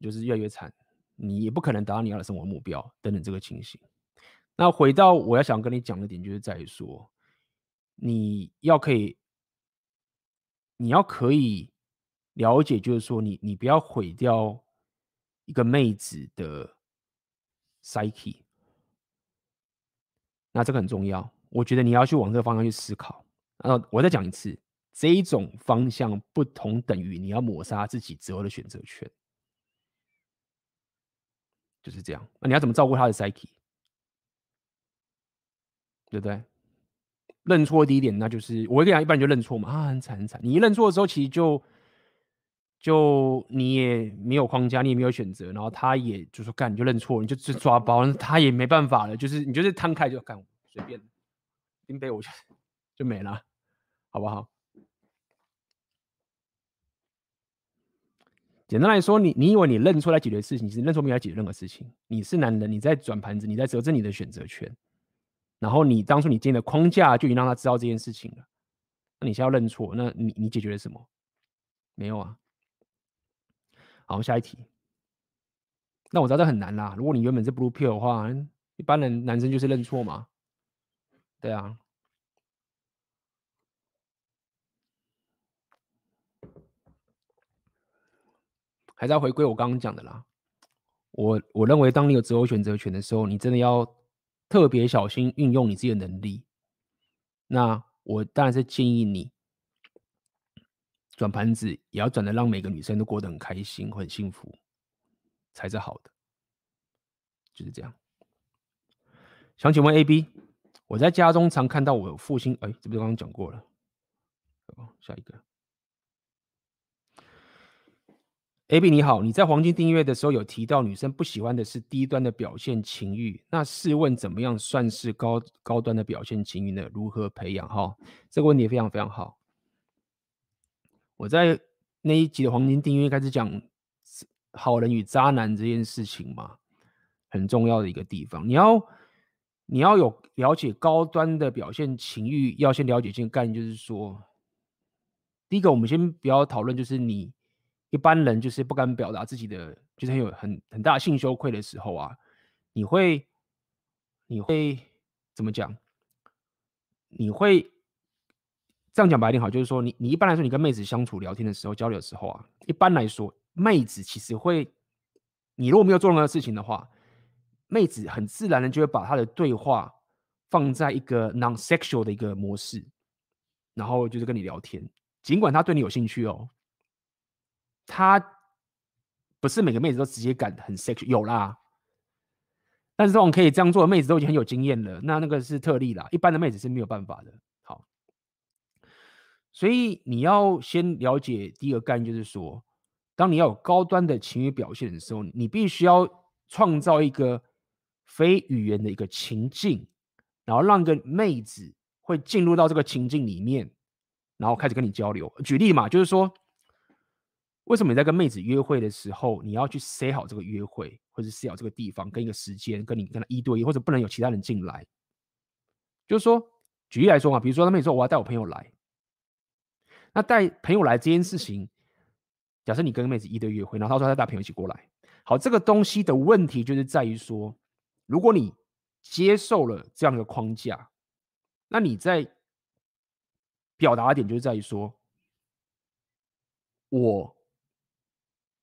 就是越来越惨，你也不可能达到你要的生活目标等等这个情形。那回到我要想跟你讲的点，就是在于说，你要可以，你要可以了解，就是说你，你你不要毁掉一个妹子的 psyche。那这个很重要，我觉得你要去往这个方向去思考。然后我再讲一次，这一种方向不同等于你要抹杀自己择偶的选择权，就是这样。那你要怎么照顾他的 psyche？对不对？认错第一点，那就是我会跟你讲，一般人就认错嘛，啊，很惨很惨。你一认错的时候，其实就就你也没有框架，你也没有选择，然后他也就说干，你就认错，你就去抓包，他也没办法了，就是你就是摊开就干，随便，拎杯我就 就没了，好不好？简单来说，你你以为你认错来解决事情，其实认错没有来解决任何事情。你是男人，你在转盘子，你在折正你的选择权。然后你当初你建的框架就已经让他知道这件事情了，那你现在要认错，那你你解决了什么？没有啊。好，下一题。那我知道这很难啦。如果你原本是 blue pill 的话，一般人男生就是认错嘛。对啊。还是要回归我刚刚讲的啦。我我认为，当你有择偶选择权的时候，你真的要。特别小心运用你自己的能力。那我当然是建议你转盘子，也要转的让每个女生都过得很开心、很幸福，才是好的。就是这样。想请问 AB，我在家中常看到我父亲，哎，这不是刚刚讲过了？下一个。AB 你好，你在黄金订阅的时候有提到女生不喜欢的是低端的表现情欲，那试问怎么样算是高高端的表现情欲呢？如何培养？哈，这个问题非常非常好。我在那一集的黄金订阅开始讲好人与渣男这件事情嘛，很重要的一个地方，你要你要有了解高端的表现情欲，要先了解这个概念，就是说，第一个我们先不要讨论，就是你。一般人就是不敢表达自己的，就是很有很很大性羞愧的时候啊，你会你会怎么讲？你会这样讲白一点好，就是说你你一般来说你跟妹子相处聊天的时候交流的时候啊，一般来说妹子其实会，你如果没有做任何事情的话，妹子很自然的就会把她的对话放在一个 non-sexual 的一个模式，然后就是跟你聊天，尽管她对你有兴趣哦。他不是每个妹子都直接敢很 sexy，有啦，但是这种可以这样做的妹子都已经很有经验了，那那个是特例啦，一般的妹子是没有办法的。好，所以你要先了解第一个概念，就是说，当你要有高端的情欲表现的时候，你必须要创造一个非语言的一个情境，然后让个妹子会进入到这个情境里面，然后开始跟你交流。举例嘛，就是说。为什么你在跟妹子约会的时候，你要去塞好这个约会，或者塞好这个地方，跟一个时间，跟你跟他一对一，或者不能有其他人进来？就是说，举例来说嘛，比如说他妹子说我要带我朋友来，那带朋友来这件事情，假设你跟妹子一对一约会，然后他说他带朋友一起过来，好，这个东西的问题就是在于说，如果你接受了这样的框架，那你在表达的点就是在于说，我。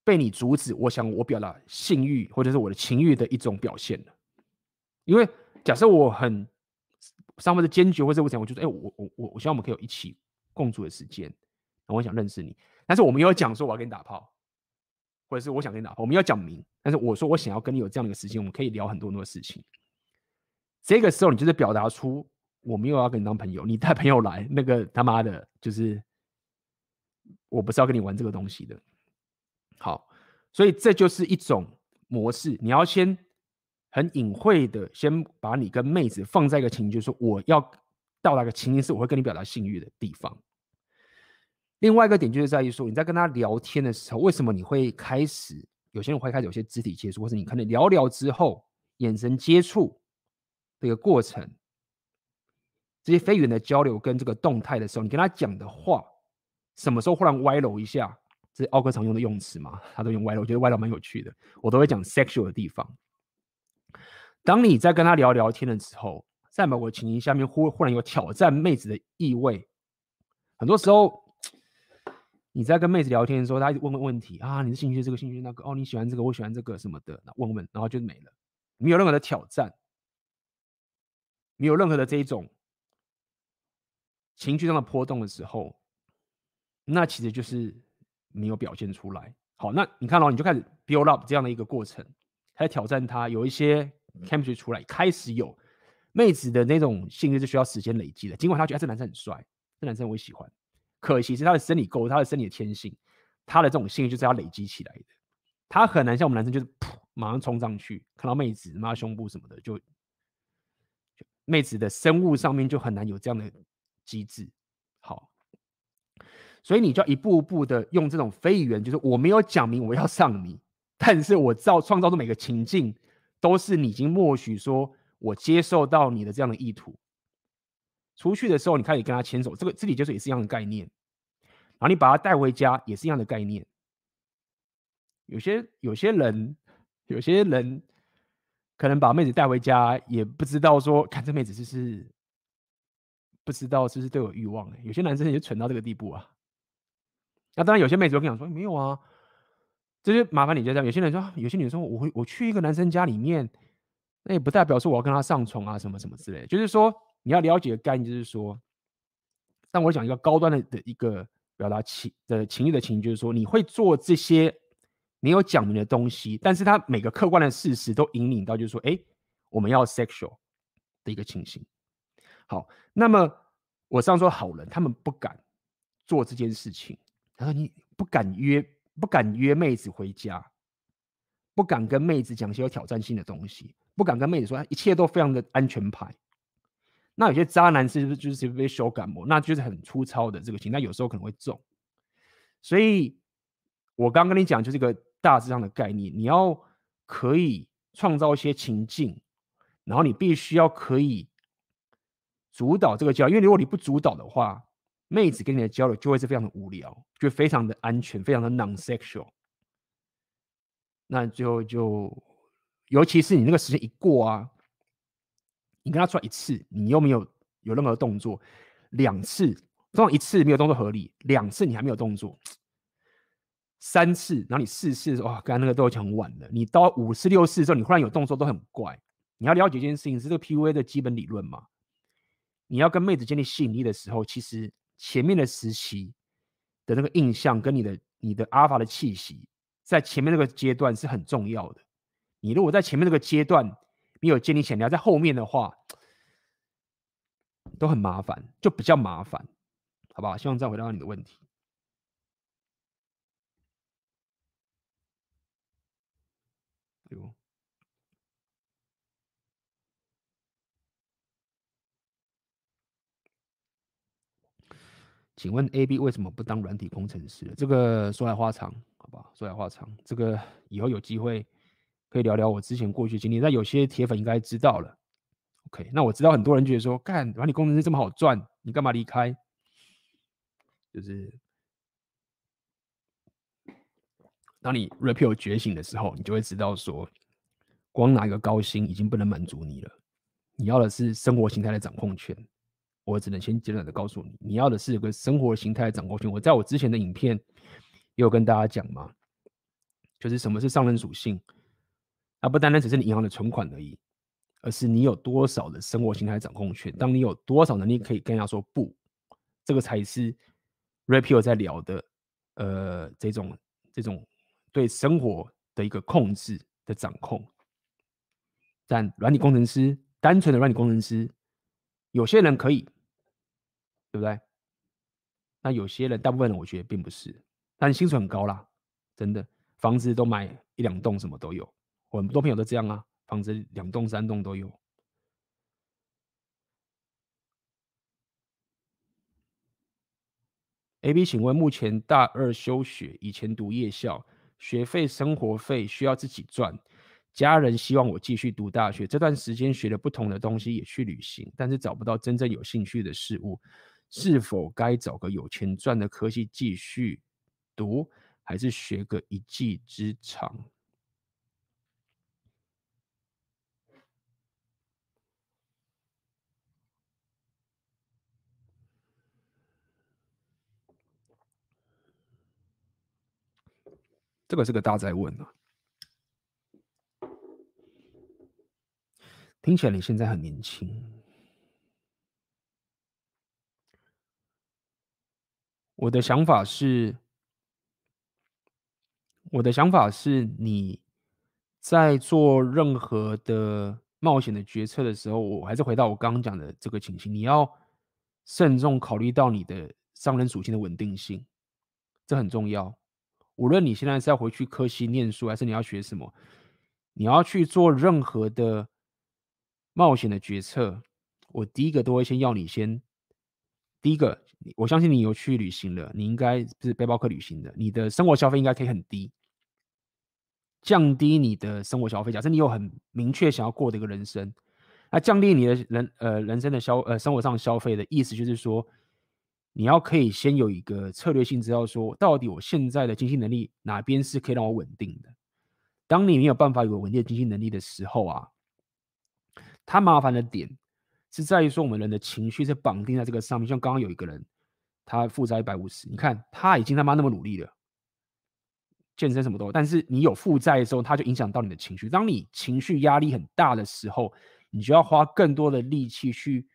被你阻止，我想我表达性欲或者是我的情欲的一种表现。因为假设我很上面的坚决，或者我想，我就说，哎，我我我我希望我们可以有一起共处的时间，我想认识你。但是我们要讲说我要跟你打炮，或者是我想跟你打炮，我们要讲明。但是我说我想要跟你有这样的一个时间，我们可以聊很多很多事情。这个时候你就是表达出我没有要跟你当朋友，你带朋友来，那个他妈的，就是我不是要跟你玩这个东西的。好，所以这就是一种模式。你要先很隐晦的，先把你跟妹子放在一个情境，就是说我要到达一个情境，是我会跟你表达性欲的地方。另外一个点就是在于说，你在跟他聊天的时候，为什么你会开始有些人会开始有些肢体接触，或者你可能聊聊之后眼神接触这个过程，这些非语言的交流跟这个动态的时候，你跟他讲的话，什么时候忽然歪楼一下？是奥克常用的用词嘛，他都用歪了，我觉得歪了蛮有趣的，我都会讲 sexual 的地方。当你在跟他聊聊天的时候，在某个情形下面忽忽然有挑战妹子的意味，很多时候你在跟妹子聊天的时候，他问问问题啊，你的兴趣这个兴趣那个，哦，你喜欢这个，我喜欢这个什么的，那问问，然后就没了，没有任何的挑战，没有任何的这一种情绪上的波动的时候，那其实就是没有表现出来。好，那你看到、哦、你就开始 build up 这样的一个过程，开始挑战他，有一些 chemistry 出来，开始有。妹子的那种性格是需要时间累积的，尽管他觉得这男生很帅，这男生我也喜欢，可惜是他的生理构，他的生理的天性，他的这种性欲就是要累积起来的，他很难像我们男生就是噗马上冲上去，看到妹子妈胸部什么的就，就妹子的生物上面就很难有这样的机制。所以你就要一步步的用这种非语言，就是我没有讲明我要上你，但是我造创造的每个情境都是你已经默许说。我接受到你的这样的意图，出去的时候你开始跟他牵手，这个肢体接触也是一样的概念，然后你把他带回家也是一样的概念。有些有些人有些人可能把妹子带回家，也不知道说看这妹子是不是不知道是不是对我欲望，有些男生也蠢到这个地步啊。那当然有些妹子会跟你讲说没有啊，这就麻烦你就这样。有些人说有些女生我会我去一个男生家里面。那也不代表说我要跟他上床啊，什么什么之类的。就是说，你要了解的概念，就是说，但我讲一个高端的的一个表达情的情绪的情，就是说，你会做这些没有讲明的东西，但是他每个客观的事实都引领到，就是说，哎，我们要 sexual 的一个情形。好，那么我上说好人，他们不敢做这件事情。他说你不敢约，不敢约妹子回家，不敢跟妹子讲些有挑战性的东西。不敢跟妹子说，一切都非常的安全牌。那有些渣男是不是就是被修感冒？那就是很粗糙的这个情，那有时候可能会中。所以我刚跟你讲，就是一个大致上的概念，你要可以创造一些情境，然后你必须要可以主导这个交流，因为如果你不主导的话，妹子跟你的交流就会是非常的无聊，就非常的安全，非常的 non-sexual。那最后就。尤其是你那个时间一过啊，你跟他出来一次，你又没有有任何动作；两次，通常一次没有动作合理，两次你还没有动作，三次，然后你四次，哇，刚才那个都已经很晚了。你到五次、六次之后，你忽然有动作都很怪。你要了解一件事情，是这个 PUA 的基本理论嘛？你要跟妹子建立吸引力的时候，其实前面的时期的那个印象跟你的你的阿尔法的气息，在前面那个阶段是很重要的。你如果在前面那个阶段没有建立起来，你要在后面的话，都很麻烦，就比较麻烦，好不好？希望再回答到你的问题。哎呦，请问 AB 为什么不当软体工程师？这个说来话长，好不好？说来话长，这个以后有机会。可以聊聊我之前过去经历，那有些铁粉应该知道了。OK，那我知道很多人觉得说，干软体工程师这么好赚，你干嘛离开？就是当你 repeal 觉醒的时候，你就会知道说，光拿一个高薪已经不能满足你了。你要的是生活形态的掌控权。我只能先简短的告诉你，你要的是有个生活形态的掌控权。我在我之前的影片也有跟大家讲嘛，就是什么是上升属性。它不单单只是你银行的存款而已，而是你有多少的生活形态掌控权。当你有多少能力可以跟人家说不，这个才是 Rapio 在聊的，呃，这种这种对生活的一个控制的掌控。但软体工程师，单纯的软体工程师，有些人可以，对不对？那有些人，大部分人我觉得并不是，但薪水很高啦，真的，房子都买一两栋，什么都有。我很多朋友都这样啊，房子两栋三栋都有。AB，请问目前大二休学，以前读夜校，学费、生活费需要自己赚，家人希望我继续读大学。这段时间学了不同的东西，也去旅行，但是找不到真正有兴趣的事物，是否该找个有钱赚的科系继续读？还是学个一技之长？这个是个大哉问啊！听起来你现在很年轻。我的想法是，我的想法是，你在做任何的冒险的决策的时候，我还是回到我刚刚讲的这个情形，你要慎重考虑到你的商人属性的稳定性，这很重要。无论你现在是要回去科系念书，还是你要学什么，你要去做任何的冒险的决策，我第一个都会先要你先，第一个，你我相信你有去旅行了，你应该是背包客旅行的，你的生活消费应该可以很低，降低你的生活消费。假设你有很明确想要过的一个人生，那降低你的人呃人生的消呃生活上消费的意思就是说。你要可以先有一个策略性，知道说到底我现在的经济能力哪边是可以让我稳定的。当你没有办法有稳定的经济能力的时候啊，它麻烦的点是在于说我们人的情绪是绑定在这个上面。像刚刚有一个人，他负债一百五十，你看他已经他妈那么努力了，健身什么都，但是你有负债的时候，他就影响到你的情绪。当你情绪压力很大的时候，你就要花更多的力气去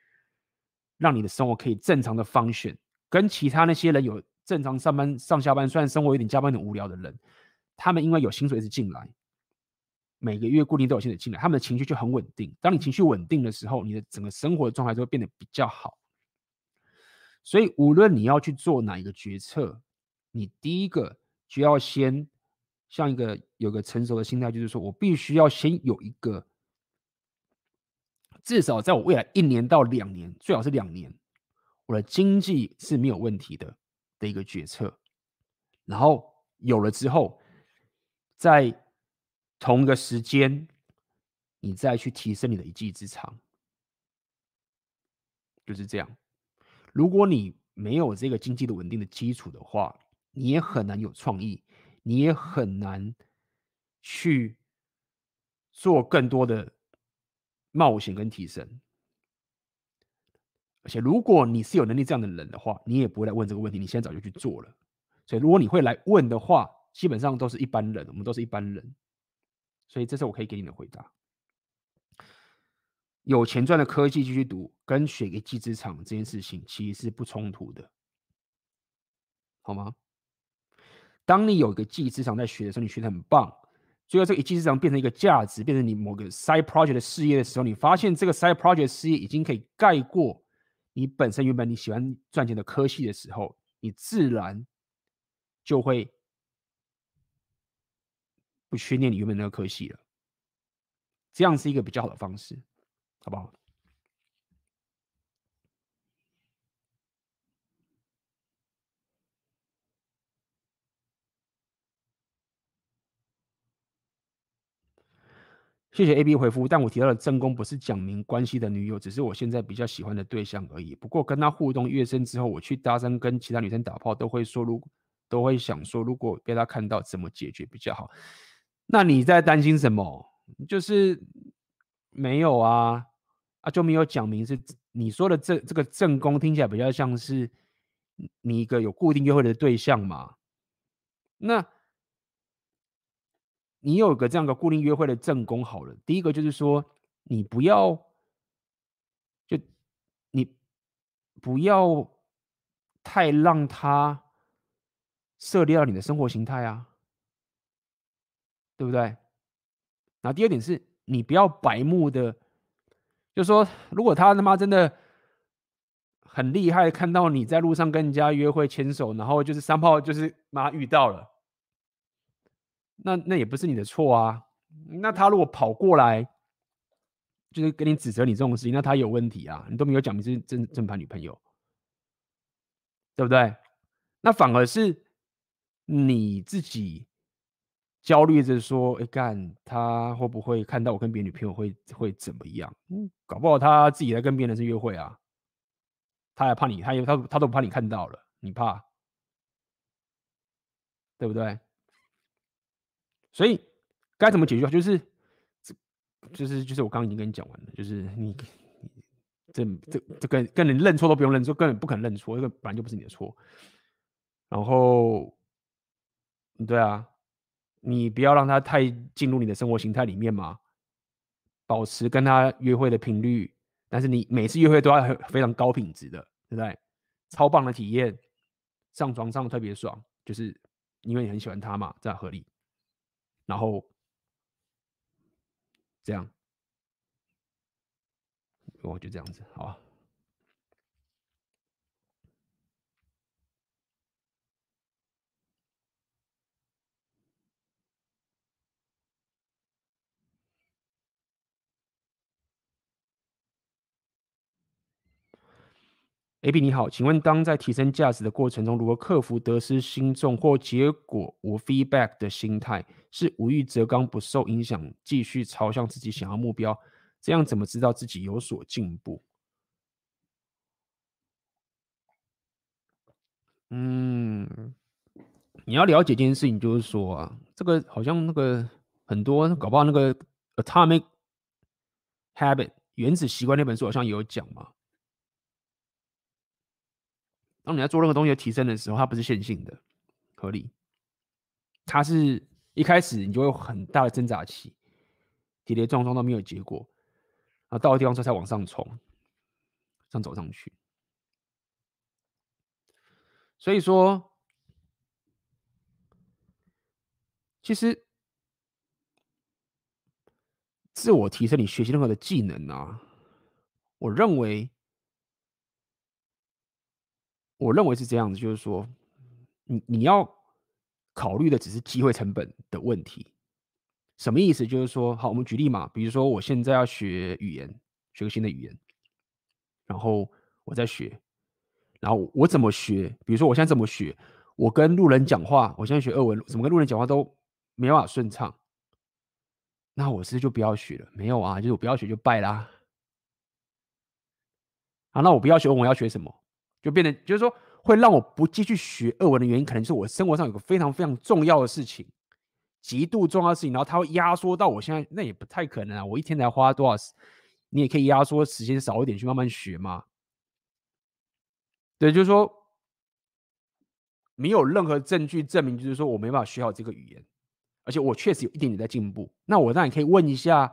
让你的生活可以正常的 function。跟其他那些人有正常上班上下班，虽然生活有点加班有点无聊的人，他们因为有薪水一直进来，每个月固定都有薪水进来，他们的情绪就很稳定。当你情绪稳定的时候，你的整个生活的状态就会变得比较好。所以，无论你要去做哪一个决策，你第一个就要先像一个有个成熟的心态，就是说我必须要先有一个，至少在我未来一年到两年，最好是两年。我的经济是没有问题的的一个决策，然后有了之后，在同一个时间，你再去提升你的一技之长，就是这样。如果你没有这个经济的稳定的基础的话，你也很难有创意，你也很难去做更多的冒险跟提升。而且，如果你是有能力这样的人的话，你也不会来问这个问题。你现在早就去做了。所以，如果你会来问的话，基本上都是一般人，我们都是一般人。所以，这是我可以给你的回答。有钱赚的科技继续读，跟学一技之长这件事情其实是不冲突的，好吗？当你有一个技之长在学的时候，你学得很棒，最后这个一技之长变成一个价值，变成你某个 side project 的事业的时候，你发现这个 side project 事业已经可以盖过。你本身原本你喜欢赚钱的科系的时候，你自然就会不去念你原本那个科系了。这样是一个比较好的方式，好不好？谢谢 A B 回复，但我提到的正宫不是讲明关系的女友，只是我现在比较喜欢的对象而已。不过跟他互动越深之后，我去搭讪跟其他女生打炮，都会说如都会想说，如果被他看到怎么解决比较好？那你在担心什么？就是没有啊啊，就没有讲明是你说的这这个正宫听起来比较像是你一个有固定约会的对象嘛？那。你有个这样的固定约会的正宫好了，第一个就是说，你不要，就你不要太让他涉猎到你的生活形态啊，对不对？然后第二点是你不要白目的，就是说如果他他妈真的很厉害，看到你在路上跟人家约会牵手，然后就是三炮就是妈遇到了。那那也不是你的错啊。那他如果跑过来，就是跟你指责你这种事情，那他有问题啊。你都没有讲你是正正牌女朋友，对不对？那反而是你自己焦虑着说，哎干，他会不会看到我跟别的女朋友会会怎么样？嗯，搞不好他自己在跟别人是约会啊。他还怕你，他他他都不怕你看到了，你怕？对不对？所以该怎么解决？就是，就是就是我刚刚已经跟你讲完了，就是你这这这跟跟你认错都不用认错，根本不可能认错，这个本来就不是你的错。然后，对啊，你不要让他太进入你的生活形态里面嘛，保持跟他约会的频率，但是你每次约会都要非常高品质的，对不对？超棒的体验，上床上特别爽，就是因为你很喜欢他嘛，这样合理。然后这样，我就这样子，好吧。AB 你好，请问当在提升价值的过程中，如何克服得失心重或结果无 feedback 的心态，是无欲则刚，不受影响，继续朝向自己想要目标？这样怎么知道自己有所进步？嗯，你要了解一件事情，就是说啊，这个好像那个很多搞不好那个 Atomic Habit 原子习惯那本书好像有讲嘛。当你在做任何东西的提升的时候，它不是线性的，合理。它是一开始你就会有很大的挣扎期，跌跌撞撞都没有结果，然后到了地方之后才往上冲，这样走上去。所以说，其实自我提升，你学习任何的技能啊，我认为。我认为是这样子，就是说，你你要考虑的只是机会成本的问题。什么意思？就是说，好，我们举例嘛，比如说我现在要学语言，学个新的语言，然后我在学，然后我怎么学？比如说我现在怎么学？我跟路人讲话，我现在学俄文，怎么跟路人讲话都没办法顺畅，那我是不是就不要学了？没有啊，就是我不要学就拜啦。好，那我不要学，我要学什么？就变得就是说，会让我不继续学俄文的原因，可能是我生活上有个非常非常重要的事情，极度重要的事情，然后它会压缩到我现在，那也不太可能啊。我一天才花多少时？你也可以压缩时间少一点去慢慢学嘛。对，就是说，没有任何证据证明，就是说我没办法学好这个语言，而且我确实有一点点在进步。那我当然可以问一下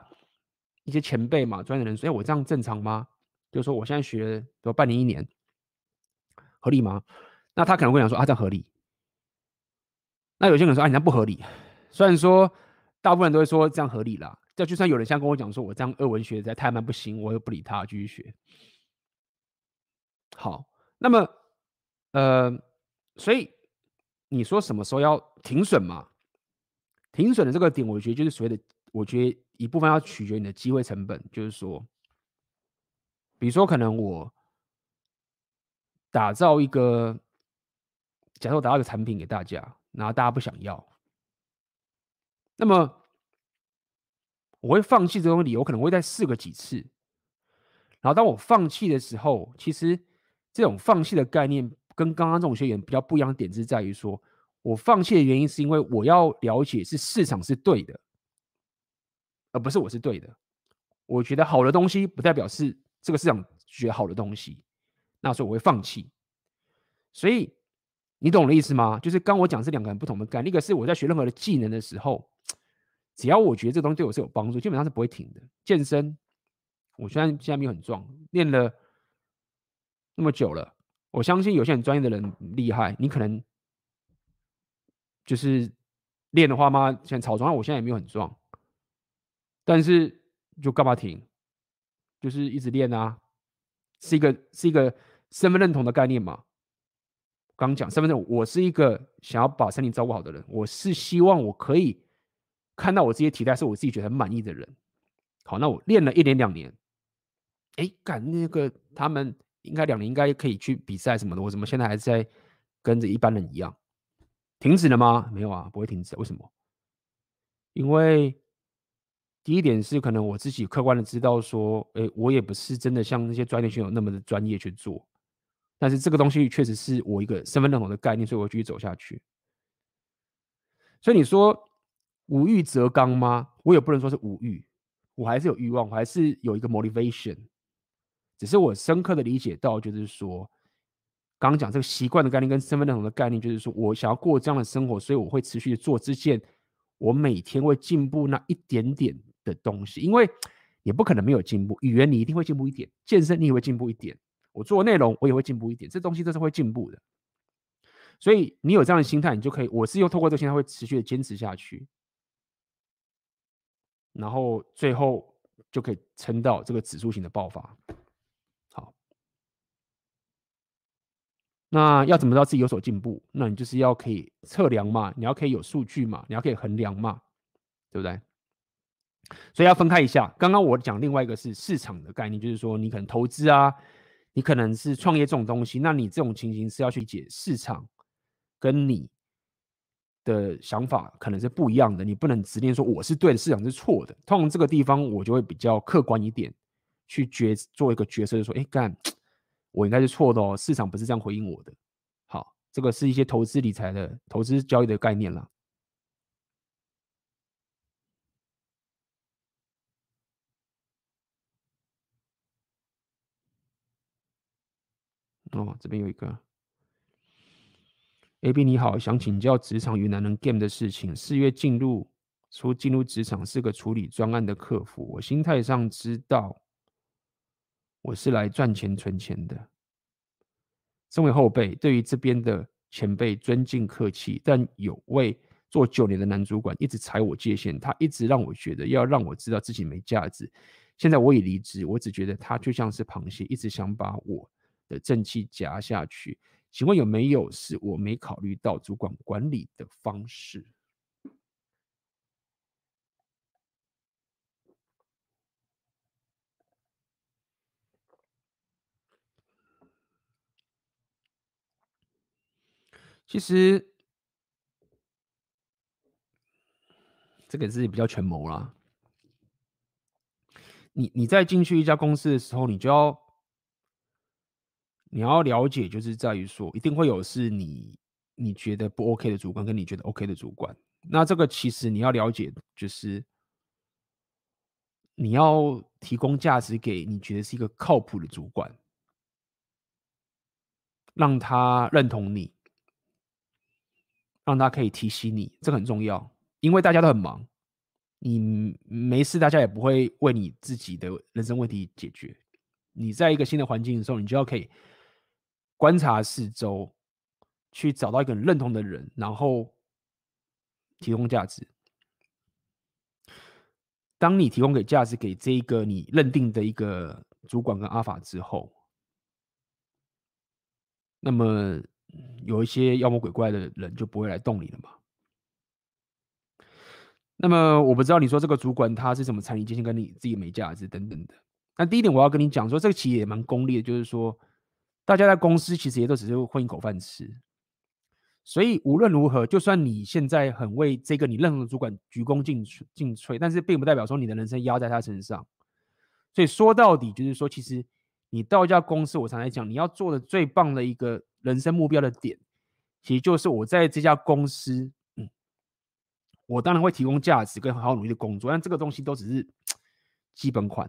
一些前辈嘛，专业人士，哎，我这样正常吗？就是说我现在学，比如半年一年。合理吗？那他可能会讲说啊，这样合理。那有些人说啊，你这样不合理。虽然说大部分人都会说这样合理啦，这就算有人像跟我讲说，我这样二文学的太慢不行，我又不理他，继续学。好，那么呃，所以你说什么时候要停损嘛？停损的这个点，我觉得就是所谓的，我觉得一部分要取决你的机会成本，就是说，比如说可能我。打造一个，假设我打造一个产品给大家，然后大家不想要，那么我会放弃这种理由，可能会再试个几次。然后当我放弃的时候，其实这种放弃的概念跟刚刚这种学员比较不一样的点是在于说，我放弃的原因是因为我要了解是市场是对的，而不是我是对的。我觉得好的东西不代表是这个市场觉得好的东西。那时候我会放弃，所以你懂我的意思吗？就是刚我讲是两个很不同的概念，一个是我在学任何的技能的时候，只要我觉得这东西对我是有帮助，基本上是不会停的。健身，我虽然现在没有很壮，练了那么久了，我相信有些很专业的人厉害，你可能就是练的话嘛，像草装，我现在也没有很壮，但是就干嘛停？就是一直练啊，是一个是一个。身份认同的概念嘛，刚讲身份认，我是一个想要把身体照顾好的人，我是希望我可以看到我这些体态是我自己觉得很满意的人。好，那我练了一年两年，哎，干那个他们应该两年应该可以去比赛什么的，我怎么现在还在跟着一般人一样？停止了吗？没有啊，不会停止。为什么？因为。第一点是，可能我自己客观的知道说，诶，我也不是真的像那些专业选手那么的专业去做，但是这个东西确实是我一个身份认同的概念，所以我继续走下去。所以你说无欲则刚吗？我也不能说是无欲，我还是有欲望，我还是有一个 motivation。只是我深刻的理解到，就是说，刚刚讲这个习惯的概念跟身份认同的概念，就是说我想要过这样的生活，所以我会持续做这件我每天会进步那一点点的东西，因为也不可能没有进步。语言你一定会进步一点，健身你也会进步一点，我做内容我也会进步一点，这东西都是会进步的。所以你有这样的心态，你就可以。我是用透过这个心态，会持续的坚持下去，然后最后就可以撑到这个指数型的爆发。好，那要怎么知道自己有所进步？那你就是要可以测量嘛，你要可以有数据嘛，你要可以衡量嘛，对不对？所以要分开一下。刚刚我讲另外一个是市场的概念，就是说你可能投资啊，你可能是创业这种东西，那你这种情形是要去解市场。跟你的想法可能是不一样的，你不能直接说我是对的，市场是错的。通常这个地方我就会比较客观一点，去决做一个决策，说：哎，干，我应该是错的哦，市场不是这样回应我的。好，这个是一些投资理财的投资交易的概念了。哦，这边有一个。A B 你好，想请教职场与男人 game 的事情。四月进入，初进入职场是个处理专案的客服。我心态上知道，我是来赚钱存钱的。身为后辈，对于这边的前辈尊敬客气，但有位做九年的男主管一直踩我界限，他一直让我觉得要让我知道自己没价值。现在我已离职，我只觉得他就像是螃蟹，一直想把我的正气夹下去。请问有没有是我没考虑到主管管理的方式？其实这个是比较权谋啦。你你在进去一家公司的时候，你就要。你要了解，就是在于说，一定会有是你你觉得不 OK 的主管，跟你觉得 OK 的主管。那这个其实你要了解，就是你要提供价值给你觉得是一个靠谱的主管，让他认同你，让他可以提醒你，这个很重要。因为大家都很忙，你没事，大家也不会为你自己的人生问题解决。你在一个新的环境的时候，你就要可以。观察四周，去找到一个认同的人，然后提供价值。当你提供给价值给这一个你认定的一个主管跟阿法之后，那么有一些妖魔鬼怪的人就不会来动你了嘛。那么我不知道你说这个主管他是怎么踩你界限，跟你自己没价值等等的。那第一点我要跟你讲说，这个企业也蛮功利的，就是说。大家在公司其实也都只是混一口饭吃，所以无论如何，就算你现在很为这个你任何的主管鞠躬尽瘁尽瘁，但是并不代表说你的人生压在他身上。所以说到底，就是说，其实你到一家公司，我常来讲，你要做的最棒的一个人生目标的点，其实就是我在这家公司，嗯，我当然会提供价值跟好好努力的工作，但这个东西都只是基本款。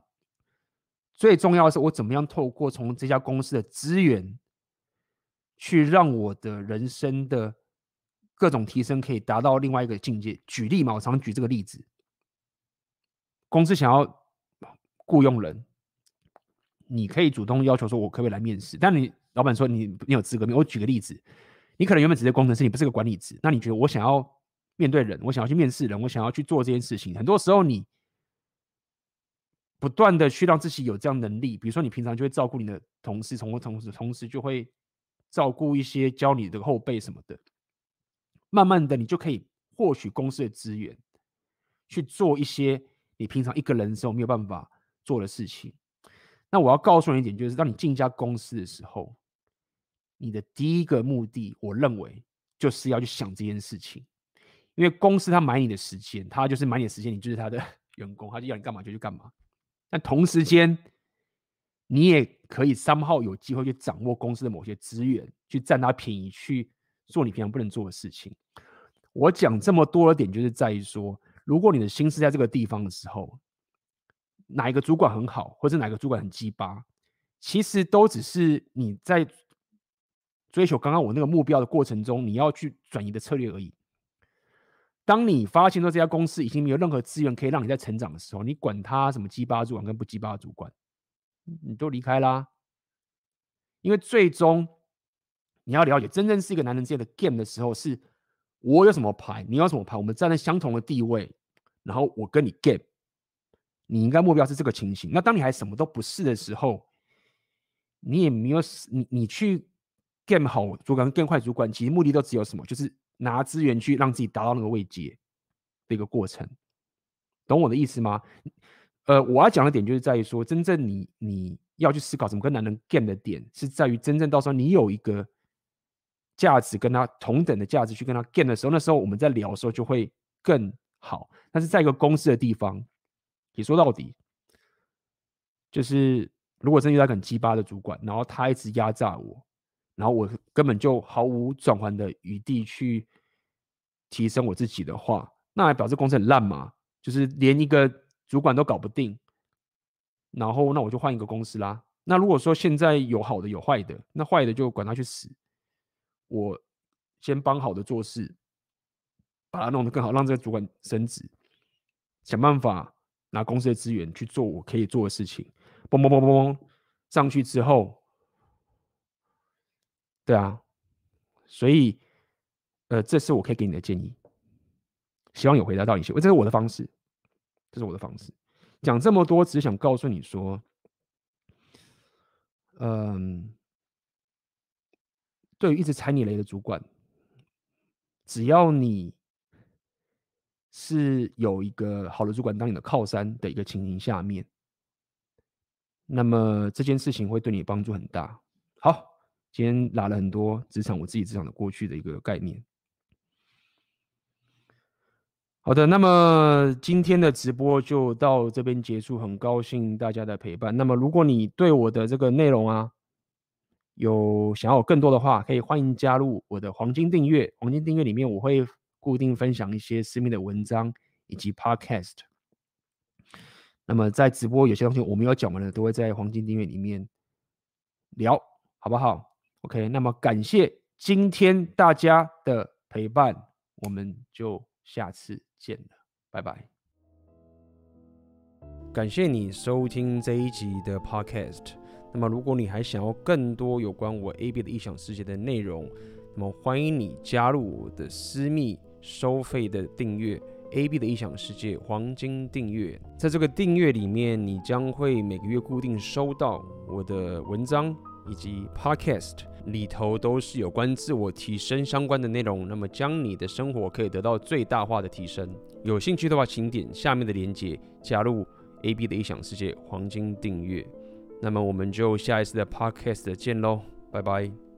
最重要的是，我怎么样透过从这家公司的资源，去让我的人生的各种提升可以达到另外一个境界。举例嘛，我常举这个例子：公司想要雇佣人，你可以主动要求说，我可不可以来面试？但你老板说你你有资格没有？我举个例子，你可能原本只是工程师，你不是个管理职，那你觉得我想要面对人，我想要去面试人，我想要去做这件事情，很多时候你。不断的去让自己有这样能力，比如说你平常就会照顾你的同事，从同时同时就会照顾一些教你的后辈什么的，慢慢的你就可以获取公司的资源，去做一些你平常一个人的时候没有办法做的事情。那我要告诉你一点，就是当你进一家公司的时候，你的第一个目的，我认为就是要去想这件事情，因为公司他买你的时间，他就是买你的时间，你就是他的 员工，他就要你干嘛就去干嘛。但同时间，你也可以三号有机会去掌握公司的某些资源，去占他便宜，去做你平常不能做的事情。我讲这么多的点，就是在于说，如果你的心思在这个地方的时候，哪一个主管很好，或者哪个主管很鸡巴，其实都只是你在追求刚刚我那个目标的过程中，你要去转移的策略而已。当你发现说这家公司已经没有任何资源可以让你在成长的时候，你管他什么鸡巴主管跟不鸡巴主管，你都离开啦。因为最终你要了解，真正是一个男人之间的 game 的时候，是我有什么牌，你有什么牌，我们站在相同的地位，然后我跟你 game。你应该目标是这个情形。那当你还什么都不是的时候，你也没有你你去 game 好主管跟 game 坏主管，其实目的都只有什么，就是拿资源去让自己达到那个位阶的一个过程。懂我的意思吗？呃，我要讲的点就是在于说，真正你你要去思考怎么跟男人 game 的点，是在于真正到时候你有一个价值跟他同等的价值去跟他 game 的时候，那时候我们在聊的时候就会更好。但是在一个公司的地方。也说到底，就是如果真遇到很鸡巴的主管，然后他一直压榨我，然后我根本就毫无转换的余地去提升我自己的话，那还表示公司很烂嘛？就是连一个主管都搞不定，然后那我就换一个公司啦。那如果说现在有好的有坏的，那坏的就管他去死，我先帮好的做事，把它弄得更好，让这个主管升职，想办法。拿公司的资源去做我可以做的事情，嘣嘣嘣嘣嘣，上去之后，对啊，所以，呃，这是我可以给你的建议，希望有回答到一些。这是我的方式，这是我的方式。讲这么多，只想告诉你说，嗯，对于一直踩你雷的主管，只要你。是有一个好的主管当你的靠山的一个情形下面，那么这件事情会对你帮助很大。好，今天拿了很多职场我自己职场的过去的一个概念。好的，那么今天的直播就到这边结束，很高兴大家的陪伴。那么如果你对我的这个内容啊有想要更多的话，可以欢迎加入我的黄金订阅。黄金订阅里面我会。固定分享一些私密的文章以及 podcast。那么在直播有些东西我没有讲完的，都会在黄金订阅里面聊，好不好？OK，那么感谢今天大家的陪伴，我们就下次见了，拜拜。感谢你收听这一集的 podcast。那么如果你还想要更多有关我 AB 的异想世界的内容，那么欢迎你加入我的私密。收费的订阅，AB 的异想世界黄金订阅，在这个订阅里面，你将会每个月固定收到我的文章以及 Podcast 里头都是有关自我提升相关的内容，那么将你的生活可以得到最大化的提升。有兴趣的话，请点下面的链接加入 AB 的异想世界黄金订阅。那么我们就下一次的 Podcast 见喽，拜拜。